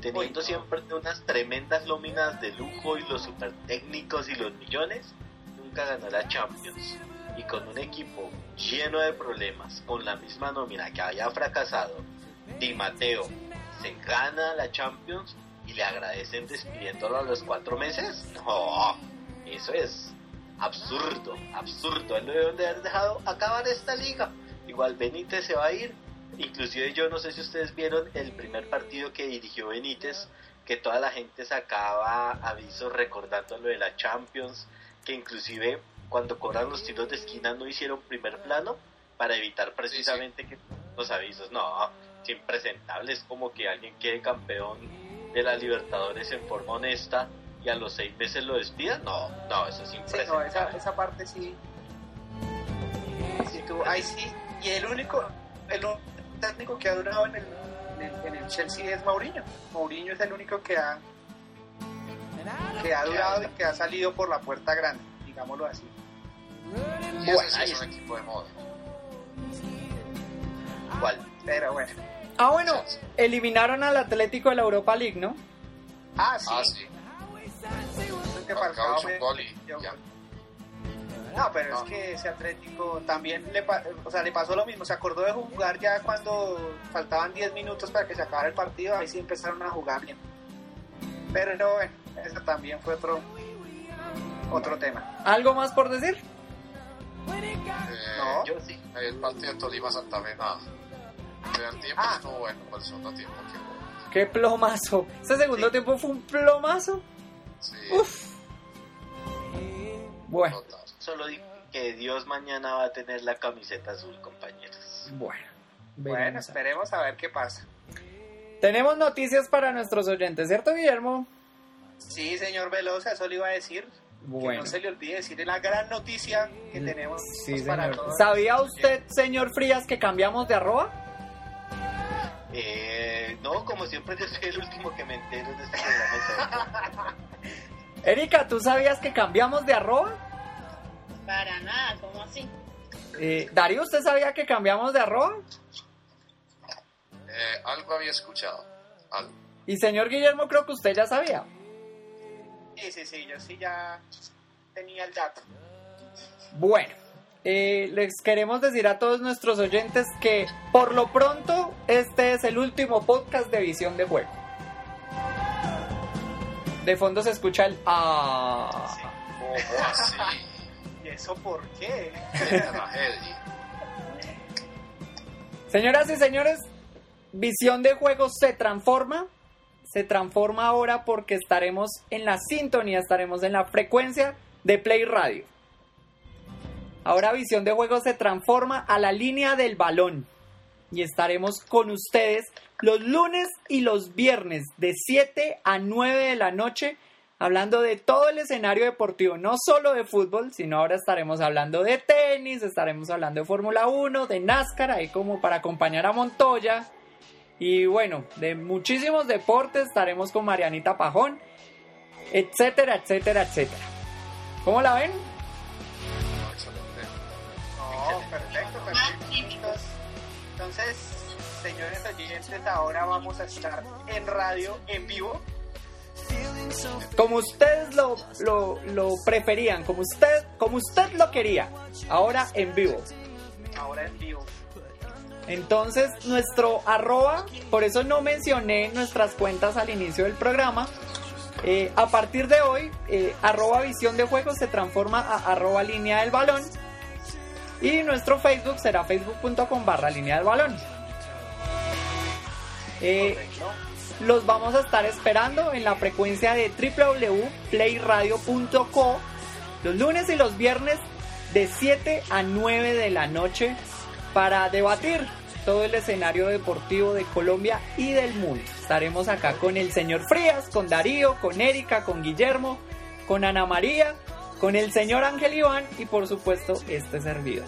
Teniendo siempre unas tremendas nóminas de lujo y los super técnicos y los millones, nunca ganó la Champions. Y con un equipo lleno de problemas, con la misma nómina que había fracasado, Di Matteo gana la Champions y le agradecen despidiéndolo a los cuatro meses. No, eso es absurdo, absurdo. Él lo deben de haber dejado acabar esta liga. Igual Benítez se va a ir. Inclusive yo no sé si ustedes vieron el primer partido que dirigió Benítez, que toda la gente sacaba avisos recordando lo de la Champions, que inclusive cuando cobran los tiros de esquina no hicieron primer plano para evitar precisamente que los avisos. No, es impresentable, es como que alguien quede campeón de la Libertadores en forma honesta y a los seis meses lo despida. No, no, eso es Sí, no, impresentable. esa, esa parte sí. ahí sí. Y el único, el único técnico que ha durado en el, en el, en el Chelsea es Mourinho. Mourinho es el único que ha, que ha durado y que ha salido por la puerta grande, digámoslo así. Bueno, es un equipo de moda. ¿Cuál? Pero bueno. Ah, bueno, eliminaron al Atlético de la Europa League, ¿no? Ah, sí. Ah, sí. que Falcao yo- ya. No, pero No. es que ese Atlético también le, o sea, le pasó lo mismo. Se acordó de jugar ya cuando faltaban 10 minutos para que se acabara el partido. Ahí sí empezaron a jugar bien. Pero no, bueno, eso también fue otro, otro tema. ¿Algo más por decir? Eh, No. Yo sí. El partido de Tolima Santa Fe, nada. El primer tiempo Ah. estuvo bueno, pero el segundo tiempo que. ¡Qué plomazo! Ese segundo Sí. tiempo fue un plomazo. Sí, Bueno, total. Solo digo que Dios mañana va a tener la camiseta azul, compañeros. bueno. Bueno, esperemos a ver qué pasa. Tenemos noticias para nuestros oyentes, ¿cierto, Guillermo? Sí, señor Velosa, eso le iba a decir. Que Bueno. no se le olvide decir la gran noticia que tenemos Sí, para señor. todos. ¿Sabía usted, señor Frías, que cambiamos de arroba? Eh, no, como siempre yo soy el último que me entero de este programa. Erika, ¿tú sabías que cambiamos de arroba? Para nada, ¿cómo así? Eh, Darío, ¿usted sabía que cambiamos de arroba? Eh, algo había escuchado. Algo. Y señor Guillermo, creo que usted ya sabía. Sí, sí, sí, yo sí ya tenía el dato. Bueno, eh, les queremos decir a todos nuestros oyentes que por lo pronto este es el último podcast de Visión de Juego. De fondo se escucha el ah. ¿Cómo así? ¿Y eso por qué? Señoras y señores, Visión de Juego se transforma. Se transforma ahora porque estaremos en la sintonía, estaremos en la frecuencia de Play Radio. Ahora Visión de Juego se transforma a la línea del balón y estaremos con ustedes los lunes y los viernes de 7 a 9 de la noche hablando de todo el escenario deportivo, no solo de fútbol, sino ahora estaremos hablando de tenis, estaremos hablando de Fórmula 1, de NASCAR, ahí como para acompañar a Montoya. Y bueno, de muchísimos deportes estaremos con Marianita Pajón, etcétera, etcétera, etcétera. ¿Cómo la ven? No, perfecto, perfecto. Entonces, señores oyentes, ahora vamos a estar en radio, en vivo. Como ustedes lo, lo, lo preferían, como usted, como usted lo quería, ahora en vivo. Ahora en vivo. Entonces, nuestro arroba, por eso no mencioné nuestras cuentas al inicio del programa. Eh, a partir de hoy, eh, arroba visión de juegos se transforma a arroba línea del balón. Y nuestro Facebook será facebook.com barra línea del balón. Eh, los vamos a estar esperando en la frecuencia de www.playradio.co los lunes y los viernes de 7 a 9 de la noche para debatir todo el escenario deportivo de Colombia y del mundo. Estaremos acá con el señor Frías, con Darío, con Erika, con Guillermo, con Ana María, con el señor Ángel Iván y por supuesto este servidor.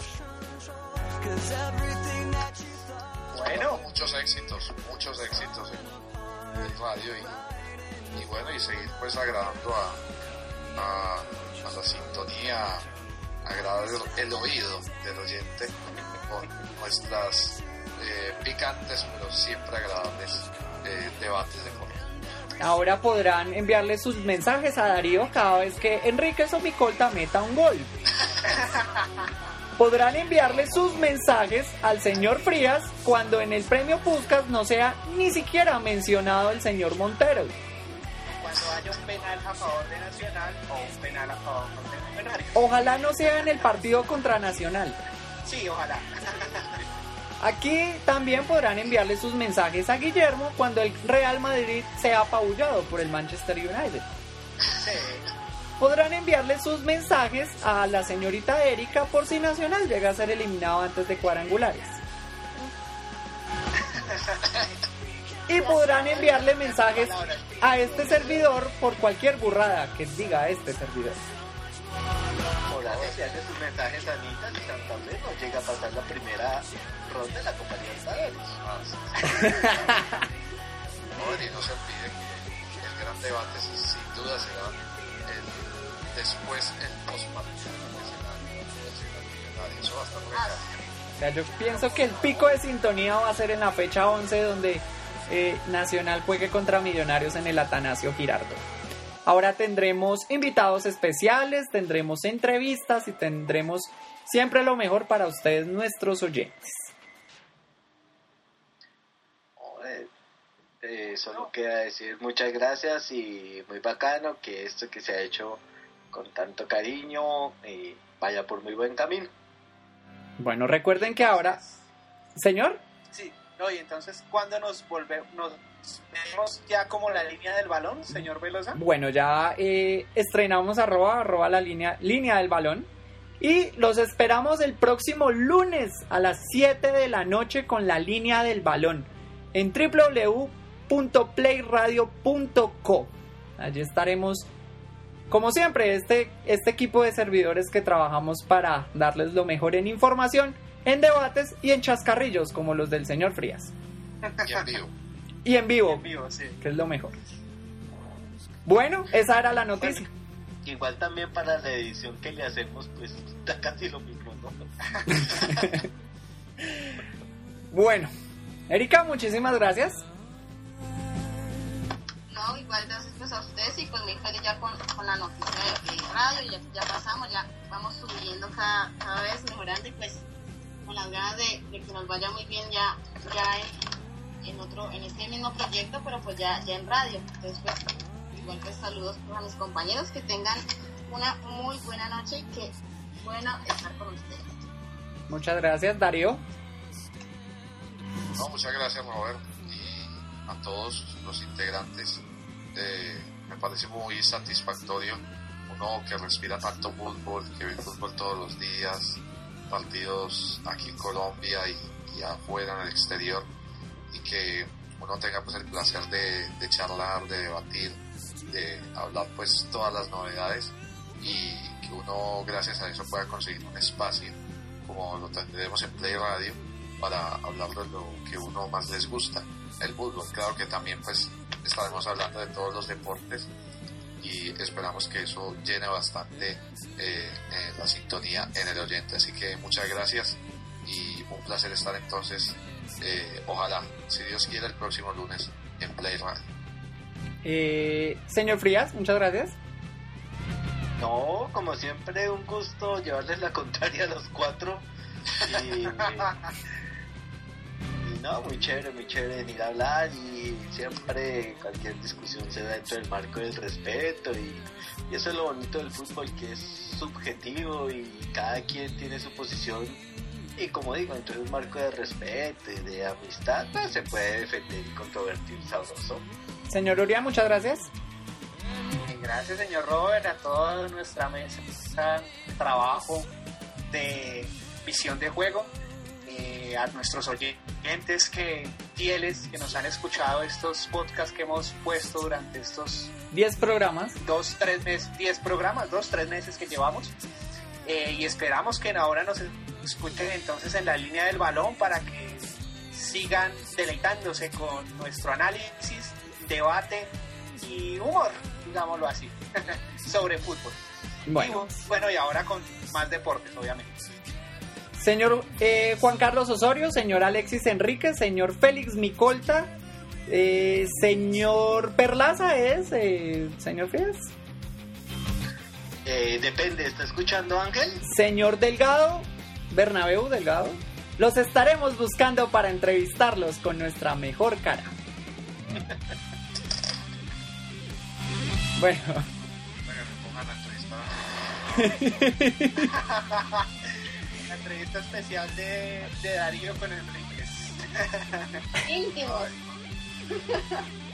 Bueno, muchos éxitos, muchos éxitos en el radio y, bueno, y seguir pues agradando a, a, la sintonía, agradar el, el oído del oyente con nuestras eh, picantes pero siempre agradables eh, debates de fútbol. Ahora podrán enviarle sus mensajes a Darío cada vez que Enrique Somicolta meta un gol. Podrán enviarle sus mensajes al señor Frías cuando en el premio Puskas no sea ni siquiera mencionado el señor Montero. Cuando haya un penal a favor de Nacional o un penal a favor de. Ojalá no sea en el partido contra Nacional. Sí, ojalá. Aquí también podrán enviarle sus mensajes a Guillermo cuando el Real Madrid sea apabullado por el Manchester United. Podrán enviarle sus mensajes a la señorita Erika por si Nacional llega a ser eliminado antes de cuadrangulares. Y podrán enviarle mensajes a este servidor por cualquier burrada que diga este servidor. Hola, si hace sus mensajes a Anita Fe no llega a pasar la primera de la Copa Libertadores. Joder, y no se olvide que el gran debate sin sin duda será el después el postpartido Eso va a estar muy caliente. O sea, yo pienso que el pico de sintonía va a ser en la fecha 11 donde eh, Nacional juegue contra Millonarios en el Atanasio Girardo. Ahora tendremos invitados especiales, tendremos entrevistas y tendremos siempre lo mejor para ustedes, nuestros oyentes. Eh, solo queda decir muchas gracias y muy bacano que esto que se ha hecho con tanto cariño eh, vaya por muy buen camino. Bueno, recuerden que ahora... Señor, Sí, no, y entonces, ¿cuándo nos volvemos? Nos vemos ya como la línea del balón, señor Velosa? bueno, ya eh, estrenamos arroba, arroba la línea, línea del balón. Y los esperamos el próximo lunes a las 7 de la noche con la línea del balón en www.playradio.co. Allí estaremos, como siempre, este, este equipo de servidores que trabajamos para darles lo mejor en información, en debates y en chascarrillos como los del señor Frías. Y en vivo. Y en vivo, sí. que es lo mejor. Bueno, esa era la noticia. Igual también para la edición que le hacemos, pues está casi lo mismo, ¿no? Bueno, Erika, muchísimas gracias. No, igual gracias pues a ustedes y pues muy feliz ya con, con la noticia de, de radio, ya, ya pasamos, ya vamos subiendo cada, cada vez mejorando y pues con las ganas de, de que nos vaya muy bien ya, ya en, en otro, en este mismo proyecto, pero pues ya, ya en radio. Entonces pues igual pues saludos pues, a mis compañeros, que tengan una muy buena noche y que bueno estar con ustedes. Muchas gracias, Darío. No, muchas gracias Robert y a todos los integrantes. Eh, me parece muy satisfactorio uno que respira tanto fútbol, que ve fútbol todos los días, partidos aquí en Colombia y, y afuera en el exterior y que uno tenga pues el placer de, de charlar, de debatir, de hablar pues todas las novedades y que uno gracias a eso pueda conseguir un espacio como lo tendremos en Play Radio para hablar de lo que uno más les gusta, el fútbol. Claro que también pues estaremos hablando de todos los deportes y esperamos que eso llene bastante eh, eh, la sintonía en el oyente. Así que muchas gracias y un placer estar entonces, eh, ojalá, si Dios quiere, el próximo lunes en Play Radio. Eh, señor Frías, muchas gracias. No, como siempre, un gusto llevarles la contraria a los cuatro. Y no, muy chévere, muy chévere venir a hablar y siempre cualquier discusión se da dentro del marco del respeto y, y eso es lo bonito del fútbol, que es subjetivo y cada quien tiene su posición y como digo, dentro de un marco de respeto y de amistad, pues se puede defender y controvertir sabroso. Señor Uria, muchas gracias. Gracias, señor Robert, a toda nuestra mesa trabajo de Visión de Juego, eh, a nuestros oyentes que fieles que nos han escuchado estos podcasts que hemos puesto durante estos 10 programas. dos, tres meses, 10 programas, dos, tres meses que llevamos. Eh, y esperamos que ahora nos escuchen entonces en la línea del balón para que sigan deleitándose con nuestro análisis, debate y humor, digámoslo así, sobre fútbol. Bueno, Y bueno, y ahora con más deportes, obviamente. Señor eh, Juan Carlos Osorio, señor Alexis Enríquez, señor Félix Micolta, eh, señor Perlaza es, eh, señor Fías, Eh, depende, ¿está escuchando Ángel? señor Delgado, Bernabéu Delgado. Los estaremos buscando para entrevistarlos con nuestra mejor cara. Bueno, Venga, me pongan la entrevista. Entrevista especial de, de Darío con Enríquez. Íntimos.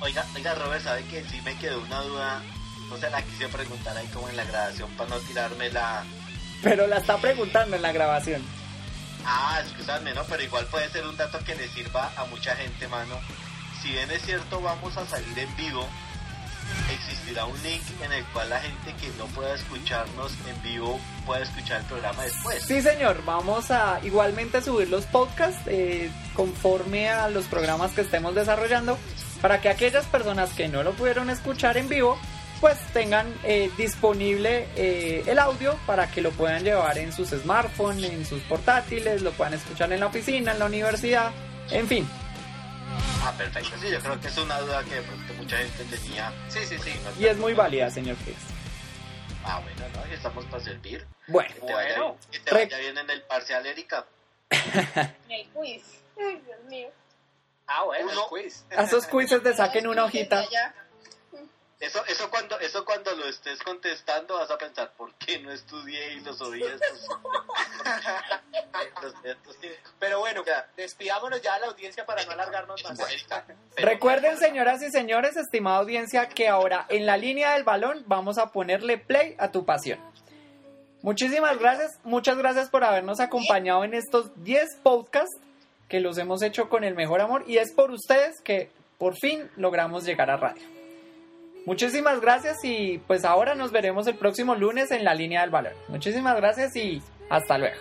Oiga, oiga, Robert, ¿sabe que sí me quedó una duda? No se la quise preguntar ahí como en la grabación para no tirarme la... pero la está preguntando en la grabación. Ah, excúsame, ¿no? Pero igual puede ser un dato que le sirva a mucha gente, mano. Si bien es cierto, vamos a salir en vivo, existirá un link en el cual la gente que no pueda escucharnos en vivo pueda escuchar el programa después. Sí, señor, vamos a igualmente subir los podcasts eh, conforme a los programas que estemos desarrollando para que aquellas personas que no lo pudieron escuchar en vivo pues tengan eh, disponible eh, el audio para que lo puedan llevar en sus smartphones, en sus portátiles, lo puedan escuchar en la oficina, en la universidad, en fin. Ah, perfecto. Sí, yo creo que es una duda que de pronto mucha gente tenía. Sí, sí, sí. Y es muy válida, señor Chris. Ah, bueno, ¿no? Aquí estamos para servir. Bueno, Que te vaya, Bueno. que te vaya bien en el parcial, Erika. El quiz. Ay, Dios mío. Ah, bueno, Uno. el quiz. a esos quizzes de saquen una hojita. Eso, eso cuando, eso cuando lo estés contestando vas a pensar, ¿por qué no estudié y los oí estos? Pero bueno, Ya. despidámonos ya a la audiencia para no alargarnos más. Recuerden, señoras y señores, estimada audiencia, que ahora en la línea del balón vamos a ponerle play a tu pasión. Muchísimas gracias, muchas gracias por habernos acompañado en estos 10 podcasts que los hemos hecho con el mejor amor y es por ustedes que por fin logramos llegar a radio. Muchísimas gracias y pues ahora nos veremos el próximo lunes en la línea del balón. Muchísimas gracias y hasta luego.